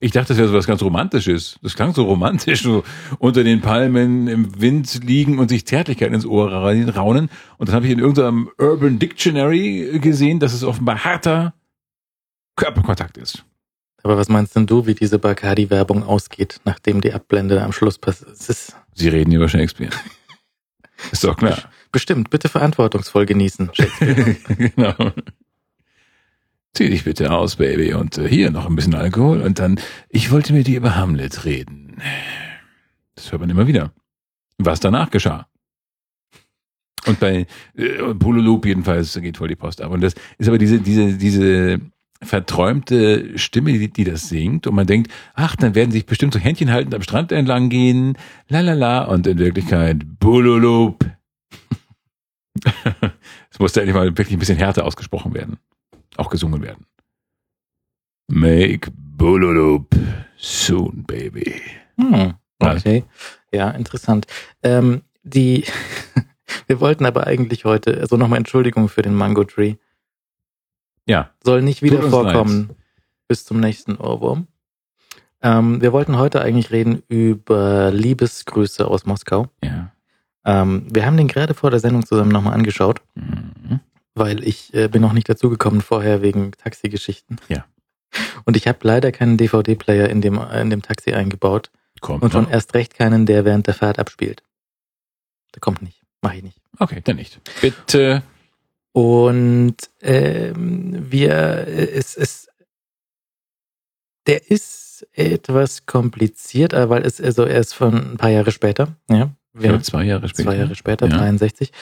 Ich dachte, das wäre so was ganz Romantisches. Das klang so romantisch, so unter den Palmen im Wind liegen und sich Zärtlichkeit ins Ohr raunen. Und dann habe ich in irgendeinem Urban Dictionary gesehen, dass es offenbar harter Körperkontakt ist. Aber was meinst denn du, wie diese Bacardi-Werbung ausgeht, nachdem die Abblende am Schluss passiert? Ist Sie reden über Shakespeare. Ist doch klar. Bestimmt, bitte verantwortungsvoll genießen. Genau. Zieh dich bitte aus, Baby. Und äh, hier noch ein bisschen Alkohol. Und dann, ich wollte mit dir über Hamlet reden. Das hört man immer wieder. Was danach geschah. Und bei äh, Pululup jedenfalls geht voll die Post ab. Und das ist aber diese, diese, diese verträumte Stimme, die, die das singt. Und man denkt, ach, dann werden sich bestimmt so Händchen haltend am Strand entlang gehen. La la la. Und in Wirklichkeit Pululup. Es musste endlich mal wirklich ein bisschen härter ausgesprochen werden. Auch gesungen werden. Make Bululup soon, baby. Hm, okay. Ja, interessant. Ähm, die, wir wollten aber eigentlich heute, also nochmal Entschuldigung für den Mango Tree. Ja, Soll nicht wieder vorkommen bis zum nächsten Ohrwurm. Ähm, wir wollten heute eigentlich reden über Liebesgrüße aus Moskau. ja. Ähm, wir haben den gerade vor der Sendung zusammen nochmal angeschaut, Mhm. weil ich äh, bin noch nicht dazugekommen vorher wegen Taxigeschichten. Ja. Und ich habe leider keinen DVD-Player in dem, in dem Taxi eingebaut Kommt und schon noch. erst recht keinen, der während der Fahrt abspielt. Der kommt nicht. Mache ich nicht. Okay, dann nicht. Bitte. Und ähm, wir, äh, es ist, der ist etwas kompliziert, weil es, also er ist von ein paar Jahre später, ja. Ja, zwei Jahre später. zwei Jahre später, Ja. 63.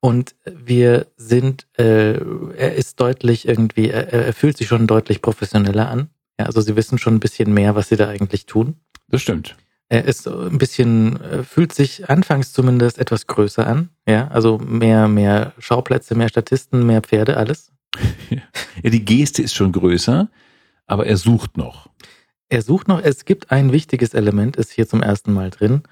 Und wir sind, äh, er ist deutlich irgendwie, er, er fühlt sich schon deutlich professioneller an. Ja, also sie wissen schon ein bisschen mehr, was sie da eigentlich tun. Das stimmt. Er ist ein bisschen, äh, fühlt sich anfangs zumindest etwas größer an. Ja, also mehr, mehr Schauplätze, mehr Statisten, mehr Pferde, alles. Ja, die Geste ist schon größer, aber er sucht noch. Er sucht noch, es gibt ein wichtiges Element, ist hier zum ersten Mal drin.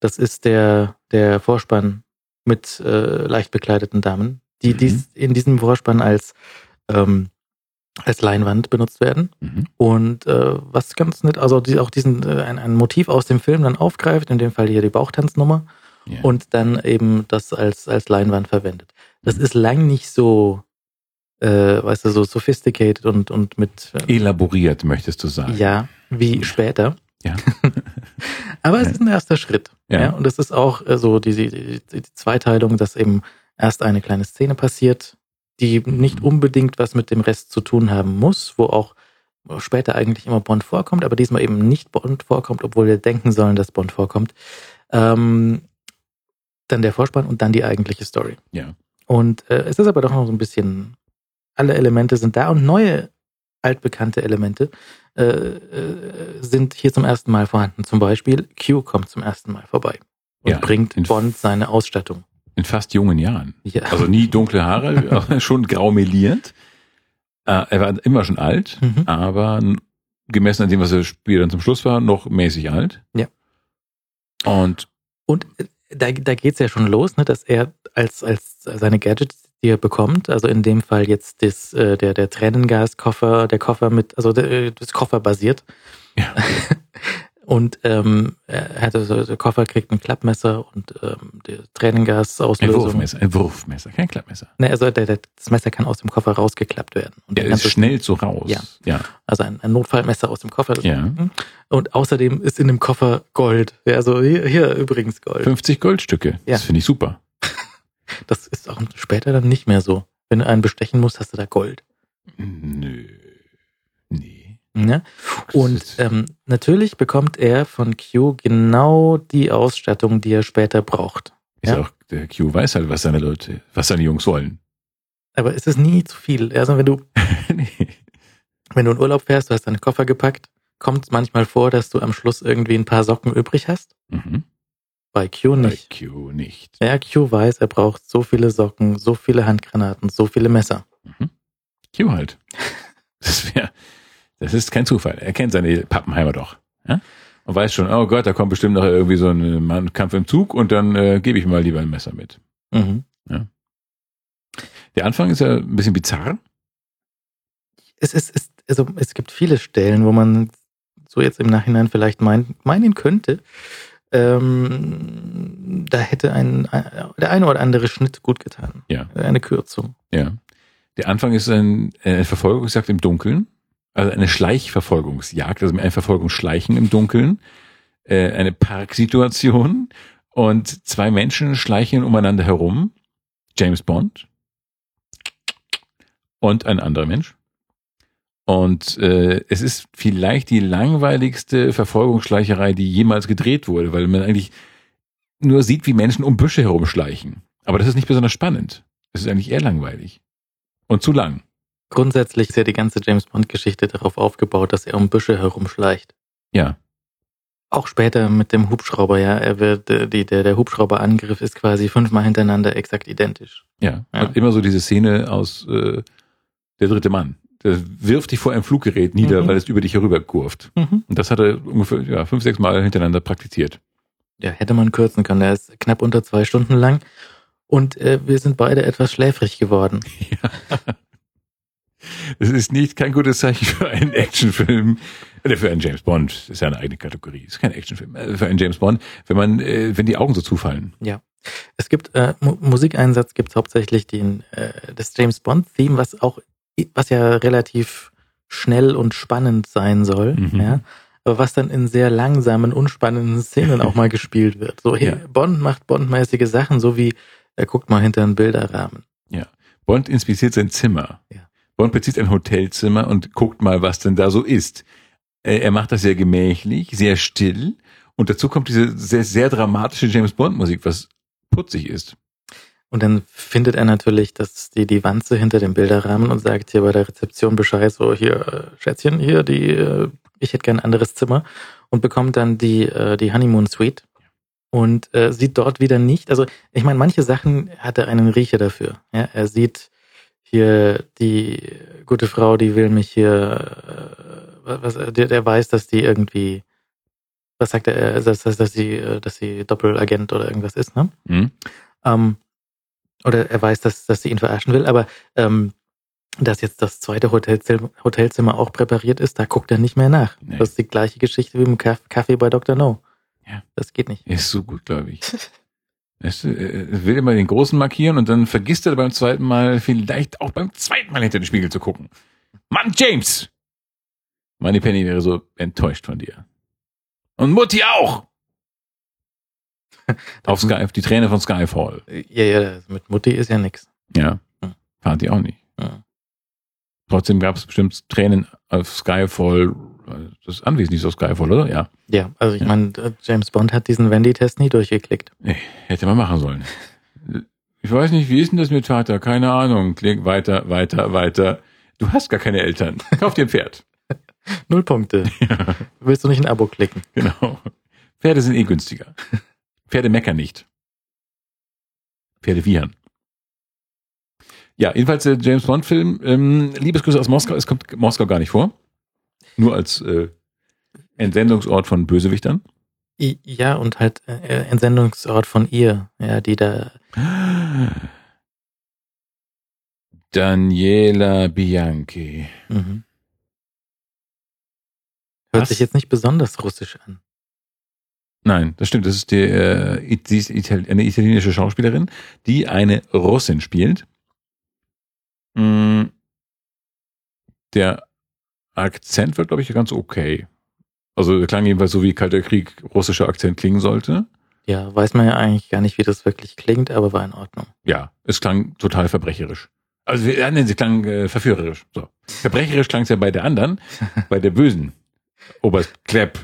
Das ist der, der Vorspann mit äh, leicht bekleideten Damen, die Mhm. dies in diesem Vorspann als, ähm, als Leinwand benutzt werden. Mhm. Und äh, was ganz nett, also die, auch diesen äh, ein, ein Motiv aus dem Film dann aufgreift, in dem Fall hier die Bauchtanznummer, Ja. und dann eben das als, als Leinwand verwendet. Das Mhm. ist lang nicht so, äh, weißt du, so sophisticated und, und mit äh, Elaboriert, möchtest du sagen. ja, wie später. Ja. Aber es ist ein erster Schritt. Ja. Ja. und es ist auch äh, so die, die, die, die Zweiteilung, dass eben erst eine kleine Szene passiert, die nicht unbedingt was mit dem Rest zu tun haben muss, wo auch später eigentlich immer Bond vorkommt, aber diesmal eben nicht Bond vorkommt, obwohl wir denken sollen, dass Bond vorkommt. Ähm, dann der Vorspann und dann die eigentliche Story. Ja. Und äh, es ist aber doch noch so ein bisschen, alle Elemente sind da und neue, altbekannte Elemente äh, äh, sind hier zum ersten Mal vorhanden. Zum Beispiel Q kommt zum ersten Mal vorbei und Ja, bringt in- Bond seine Ausstattung. In fast jungen Jahren. Ja. Also nie dunkle Haare, schon grau meliert. Äh, er war immer schon alt, Mhm. aber gemessen an dem, was er später dann zum Schluss war, noch mäßig alt. Ja. Und Und äh, da, da geht's ja schon los, ne, dass er als, als seine Gadgets, die er bekommt, also in dem Fall jetzt das, äh, der, der Tränengaskoffer, der Koffer mit, also der, äh, das Koffer basiert. Ja. Und ähm, er also, der Koffer kriegt ein Klappmesser und ähm, der ein Tränengasauslösung. Wurfmesser, ein Wurfmesser, kein Klappmesser. Ne, also der, der, das Messer kann aus dem Koffer rausgeklappt werden. Und ist ganze- schnell so raus. Ja. ja. Also ein, ein Notfallmesser aus dem Koffer. Ja. Und außerdem ist in dem Koffer Gold. Ja, also hier, hier übrigens Gold. 50 Goldstücke. Ja. Das finde ich super. Das ist auch später dann nicht mehr so. Wenn du einen bestechen musst, hast du da Gold. Nö. Nee. Ne? Und ähm, natürlich bekommt er von Q genau die Ausstattung, die er später braucht. Ist ja. auch, der Q weiß halt, was seine Leute, was seine Jungs wollen. Aber es ist nie zu viel. Also wenn du, nee. wenn du in Urlaub fährst, du hast deine Koffer gepackt, kommt es manchmal vor, dass du am Schluss irgendwie ein paar Socken übrig hast. Mhm. Bei Q Bei nicht. Q nicht. Ja, Q weiß, er braucht so viele Socken, so viele Handgranaten, so viele Messer. Mhm. Q halt. Das wäre, das ist kein Zufall. Er kennt seine Pappenheimer doch. Ja? Und weiß schon, oh Gott, da kommt bestimmt noch irgendwie so ein Kampf im Zug und dann äh, gebe ich mal lieber ein Messer mit. Mhm. Der Anfang ist ja ein bisschen bizarr. Es, ist, es, also, es gibt viele Stellen, wo man so jetzt im Nachhinein vielleicht meinen, meinen könnte, ähm, da hätte ein, ein, der eine oder andere Schnitt gut getan. Ja. Eine Kürzung. Ja. Der Anfang ist ein, eine Verfolgungsjagd im Dunkeln. Also eine Schleichverfolgungsjagd, also ein Verfolgungsschleichen im Dunkeln. Äh, eine Parksituation. Und zwei Menschen schleichen umeinander herum. James Bond und ein anderer Mensch. Und äh, es ist vielleicht die langweiligste Verfolgungsschleicherei, die jemals gedreht wurde, weil man eigentlich nur sieht, wie Menschen um Büsche herumschleichen. Aber das ist nicht besonders spannend. Es ist eigentlich eher langweilig. Und zu lang. Grundsätzlich ist ja die ganze James Bond-Geschichte darauf aufgebaut, dass er um Büsche herumschleicht. Ja. Auch später mit dem Hubschrauber, ja. Er wird, äh, die, der, der Hubschrauberangriff ist quasi fünfmal hintereinander exakt identisch. Ja. Ja. Und immer so diese Szene aus äh, Der dritte Mann. Der wirft dich vor einem Fluggerät nieder, Mhm. weil es über dich herüber kurvt. Mhm. Und das hat er ungefähr ja, fünf, sechs Mal hintereinander praktiziert. Ja, hätte man kürzen können. Er ist knapp unter zwei Stunden lang. Und äh, wir sind beide etwas schläfrig geworden. Es ist nicht kein gutes Zeichen für einen Actionfilm. Oder für einen James Bond. Das ist ja eine eigene Kategorie. Das ist kein Actionfilm. Äh, Für einen James Bond, wenn man, äh, wenn die Augen so zufallen. Es gibt äh, Mu Musikeinsatz gibt hauptsächlich den äh, das James Bond Theme, was auch was ja relativ schnell und spannend sein soll, Mhm. ja, aber was dann in sehr langsamen, unspannenden Szenen auch mal gespielt wird. So Ja. hey, Bond macht Bondmäßige Sachen, so wie er guckt mal hinter einen Bilderrahmen. Bond inspiziert sein Zimmer. Ja. Bond bezieht ein Hotelzimmer und guckt mal, was denn da so ist. Äh, Er macht das sehr gemächlich, sehr still. Und dazu kommt diese sehr, sehr dramatische James Bond Musik, was putzig ist. Und dann findet er natürlich dass die, die Wanze hinter dem Bilderrahmen und sagt hier bei der Rezeption Bescheid, so hier, äh, Schätzchen, hier, die, äh, ich hätte gern ein anderes Zimmer und bekommt dann die, äh, die Honeymoon Suite und äh, sieht dort wieder nicht, also ich meine, manche Sachen hat er einen Riecher dafür. Ja? Er sieht hier die gute Frau, die will mich hier, äh, was, der, der weiß, dass die irgendwie, was sagt er, dass, dass, dass sie, äh, dass sie Doppelagent oder irgendwas ist, ne? Hm? Ähm, oder er weiß, dass, dass sie ihn verarschen will, aber ähm, dass jetzt das zweite Hotelzimmer, Hotelzimmer auch präpariert ist, da guckt er nicht mehr nach. Nee. Das ist die gleiche Geschichte wie im Kaff- Kaffee bei Dr. No. Ja. Das geht nicht. Ist so gut, glaube ich. Weißt du, er will immer den Großen markieren und dann vergisst er beim zweiten Mal vielleicht auch beim zweiten Mal hinter den Spiegel zu gucken. Mann, James! Money Penny wäre so enttäuscht von dir. Und Mutti auch! Auf Sky, die Träne von Skyfall. Ja, ja, mit Mutti ist ja nix. Ja. Hm. Fand die auch nicht. Ja. Trotzdem gab es bestimmt Tränen auf Skyfall. Das Anwesen ist auf Skyfall, oder? Ja. Ja, also ich Ja. meine, James Bond hat diesen Wendy-Test nie durchgeklickt. Nee, hätte man machen sollen. Ich weiß nicht, wie ist denn das mit Vater? Keine Ahnung. Klick weiter, weiter, weiter. Du hast gar keine Eltern. Kauf dir ein Pferd. Null Punkte. Ja, Willst du nicht ein Abo klicken? genau. Pferde sind eh günstiger. Pferde meckern nicht. Pferde wiehern. Ja, jedenfalls der James Bond Film, ähm, Liebesgrüße aus Moskau, es kommt Moskau gar nicht vor. Nur als äh, Entsendungsort von Bösewichtern. Ja, und halt äh, Entsendungsort von ihr, ja, die da, Daniela Bianchi. mhm. hört Was? sich jetzt nicht besonders russisch an. Nein, das stimmt. Das ist die, äh, sie ist Ital eine italienische Schauspielerin, die eine Russin spielt. Mm, Der Akzent wird, glaube ich, ganz okay. Also klang jedenfalls so, wie Kalter Krieg russischer Akzent klingen sollte. Ja, weiß man ja eigentlich gar nicht, wie das wirklich klingt, aber war in Ordnung. Ja, es klang total verbrecherisch. Also nein, sie klang äh, verführerisch. So. Verbrecherisch klang es ja bei der anderen, bei der Bösen. Oberst Klepp.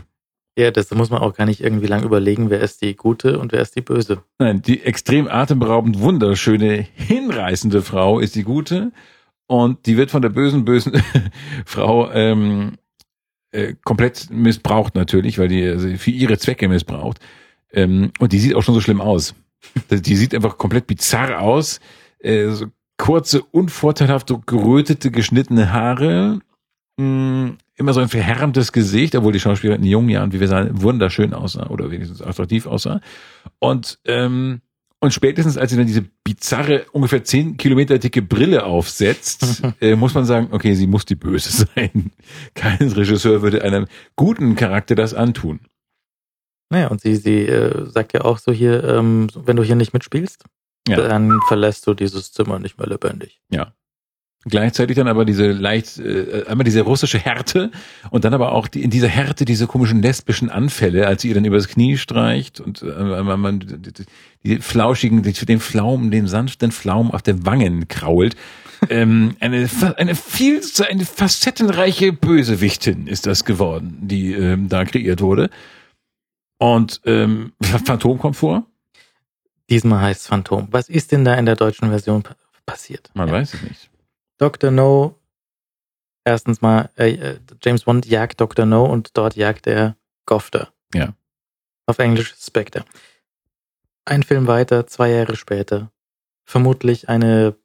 Ja, das muss man auch gar nicht irgendwie lang überlegen, wer ist die gute und wer ist die böse. Nein, die extrem atemberaubend wunderschöne, hinreißende Frau ist die gute und die wird von der bösen, bösen Frau ähm, äh, komplett missbraucht natürlich, weil die also für ihre Zwecke missbraucht. Ähm, und die sieht auch schon so schlimm aus. Die sieht einfach komplett bizarr aus. Äh, so kurze, unvorteilhaft so gerötete, geschnittene Haare. Mh, immer so ein verhärmtes Gesicht, obwohl die Schauspielerin in jungen Jahren, wie wir sagen, wunderschön aussah oder wenigstens attraktiv aussah. Und, ähm, und spätestens, als sie dann diese bizarre, ungefähr 10 Kilometer dicke Brille aufsetzt, äh, muss man sagen, okay, sie muss die Böse sein. Kein Regisseur würde einem guten Charakter das antun. Naja, und sie, sie äh, sagt ja auch so hier, ähm, wenn du hier nicht mitspielst, Ja. dann verlässt du dieses Zimmer nicht mehr lebendig. Gleichzeitig dann aber diese leicht, äh, einmal diese russische Härte und dann aber auch die, in dieser Härte diese komischen lesbischen Anfälle, als sie ihr dann übers Knie streicht und äh, man, die, die- die flauschigen, die, den Pflaumen, den sanften Pflaumen auf den Wangen krault. ähm, eine, eine viel, eine facettenreiche Bösewichtin ist das geworden, die ähm, da kreiert wurde. Und ähm, Phantom kommt vor? Diesmal heißt es Phantom. Was ist denn da in der deutschen Version pa passiert? Man Ja. weiß es nicht. Dr. No, erstens mal, äh, äh, James Bond jagt Dr. No und dort jagt er Gofter. Ja. Auf Englisch Spectre. Ein Film weiter, zwei Jahre später. Vermutlich eine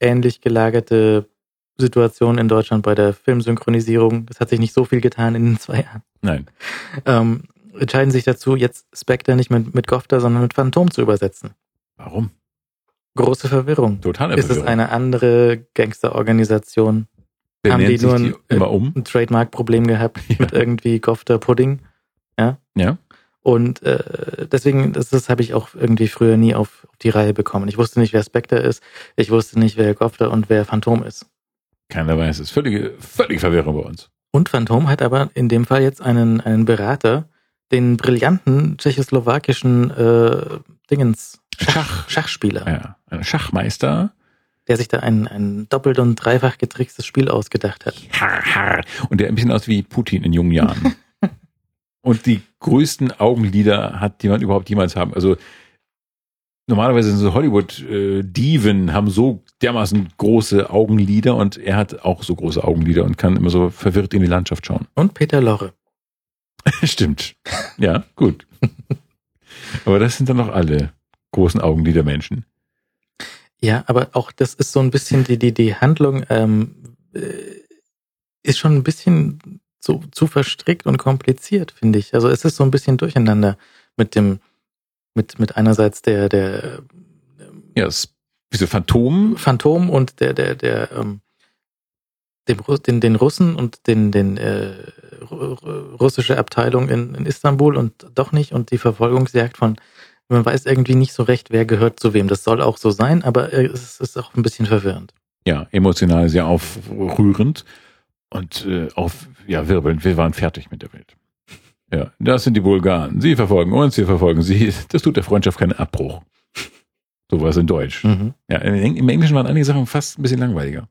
ähnlich gelagerte Situation in Deutschland bei der Filmsynchronisierung. Es hat sich nicht so viel getan in den zwei Jahren. Nein. Ähm, entscheiden sich dazu, jetzt Spectre nicht mit, mit Gofter, sondern mit Phantom zu übersetzen. Warum? Große Verwirrung. Totale Ist es Verwirrung. eine andere Gangsterorganisation? haben die nur die ein- immer um? ein Trademark-Problem gehabt Ja. mit irgendwie Gofter Pudding. Ja. Ja. Und äh, deswegen, das, das habe ich auch irgendwie früher nie auf, auf die Reihe bekommen. Ich wusste nicht, wer Spectre ist. Ich wusste nicht, wer Gofter und wer Phantom ist. Keiner weiß es. Völlige, völlige Verwirrung bei uns. Und Phantom hat aber in dem Fall jetzt einen, einen Berater, den brillanten tschechoslowakischen äh, Dingens Schach. Schachspieler, Ja, ein Schachmeister. der sich da ein, ein doppelt und dreifach getrickstes Spiel ausgedacht hat. Und der ein bisschen aus wie Putin in jungen Jahren. Und die größten Augenlider hat, die man überhaupt jemals haben. Also normalerweise sind so Hollywood-Diven haben so dermaßen große Augenlider und er hat auch so große Augenlider und kann immer so verwirrt in die Landschaft schauen. Und Peter Lorre. Stimmt. Ja, gut. Aber das sind dann noch alle großen Augenlider Menschen. Ja, aber auch das ist so ein bisschen die, die, die Handlung ähm, äh, ist schon ein bisschen so zu verstrickt und kompliziert, finde ich. Also es ist so ein bisschen durcheinander mit dem, mit, mit einerseits der, der Ja, es, diese Phantom. Phantom und der, der, der, ähm, dem, den, den Russen und den, den äh, ru- ru- russische Abteilung in, in Istanbul und doch nicht und die Verfolgungsjagd von man weiß irgendwie nicht so recht, wer gehört zu wem. Das soll auch so sein, aber äh, es ist auch ein bisschen verwirrend. Ja, emotional sehr aufrührend und äh, auf, ja, wirbelnd. Wir waren fertig mit der Welt. Ja, das sind die Bulgaren. Sie verfolgen uns, wir verfolgen sie. Das tut der Freundschaft keinen Abbruch. So war es in Deutsch. Mhm. Ja, im im Englischen waren einige Sachen fast ein bisschen langweiliger.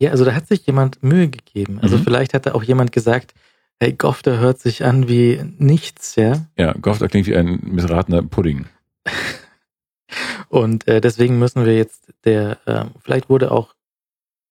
Ja, also da hat sich jemand Mühe gegeben. Also Mhm. vielleicht hat da auch jemand gesagt, hey, Gofter hört sich an wie nichts, ja. Ja, Gofter klingt wie ein missratener Pudding. Und äh, deswegen müssen wir jetzt der, äh, vielleicht wurde auch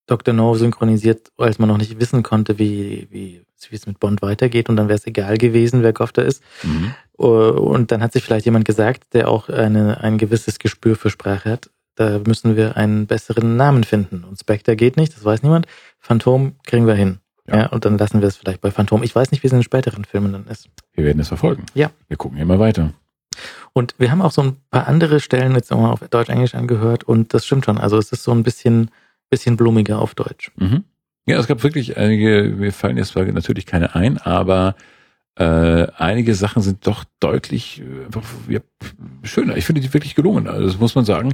Dr. No synchronisiert, als man noch nicht wissen konnte, wie, wie, wie es mit Bond weitergeht und dann wäre es egal gewesen, wer Gofter ist. Mhm. Äh, Und dann hat sich vielleicht jemand gesagt, der auch eine, ein gewisses Gespür für Sprache hat, da müssen wir einen besseren Namen finden. Und Spectre geht nicht, das weiß niemand. Phantom kriegen wir hin. Ja. Ja. und dann lassen wir es vielleicht bei Phantom. Ich weiß nicht, wie es in den späteren Filmen dann ist. Wir werden es verfolgen. Ja. Wir gucken immer weiter. Und wir haben auch so ein paar andere Stellen jetzt nochmal auf Deutsch-Englisch angehört und das stimmt schon. Also es ist so ein bisschen, bisschen blumiger auf Deutsch. Mhm. Ja, es gab wirklich einige, mir fallen jetzt zwar natürlich keine ein, aber äh, einige Sachen sind doch deutlich äh, schöner. Ich finde die wirklich gelungen. Also das muss man sagen.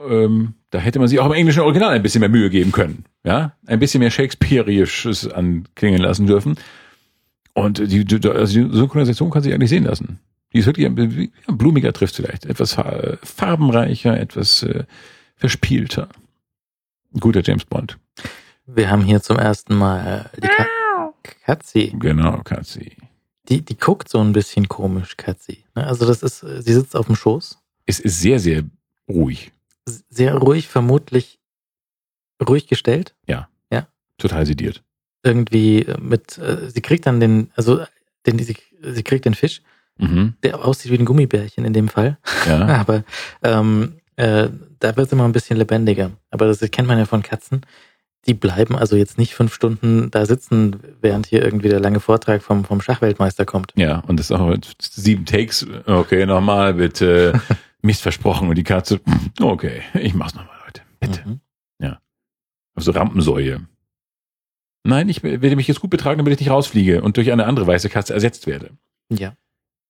Ähm, da hätte man sich auch im englischen Original ein bisschen mehr Mühe geben können. Ja, ein bisschen mehr Shakespeareisches anklingen lassen dürfen. Und die, die, also die Synchronisation kann sich eigentlich sehen lassen. Die ist wirklich ein, ja, blumiger trifft vielleicht. Etwas fa- farbenreicher, etwas äh, verspielter. Guter James Bond. Wir haben hier zum ersten Mal die Ka Katzi. Genau, Katzi. Die, die guckt so ein bisschen komisch, Katzi. Ne? Also das ist, sie sitzt auf dem Schoß, Es ist sehr, sehr ruhig. Sehr ruhig, vermutlich ruhig gestellt. Total sediert. Irgendwie mit, äh, sie kriegt dann den, also den, sie, sie kriegt den Fisch, Mhm. der aussieht wie ein Gummibärchen in dem Fall. Ja. Aber ähm, äh, da wird es immer ein bisschen lebendiger. Aber das kennt man ja von Katzen. Die bleiben also jetzt nicht fünf Stunden da sitzen, während hier irgendwie der lange Vortrag vom, vom Schachweltmeister kommt. ja, und das ist auch mit sieben Takes. Okay, nochmal bitte. Mist versprochen. Und die Katze, okay, ich mach's nochmal, Leute. Bitte. Mhm. Also Rampensäue. Nein, ich werde mich jetzt gut betragen, damit ich nicht rausfliege und durch eine andere weiße Katze ersetzt werde. Ja.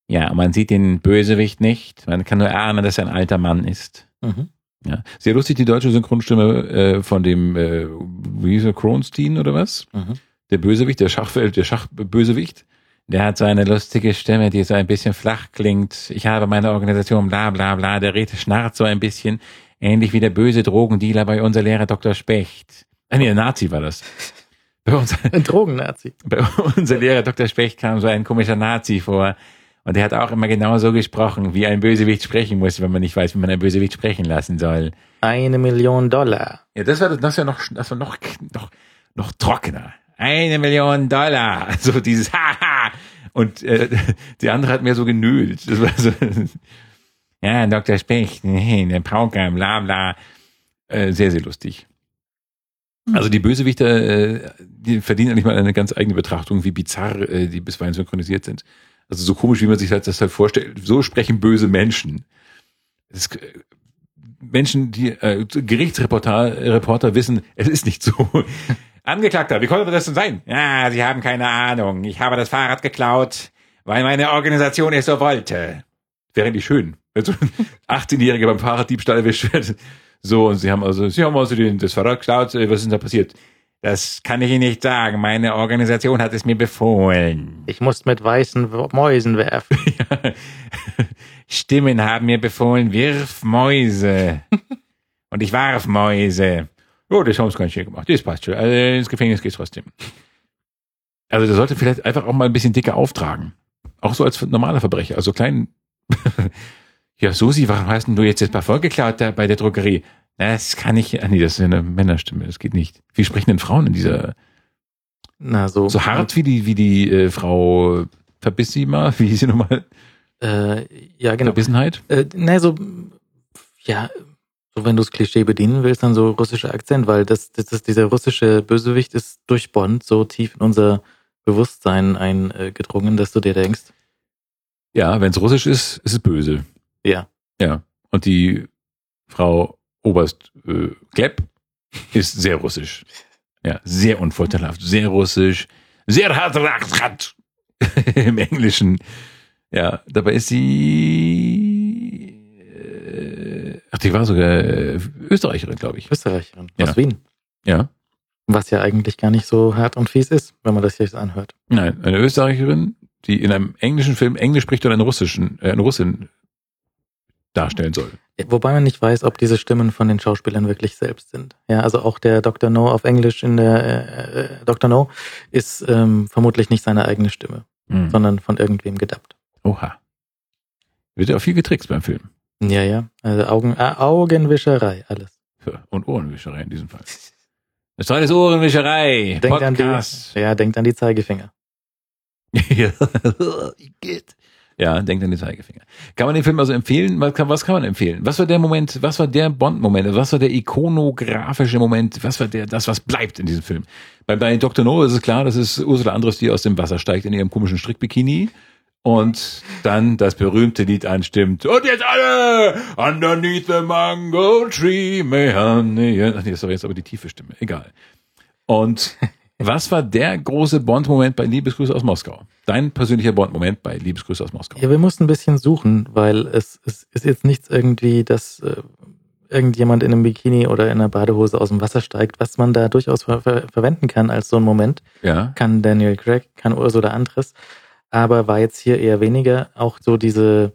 Ja, man sieht den Bösewicht nicht. Man kann nur ahnen, dass er ein alter Mann ist. Mhm. Ja. Sehr lustig die deutsche Synchronstimme äh, von dem, äh, wie hieß er, Kronstein oder was? Mhm. der Bösewicht, der Schachfeld, der Schachbösewicht, der hat so eine lustige Stimme, die so ein bisschen flach klingt. Ich habe meine Organisation, bla bla bla, der Rede schnarrt so ein bisschen, ähnlich wie der böse Drogendealer bei unser Lehrer Dr. Specht. Ah nee, der Nazi war das. Bei, uns, Ein Drogennazi. bei unser Lehrer Dr. Specht kam so ein komischer Nazi vor. Und der hat auch immer genau so gesprochen, wie ein Bösewicht sprechen muss, wenn man nicht weiß, wie man ein Bösewicht sprechen lassen soll. Eine Million Dollar. Ja, das war das war noch das war noch noch noch trockener. Eine Million Dollar. So dieses Haha. Und äh, die andere hat mehr so genölt. So. Ja, Dr. Specht, nee, der Pauker, bla bla. Äh, sehr, sehr lustig. Also die Bösewichter, äh, die verdienen eigentlich mal eine ganz eigene Betrachtung, wie bizarr äh, die bisweilen synchronisiert sind. Also so komisch, wie man sich halt das halt vorstellt. So sprechen böse Menschen. Das, äh, Menschen, die äh, Gerichtsreporter Reporter wissen, es ist nicht so. Angeklagter, wie konnte das denn sein? Ja, Sie haben keine Ahnung. Ich habe das Fahrrad geklaut, weil meine Organisation es so wollte. Wäre nicht schön. Wenn so ein 18-Jähriger beim Fahrraddiebstahl erwischt wird. So, und Sie haben also, Sie haben also den, das Fahrrad geklaut. Äh, Was ist denn da passiert? Das kann ich Ihnen nicht sagen. Meine Organisation hat es mir befohlen. Ich muss mit weißen Mäusen werfen. Ja. Stimmen haben mir befohlen, wirf Mäuse. Und ich warf Mäuse. Oh, das haben sie ganz schön gemacht. Das passt schon. Also ins Gefängnis geht's trotzdem. Also der sollte vielleicht einfach auch mal ein bisschen dicker auftragen. Auch so als normaler Verbrecher. Also klein. ja, Susi, warum hast denn du jetzt das Parfum geklaut da bei der Drogerie? Das kann ich. Ah nee, das ist ja eine Männerstimme. Das geht nicht. Wie sprechen denn Frauen in dieser Na, so. so hart wie die wie die äh, Frau Verbissima? Wie hieß sie nochmal? Äh, ja, genau. Verbissenheit? Äh, ne, so, ja, So, wenn du das Klischee bedienen willst, dann so russischer Akzent, weil das, das, das dieser russische Bösewicht ist durch Bond so tief in unser Bewusstsein eingedrungen, dass du dir denkst, Ja, wenn es russisch ist, ist es böse. ja, Ja. Und die Frau Oberst äh, Klepp ist sehr russisch. Ja, sehr unvorteilhaft, sehr russisch, sehr hart, hart, hart im Englischen. Ja, dabei ist sie, ach, die war sogar äh, Österreicherin, glaube ich. Österreicherin Ja. aus Wien. Ja. Was ja eigentlich gar nicht so hart und fies ist, wenn man das jetzt anhört. Nein, eine Österreicherin, die in einem englischen Film Englisch spricht und einen russischen, äh, eine Russin darstellen soll. Wobei man nicht weiß, ob diese Stimmen von den Schauspielern wirklich selbst sind. Ja, also auch der Dr. No auf Englisch in der äh, äh, Dr. No ist ähm, vermutlich nicht seine eigene Stimme, Hm. sondern von irgendwem gedubbt. Oha. Wird ja auch viel getrickst beim Film. Ja, ja. Also Augen, äh, Augenwischerei, alles. Und Ohrenwischerei in diesem Fall. Das war alles Ohrenwischerei. Denkt an die, ja, denkt an die Zeigefinger. ja. Ja, denkt an die Zeigefinger. Kann man den Film also empfehlen? Was kann, was kann man empfehlen? Was war der Moment, was war der Bond-Moment? Was war der ikonografische Moment? Was war der, das, was bleibt in diesem Film? Bei, bei Dr. No ist es klar, das ist Ursula Andres, die aus dem Wasser steigt in ihrem komischen Strickbikini. Und dann das berühmte Lied anstimmt. Und jetzt alle! Underneath the mango tree, may honey. Ach nee, das war jetzt aber die tiefe Stimme. Egal. Und was war der große Bond-Moment bei Liebesgrüße aus Moskau? Dein persönlicher Bond-Moment bei Liebesgrüße aus Moskau? Ja, wir mussten ein bisschen suchen, weil es, es ist jetzt nichts irgendwie, dass äh, irgendjemand in einem Bikini oder in einer Badehose aus dem Wasser steigt, was man da durchaus ver ver verwenden kann als so ein Moment. Ja. Kann Daniel Craig, kann Ursula anderes. Aber war jetzt hier eher weniger auch so diese,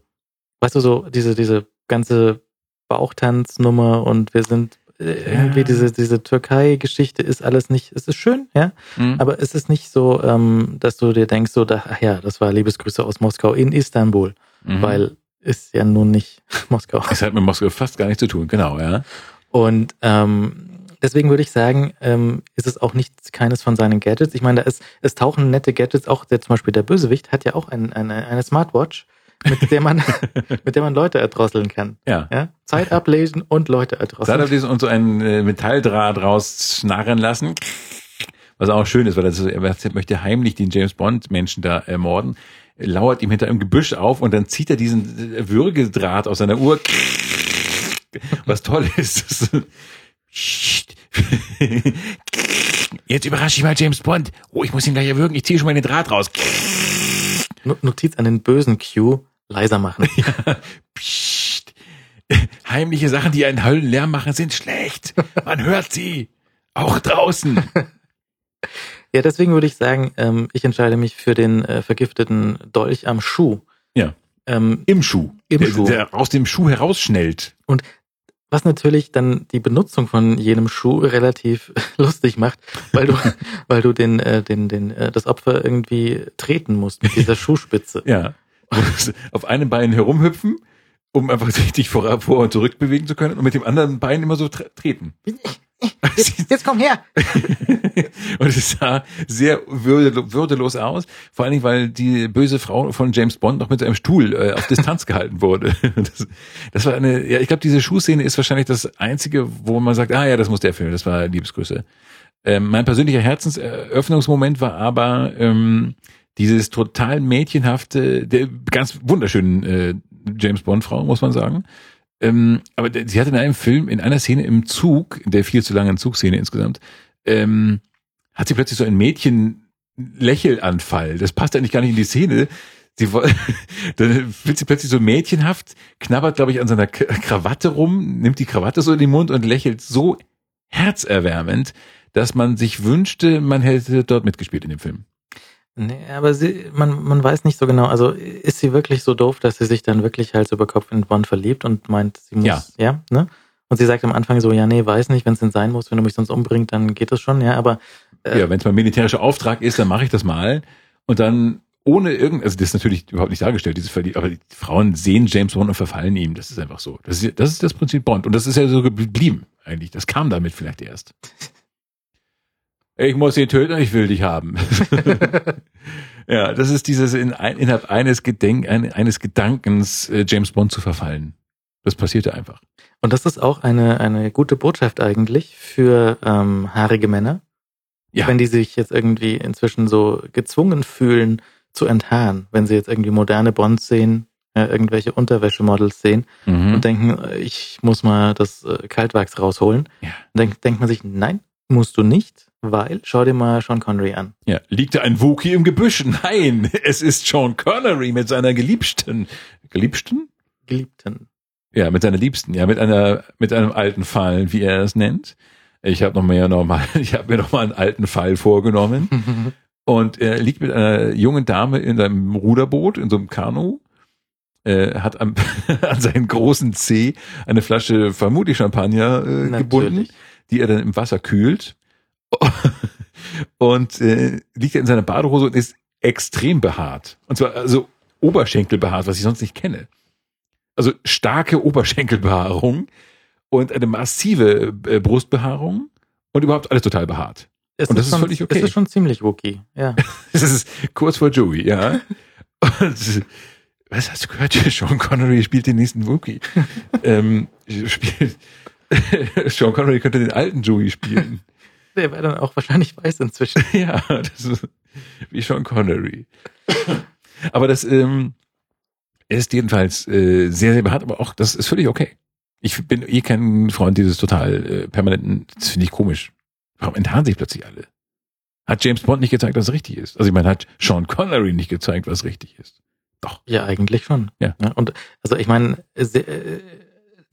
weißt du, so diese, diese ganze Bauchtanznummer und wir sind äh, irgendwie Ja. diese, diese Türkei-Geschichte ist alles nicht, es ist schön, ja, Mhm. aber es ist nicht so, ähm, dass du dir denkst, so, da, ach ja, das war Liebesgrüße aus Moskau in Istanbul, Mhm. weil ist ja nun nicht Moskau. Es hat mit Moskau fast gar nichts zu tun, genau, ja. Und ähm, deswegen würde ich sagen, ähm, ist es auch nicht keines von seinen Gadgets. Ich meine, da ist, es tauchen nette Gadgets, auch der, zum Beispiel der Bösewicht hat ja auch ein, eine, eine Smartwatch, mit der man, mit der man Leute erdrosseln kann. Ja. Ja? Zeit ablesen und Leute erdrosseln. auf diesen und so einen äh, Metalldraht rausschnarren lassen. Was auch schön ist, weil das, er möchte heimlich den James Bond Menschen da ermorden, lauert ihm hinter einem Gebüsch auf und dann zieht er diesen äh, Würgedraht aus seiner Uhr. Was toll ist. Jetzt überrasche ich mal James Bond. Oh, ich muss ihn gleich erwürgen. Ich ziehe schon mal den Draht raus. No- Notiz an den bösen Q, leiser machen. Psst. Heimliche Sachen, die einen Höllenlärm machen, sind schlecht. Man hört sie. Auch draußen. Ja, deswegen würde ich sagen, ähm, ich entscheide mich für den äh, vergifteten Dolch am Schuh. Ja. Ähm, Im Schuh. Im der, Schuh. Der aus dem Schuh herausschnellt. Was natürlich dann die Benutzung von jenem Schuh relativ lustig macht, weil du, weil du den, äh, den, den, äh, das Opfer irgendwie treten musst mit dieser Schuhspitze. Ja. Auf einem Bein herumhüpfen, um einfach sich vor, vor und zurück bewegen zu können und mit dem anderen Bein immer so tre treten. Jetzt, jetzt komm her! und es sah sehr würde, würdelos aus. Vor allen Dingen, weil die böse Frau von James Bond noch mit einem Stuhl äh, auf Distanz gehalten wurde. Das, das war eine, ja, ich glaube, diese Schuhszene ist wahrscheinlich das einzige, wo man sagt, ah ja, das muss der Film, das war Liebesgrüße. Ähm, mein persönlicher Herzenseröffnungsmoment war aber ähm, dieses total mädchenhafte, der ganz wunderschönen äh, James Bond Frau, muss man sagen. Ähm, aber sie hat in einem Film, in einer Szene im Zug, in der viel zu langen Zugszene insgesamt, ähm, hat sie plötzlich so ein Mädchen-Lächelanfall. Das passt eigentlich gar nicht in die Szene. Sie dann wird sie plötzlich so mädchenhaft, knabbert, glaube ich, an seiner Krawatte rum, nimmt die Krawatte so in den Mund und lächelt so herzerwärmend, dass man sich wünschte, man hätte dort mitgespielt in dem Film. Nee, aber sie, man, man weiß nicht so genau. Also ist sie wirklich so doof, dass sie sich dann wirklich Hals über Kopf in Bond verliebt und meint, sie muss, Ja. ja, ne? Und sie sagt am Anfang so, ja, nee, weiß nicht, wenn es denn sein muss, wenn du mich sonst umbringst, dann geht das schon, ja, aber äh, Ja, wenn es mal militärischer Auftrag ist, dann mache ich das mal. Und dann ohne irgend, also das ist natürlich überhaupt nicht dargestellt, diese Verlie aber die Frauen sehen James Bond und verfallen ihm. Das ist einfach so. Das ist, das ist das Prinzip Bond. Und das ist ja so geblieben, eigentlich. Das kam damit vielleicht erst. Ich muss ihn töten, ich will dich haben. ja, das ist dieses in, innerhalb eines Gedenk, ein, eines Gedankens, äh, James Bond zu verfallen. Das passierte einfach. Und das ist auch eine, eine gute Botschaft eigentlich für ähm, haarige Männer. Ja. Wenn die sich jetzt irgendwie inzwischen so gezwungen fühlen zu enthaaren, wenn sie jetzt irgendwie moderne Bonds sehen, äh, irgendwelche Unterwäschemodels sehen Mhm. und denken, äh, ich muss mal das äh, Kaltwachs rausholen. Ja. Dann denkt, denkt man sich, nein, musst du nicht, weil schau dir mal Sean Connery an. Ja, liegt da ein Wookie im Gebüsch? Nein, es ist Sean Connery mit seiner Geliebsten. Geliebsten? Geliebten. Ja, mit seiner Liebsten, ja, mit einer, mit einem alten Fall, wie er es nennt. Ich habe noch mal ja noch mal, ich habe mir noch mal einen alten Fall vorgenommen und er liegt mit einer jungen Dame in einem Ruderboot, in so einem Kanu, äh, hat am, an seinen großen Zeh eine Flasche vermutlich Champagner äh, gebunden. Die er dann im Wasser kühlt und äh, liegt er in seiner Badehose und ist extrem behaart. Und zwar also Oberschenkelbehaart, was ich sonst nicht kenne. Also starke Oberschenkelbehaarung und eine massive äh, Brustbehaarung und überhaupt alles total behaart. Es Und das ist schon, völlig okay. Es ist schon ziemlich Wookie, ja. Das ist kurz vor Joey, ja. Und, was hast du gehört? Sean Connery spielt den nächsten Wookie. ähm, spielt, Sean Connery könnte den alten Joey spielen. Der wäre dann auch wahrscheinlich weiß inzwischen. ja, das ist wie Sean Connery. Aber das ähm, ist jedenfalls äh, sehr, sehr behaart, aber auch, das ist völlig okay. Ich bin eh kein Freund dieses total äh, permanenten, das finde ich komisch. Warum enthaaren sich plötzlich alle? Hat James Bond nicht gezeigt, was richtig ist? Also ich meine, hat Sean Connery nicht gezeigt, was richtig ist? Doch. Ja, eigentlich schon. Ja. Und also ich meine, äh,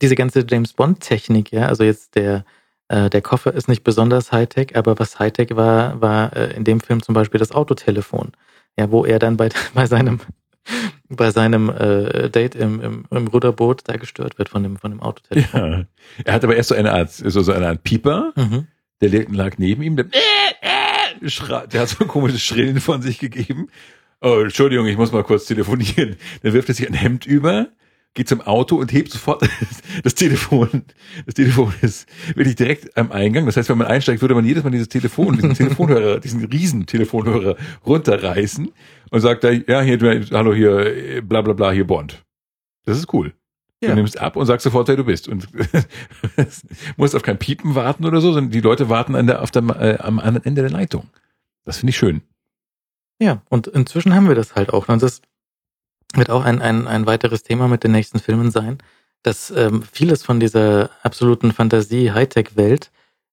diese ganze James Bond Technik, ja, also jetzt der äh, der Koffer ist nicht besonders Hightech, aber was Hightech war, war äh, in dem Film zum Beispiel das Autotelefon, ja, wo er dann bei bei seinem bei seinem äh, Date im, im, im Ruderboot da gestört wird von dem von dem Autotelefon. Ja. Er hat aber erst so eine Art, so, so eine Art Pieper, Mhm. der lag- lag neben ihm, der, schra- der hat so ein komisches Schrillen von sich gegeben. Oh, Entschuldigung, ich muss mal kurz telefonieren. Dann wirft er sich ein Hemd über, geht zum Auto und hebt sofort das Telefon. Das Telefon ist wirklich direkt am Eingang. Das heißt, wenn man einsteigt, würde man jedes Mal dieses Telefon, diesen Telefonhörer, diesen riesen Telefonhörer runterreißen und sagt da, ja, hier, hallo, hier, bla, bla, bla, hier Bond. Das ist cool. Ja. Du nimmst ab und sagst sofort, wer du bist. Und musst auf kein Piepen warten oder so, sondern die Leute warten an der, auf der, äh, am anderen Ende der Leitung. Das finde ich schön. Ja, und inzwischen haben wir das halt auch. Und das wird auch ein, ein, ein weiteres Thema mit den nächsten Filmen sein, dass ähm, vieles von dieser absoluten Fantasie-Hightech-Welt,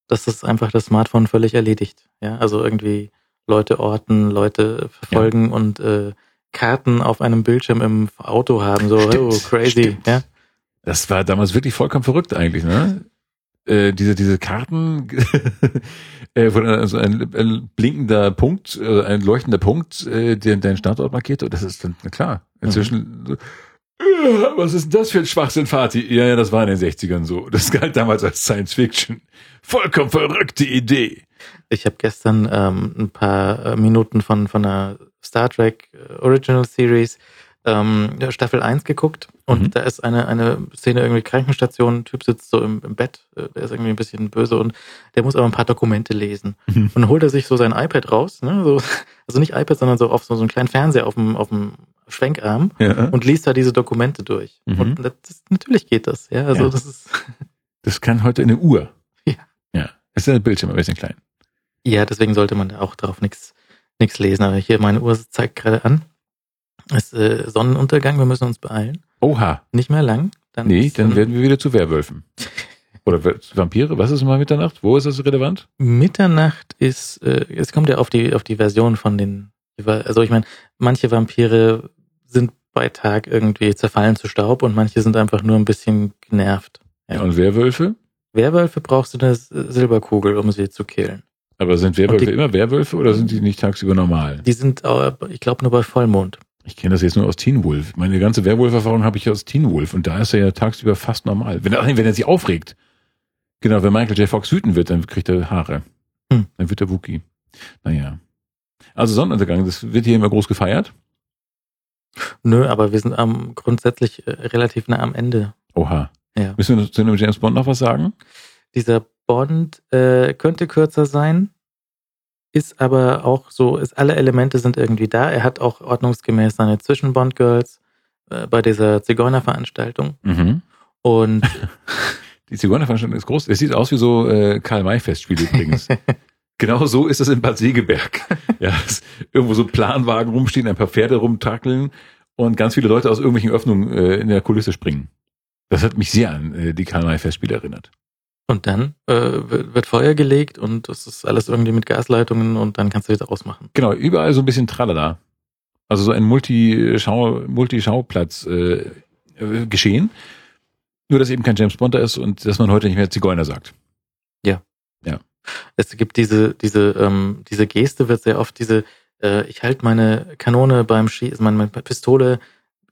dass das einfach das Smartphone völlig erledigt. Ja, also irgendwie Leute orten, Leute verfolgen und äh, Karten auf einem Bildschirm im Auto haben, so Stimmt, oh, crazy. stimmt. Ja, Das war damals wirklich vollkommen verrückt eigentlich, ne? Äh, diese, diese Karten, äh, wo dann also ein, ein blinkender Punkt, äh, ein leuchtender Punkt, äh, der deinen Standort markiert. Und das ist dann, na klar, inzwischen, äh, was ist denn das für ein Schwachsinn, Vati? Ja, ja, das war in den 60ern so. Das galt damals als Science Fiction. Vollkommen verrückte Idee. Ich habe gestern ähm, ein paar äh, Minuten von, von einer Star Trek Original Series ähm, Staffel 1 geguckt und Mhm. da ist eine, eine Szene irgendwie Krankenstation, ein Typ sitzt so im, im Bett, äh, der ist irgendwie ein bisschen böse und der muss aber ein paar Dokumente lesen. Mhm. Und dann holt er sich so sein iPad raus, ne? so, also nicht iPad, sondern so auf so, so einen kleinen Fernseher auf dem, auf dem Schwenkarm Ja. und liest da diese Dokumente durch. Mhm. Und das, das, natürlich geht das, ja. Also Ja. das ist Das kann heute eine Uhr. Ja. Ja. Es ist ein Bildschirm, ein bisschen klein. Ja, deswegen sollte man da auch drauf nichts nichts lesen. Aber hier meine Uhr zeigt gerade an. Es ist äh, Sonnenuntergang, wir müssen uns beeilen. Oha. Nicht mehr lang. Dann Nee, dann ähm, werden wir wieder zu Werwölfen. Oder Vampire? Was ist mal Mitternacht? Wo ist das relevant? Mitternacht ist, äh, es kommt ja auf die auf die Version von den, also ich meine, manche Vampire sind bei Tag irgendwie zerfallen zu Staub und manche sind einfach nur ein bisschen genervt. Ja. Und Werwölfe? Werwölfe brauchst du eine Silberkugel, um sie zu killen. Aber sind Werwölfe die- immer Werwölfe oder sind die nicht tagsüber normal? Die sind, ich glaube, nur bei Vollmond. Ich kenne das jetzt nur aus Teen Wolf. Meine ganze Werwolf-Erfahrung habe ich aus Teen Wolf und da ist er ja tagsüber fast normal. Wenn er, wenn er sich aufregt. Genau, wenn Michael J. Fox wütend wird, dann kriegt er Haare. Hm. Dann wird er Wookie. Naja. Also Sonnenuntergang, das wird hier immer groß gefeiert. Nö, aber wir sind am, grundsätzlich äh, relativ nah am Ende. Oha. Ja. Müssen wir zu einem James Bond noch was sagen? Dieser Bond äh, könnte kürzer sein, ist aber auch so, ist, alle Elemente sind irgendwie da. Er hat auch ordnungsgemäß seine Zwischen-Bond-Girls äh, bei dieser Zigeunerveranstaltung. Mhm. Und Die Zigeunerveranstaltung ist groß. Es sieht aus wie so äh, Karl-May-Festspiele übrigens. genau so ist das in Bad Segeberg. ja, irgendwo so Planwagen rumstehen, ein paar Pferde rumtackeln und ganz viele Leute aus irgendwelchen Öffnungen äh, in der Kulisse springen. Das hat mich sehr an äh, die Karl-May-Festspiele erinnert. Und dann äh, wird Feuer gelegt und das ist alles irgendwie mit Gasleitungen und dann kannst du wieder ausmachen. Genau, überall so ein bisschen Tralala. Also so ein Multi-Schau, Multi-Schauplatz äh, äh, geschehen. Nur, dass eben kein James Bond da ist und dass man heute nicht mehr Zigeuner sagt. Es gibt diese, diese, ähm, diese Geste wird sehr oft diese, äh, ich halte meine Kanone beim Schießen, meine, meine Pistole,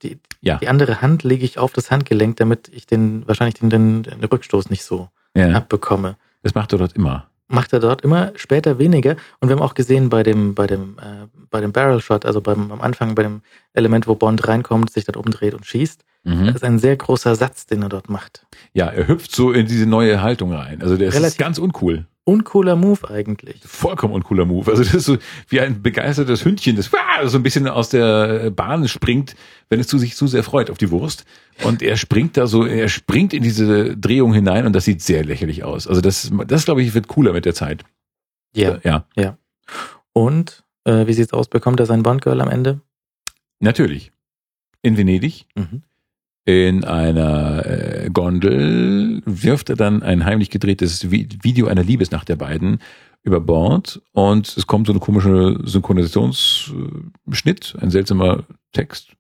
die, Ja. die andere Hand lege ich auf das Handgelenk, damit ich den, wahrscheinlich den, den, den Rückstoß nicht so Ja, abbekomme. das macht er dort immer. Macht er dort immer später weniger. Und wir haben auch gesehen bei dem, bei dem, äh, bei dem Barrel Shot, also beim, am Anfang bei dem Element, wo Bond reinkommt, sich dann umdreht und schießt. Das Mhm. ist ein sehr großer Satz, den er dort macht. Ja, er hüpft so in diese neue Haltung rein. Also der ist ganz uncool. Uncooler Move eigentlich. Vollkommen uncooler Move. Also das ist so wie ein begeistertes Hündchen, das so ein bisschen aus der Bahn springt, wenn es zu sich zu sehr freut auf die Wurst. Und er springt da so, er springt in diese Drehung hinein und das sieht sehr lächerlich aus. Also das, das glaube ich, wird cooler mit der Zeit. Ja. Ja, Und, äh, wie sieht's aus? Bekommt er sein Bond-Girl am Ende? natürlich. In Venedig, Mhm. In einer äh, Gondel, wirft er dann ein heimlich gedrehtes Vi- Video einer Liebesnacht der beiden über Bord und es kommt so eine komische Synchronisationsschnitt, ein seltsamer Text.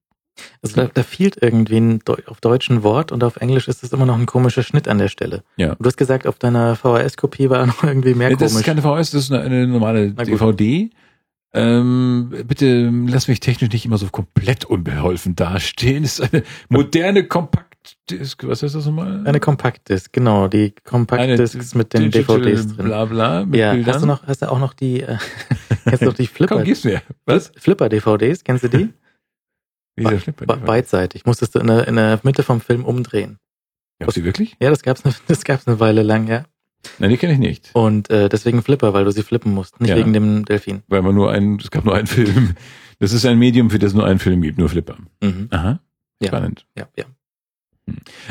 Also da, da fehlt irgendwie ein Deu auf Deutsch ein Wort und auf Englisch ist es immer noch ein komischer Schnitt an der Stelle. Ja. Du hast gesagt, auf deiner VHS-Kopie war noch irgendwie mehr Äh, das ist komisch. keine VHS, das ist eine, eine normale. DVD. Ähm, bitte lass mich technisch nicht immer so komplett unbeholfen dastehen. Es ist eine moderne Kompaktdisk. Was heißt das nochmal? Eine Kompaktdisk, genau, die Kompaktdisks mit den DVDs drin. Bla bla. Ja, Bildern. hast du noch, hast du auch noch die, äh, kennst du noch die Flipper, Komm, gib's mir. Was? Flipper-DVDs, kennst du die? Dieser Flipper. Be beidseitig, musstest du in der, in der Mitte vom Film umdrehen. Gab's die wirklich? Ja, das gab's eine, das gab's eine Weile lang, ja. Nein, die kenne ich nicht. Und äh, deswegen Flipper, weil du sie flippen musst, nicht Ja. wegen dem Delfin. Weil man nur einen, es gab nur einen Film. Das ist ein Medium, für das es nur einen Film gibt, nur Flipper. Mhm. Aha. Ja. Spannend. Ja, ja.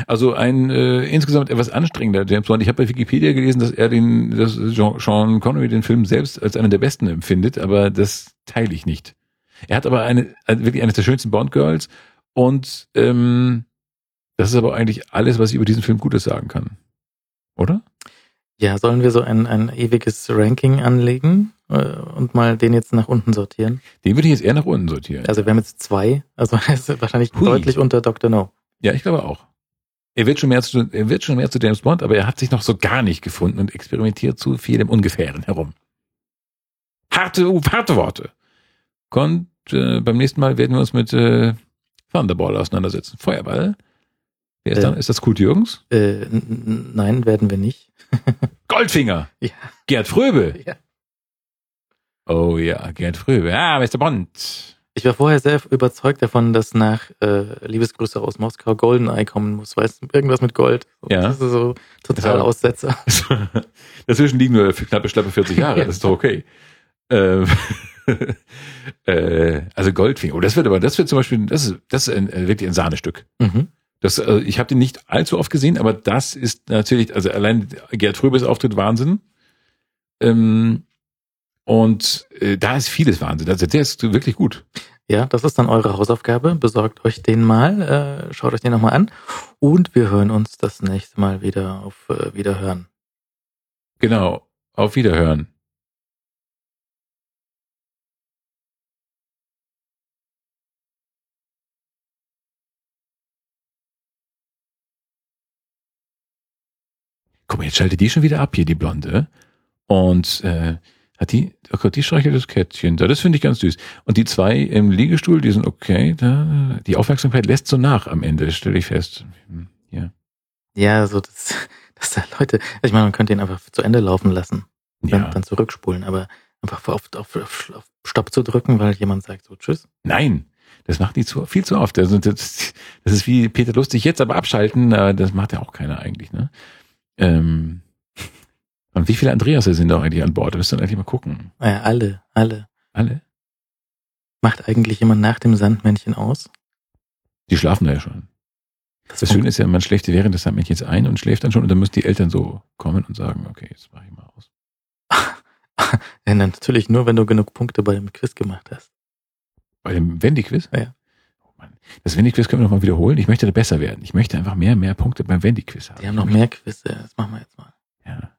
Also ein äh, insgesamt etwas anstrengender James Bond. Ich habe bei Wikipedia gelesen, dass er den, dass Sean Connery den Film selbst als einen der besten empfindet, aber das teile ich nicht. Er hat aber eine, wirklich eines der schönsten Bond Girls und ähm, das ist aber eigentlich alles, was ich über diesen Film Gutes sagen kann. Oder? Ja, sollen wir so ein, ein ewiges Ranking anlegen äh, und mal den jetzt nach unten sortieren? Den würde ich jetzt eher nach unten sortieren. Also wir haben jetzt zwei, also ist wahrscheinlich Hui. deutlich unter Dr. No. Ja, ich glaube auch. Er wird schon mehr zu, er wird schon mehr zu James Bond, aber er hat sich noch so gar nicht gefunden und experimentiert zu viel im Ungefähren herum. Harte, harte Worte. Und äh, beim nächsten Mal werden wir uns mit äh, Thunderball auseinandersetzen. Feuerball. Wer ist Äh. dann? Ist das Kurt Jürgens? Äh, nein, werden wir nicht. Goldfinger. Ja. Gerd Fröbe. Ja. Oh ja, Gerd Fröbe. Ah, Mr. Bond. Ich war vorher sehr überzeugt davon, dass nach äh, Liebesgrüße aus Moskau Goldeneye kommen muss, weil es irgendwas mit Gold. Ja. Das ist so total Ja. Aussetzer. Dazwischen liegen nur knappe, schlappe 40 Jahre. Das ist doch okay. Ähm, äh, also Goldfinger. Oh, das wird aber, das wird zum Beispiel, das ist, das ist ein, äh, wirklich ein Sahnestück. Mhm. Das, äh, ich habe den nicht allzu oft gesehen, aber das ist natürlich, also allein Gerd Fröbes Auftritt Wahnsinn. Ähm, und äh, da ist vieles Wahnsinn. Also der ist wirklich gut. Ja, das ist dann eure Hausaufgabe. Besorgt euch den mal, äh, schaut euch den nochmal an und wir hören uns das nächste Mal wieder auf äh, Wiederhören. Genau. Auf Wiederhören. Guck mal, jetzt schaltet die schon wieder ab hier, die Blonde. Und äh, hat die, oh Gott, die streichelt das Kätzchen da. Das finde ich ganz süß. Und die zwei im Liegestuhl, die sind okay. Da, die Aufmerksamkeit lässt so nach am Ende, stelle ich fest. Ja. Ja, so das, das da Leute, ich meine, man könnte ihn einfach zu Ende laufen lassen, dann, ja. dann zurückspulen, aber einfach auf, auf, auf, auf Stopp zu drücken, weil jemand sagt so Tschüss. Nein, das macht die zu, viel zu oft. Also das, das ist wie Peter Lustig jetzt aber abschalten, äh, das macht ja auch keiner eigentlich. Ne? Ähm, und wie viele Andreas sind da eigentlich an Bord? Wir müssen dann eigentlich mal gucken. Naja, alle, alle. Alle? Macht eigentlich jemand nach dem Sandmännchen aus? Die schlafen da ja schon. Das Schöne ist ja, man schläft während des Mädchens ein und schläft dann schon und dann müssen die Eltern so kommen und sagen, okay, jetzt mache ich mal aus. ja, natürlich nur, wenn du genug Punkte bei dem Quiz gemacht hast. Bei dem Wendy-Quiz? Ja. Mann. Das Wendy-Quiz können wir nochmal wiederholen. Ich möchte da besser werden. Ich möchte einfach mehr, mehr Punkte beim Wendy-Quiz haben. Die haben noch mehr Quizze. Das machen wir jetzt mal. Ja.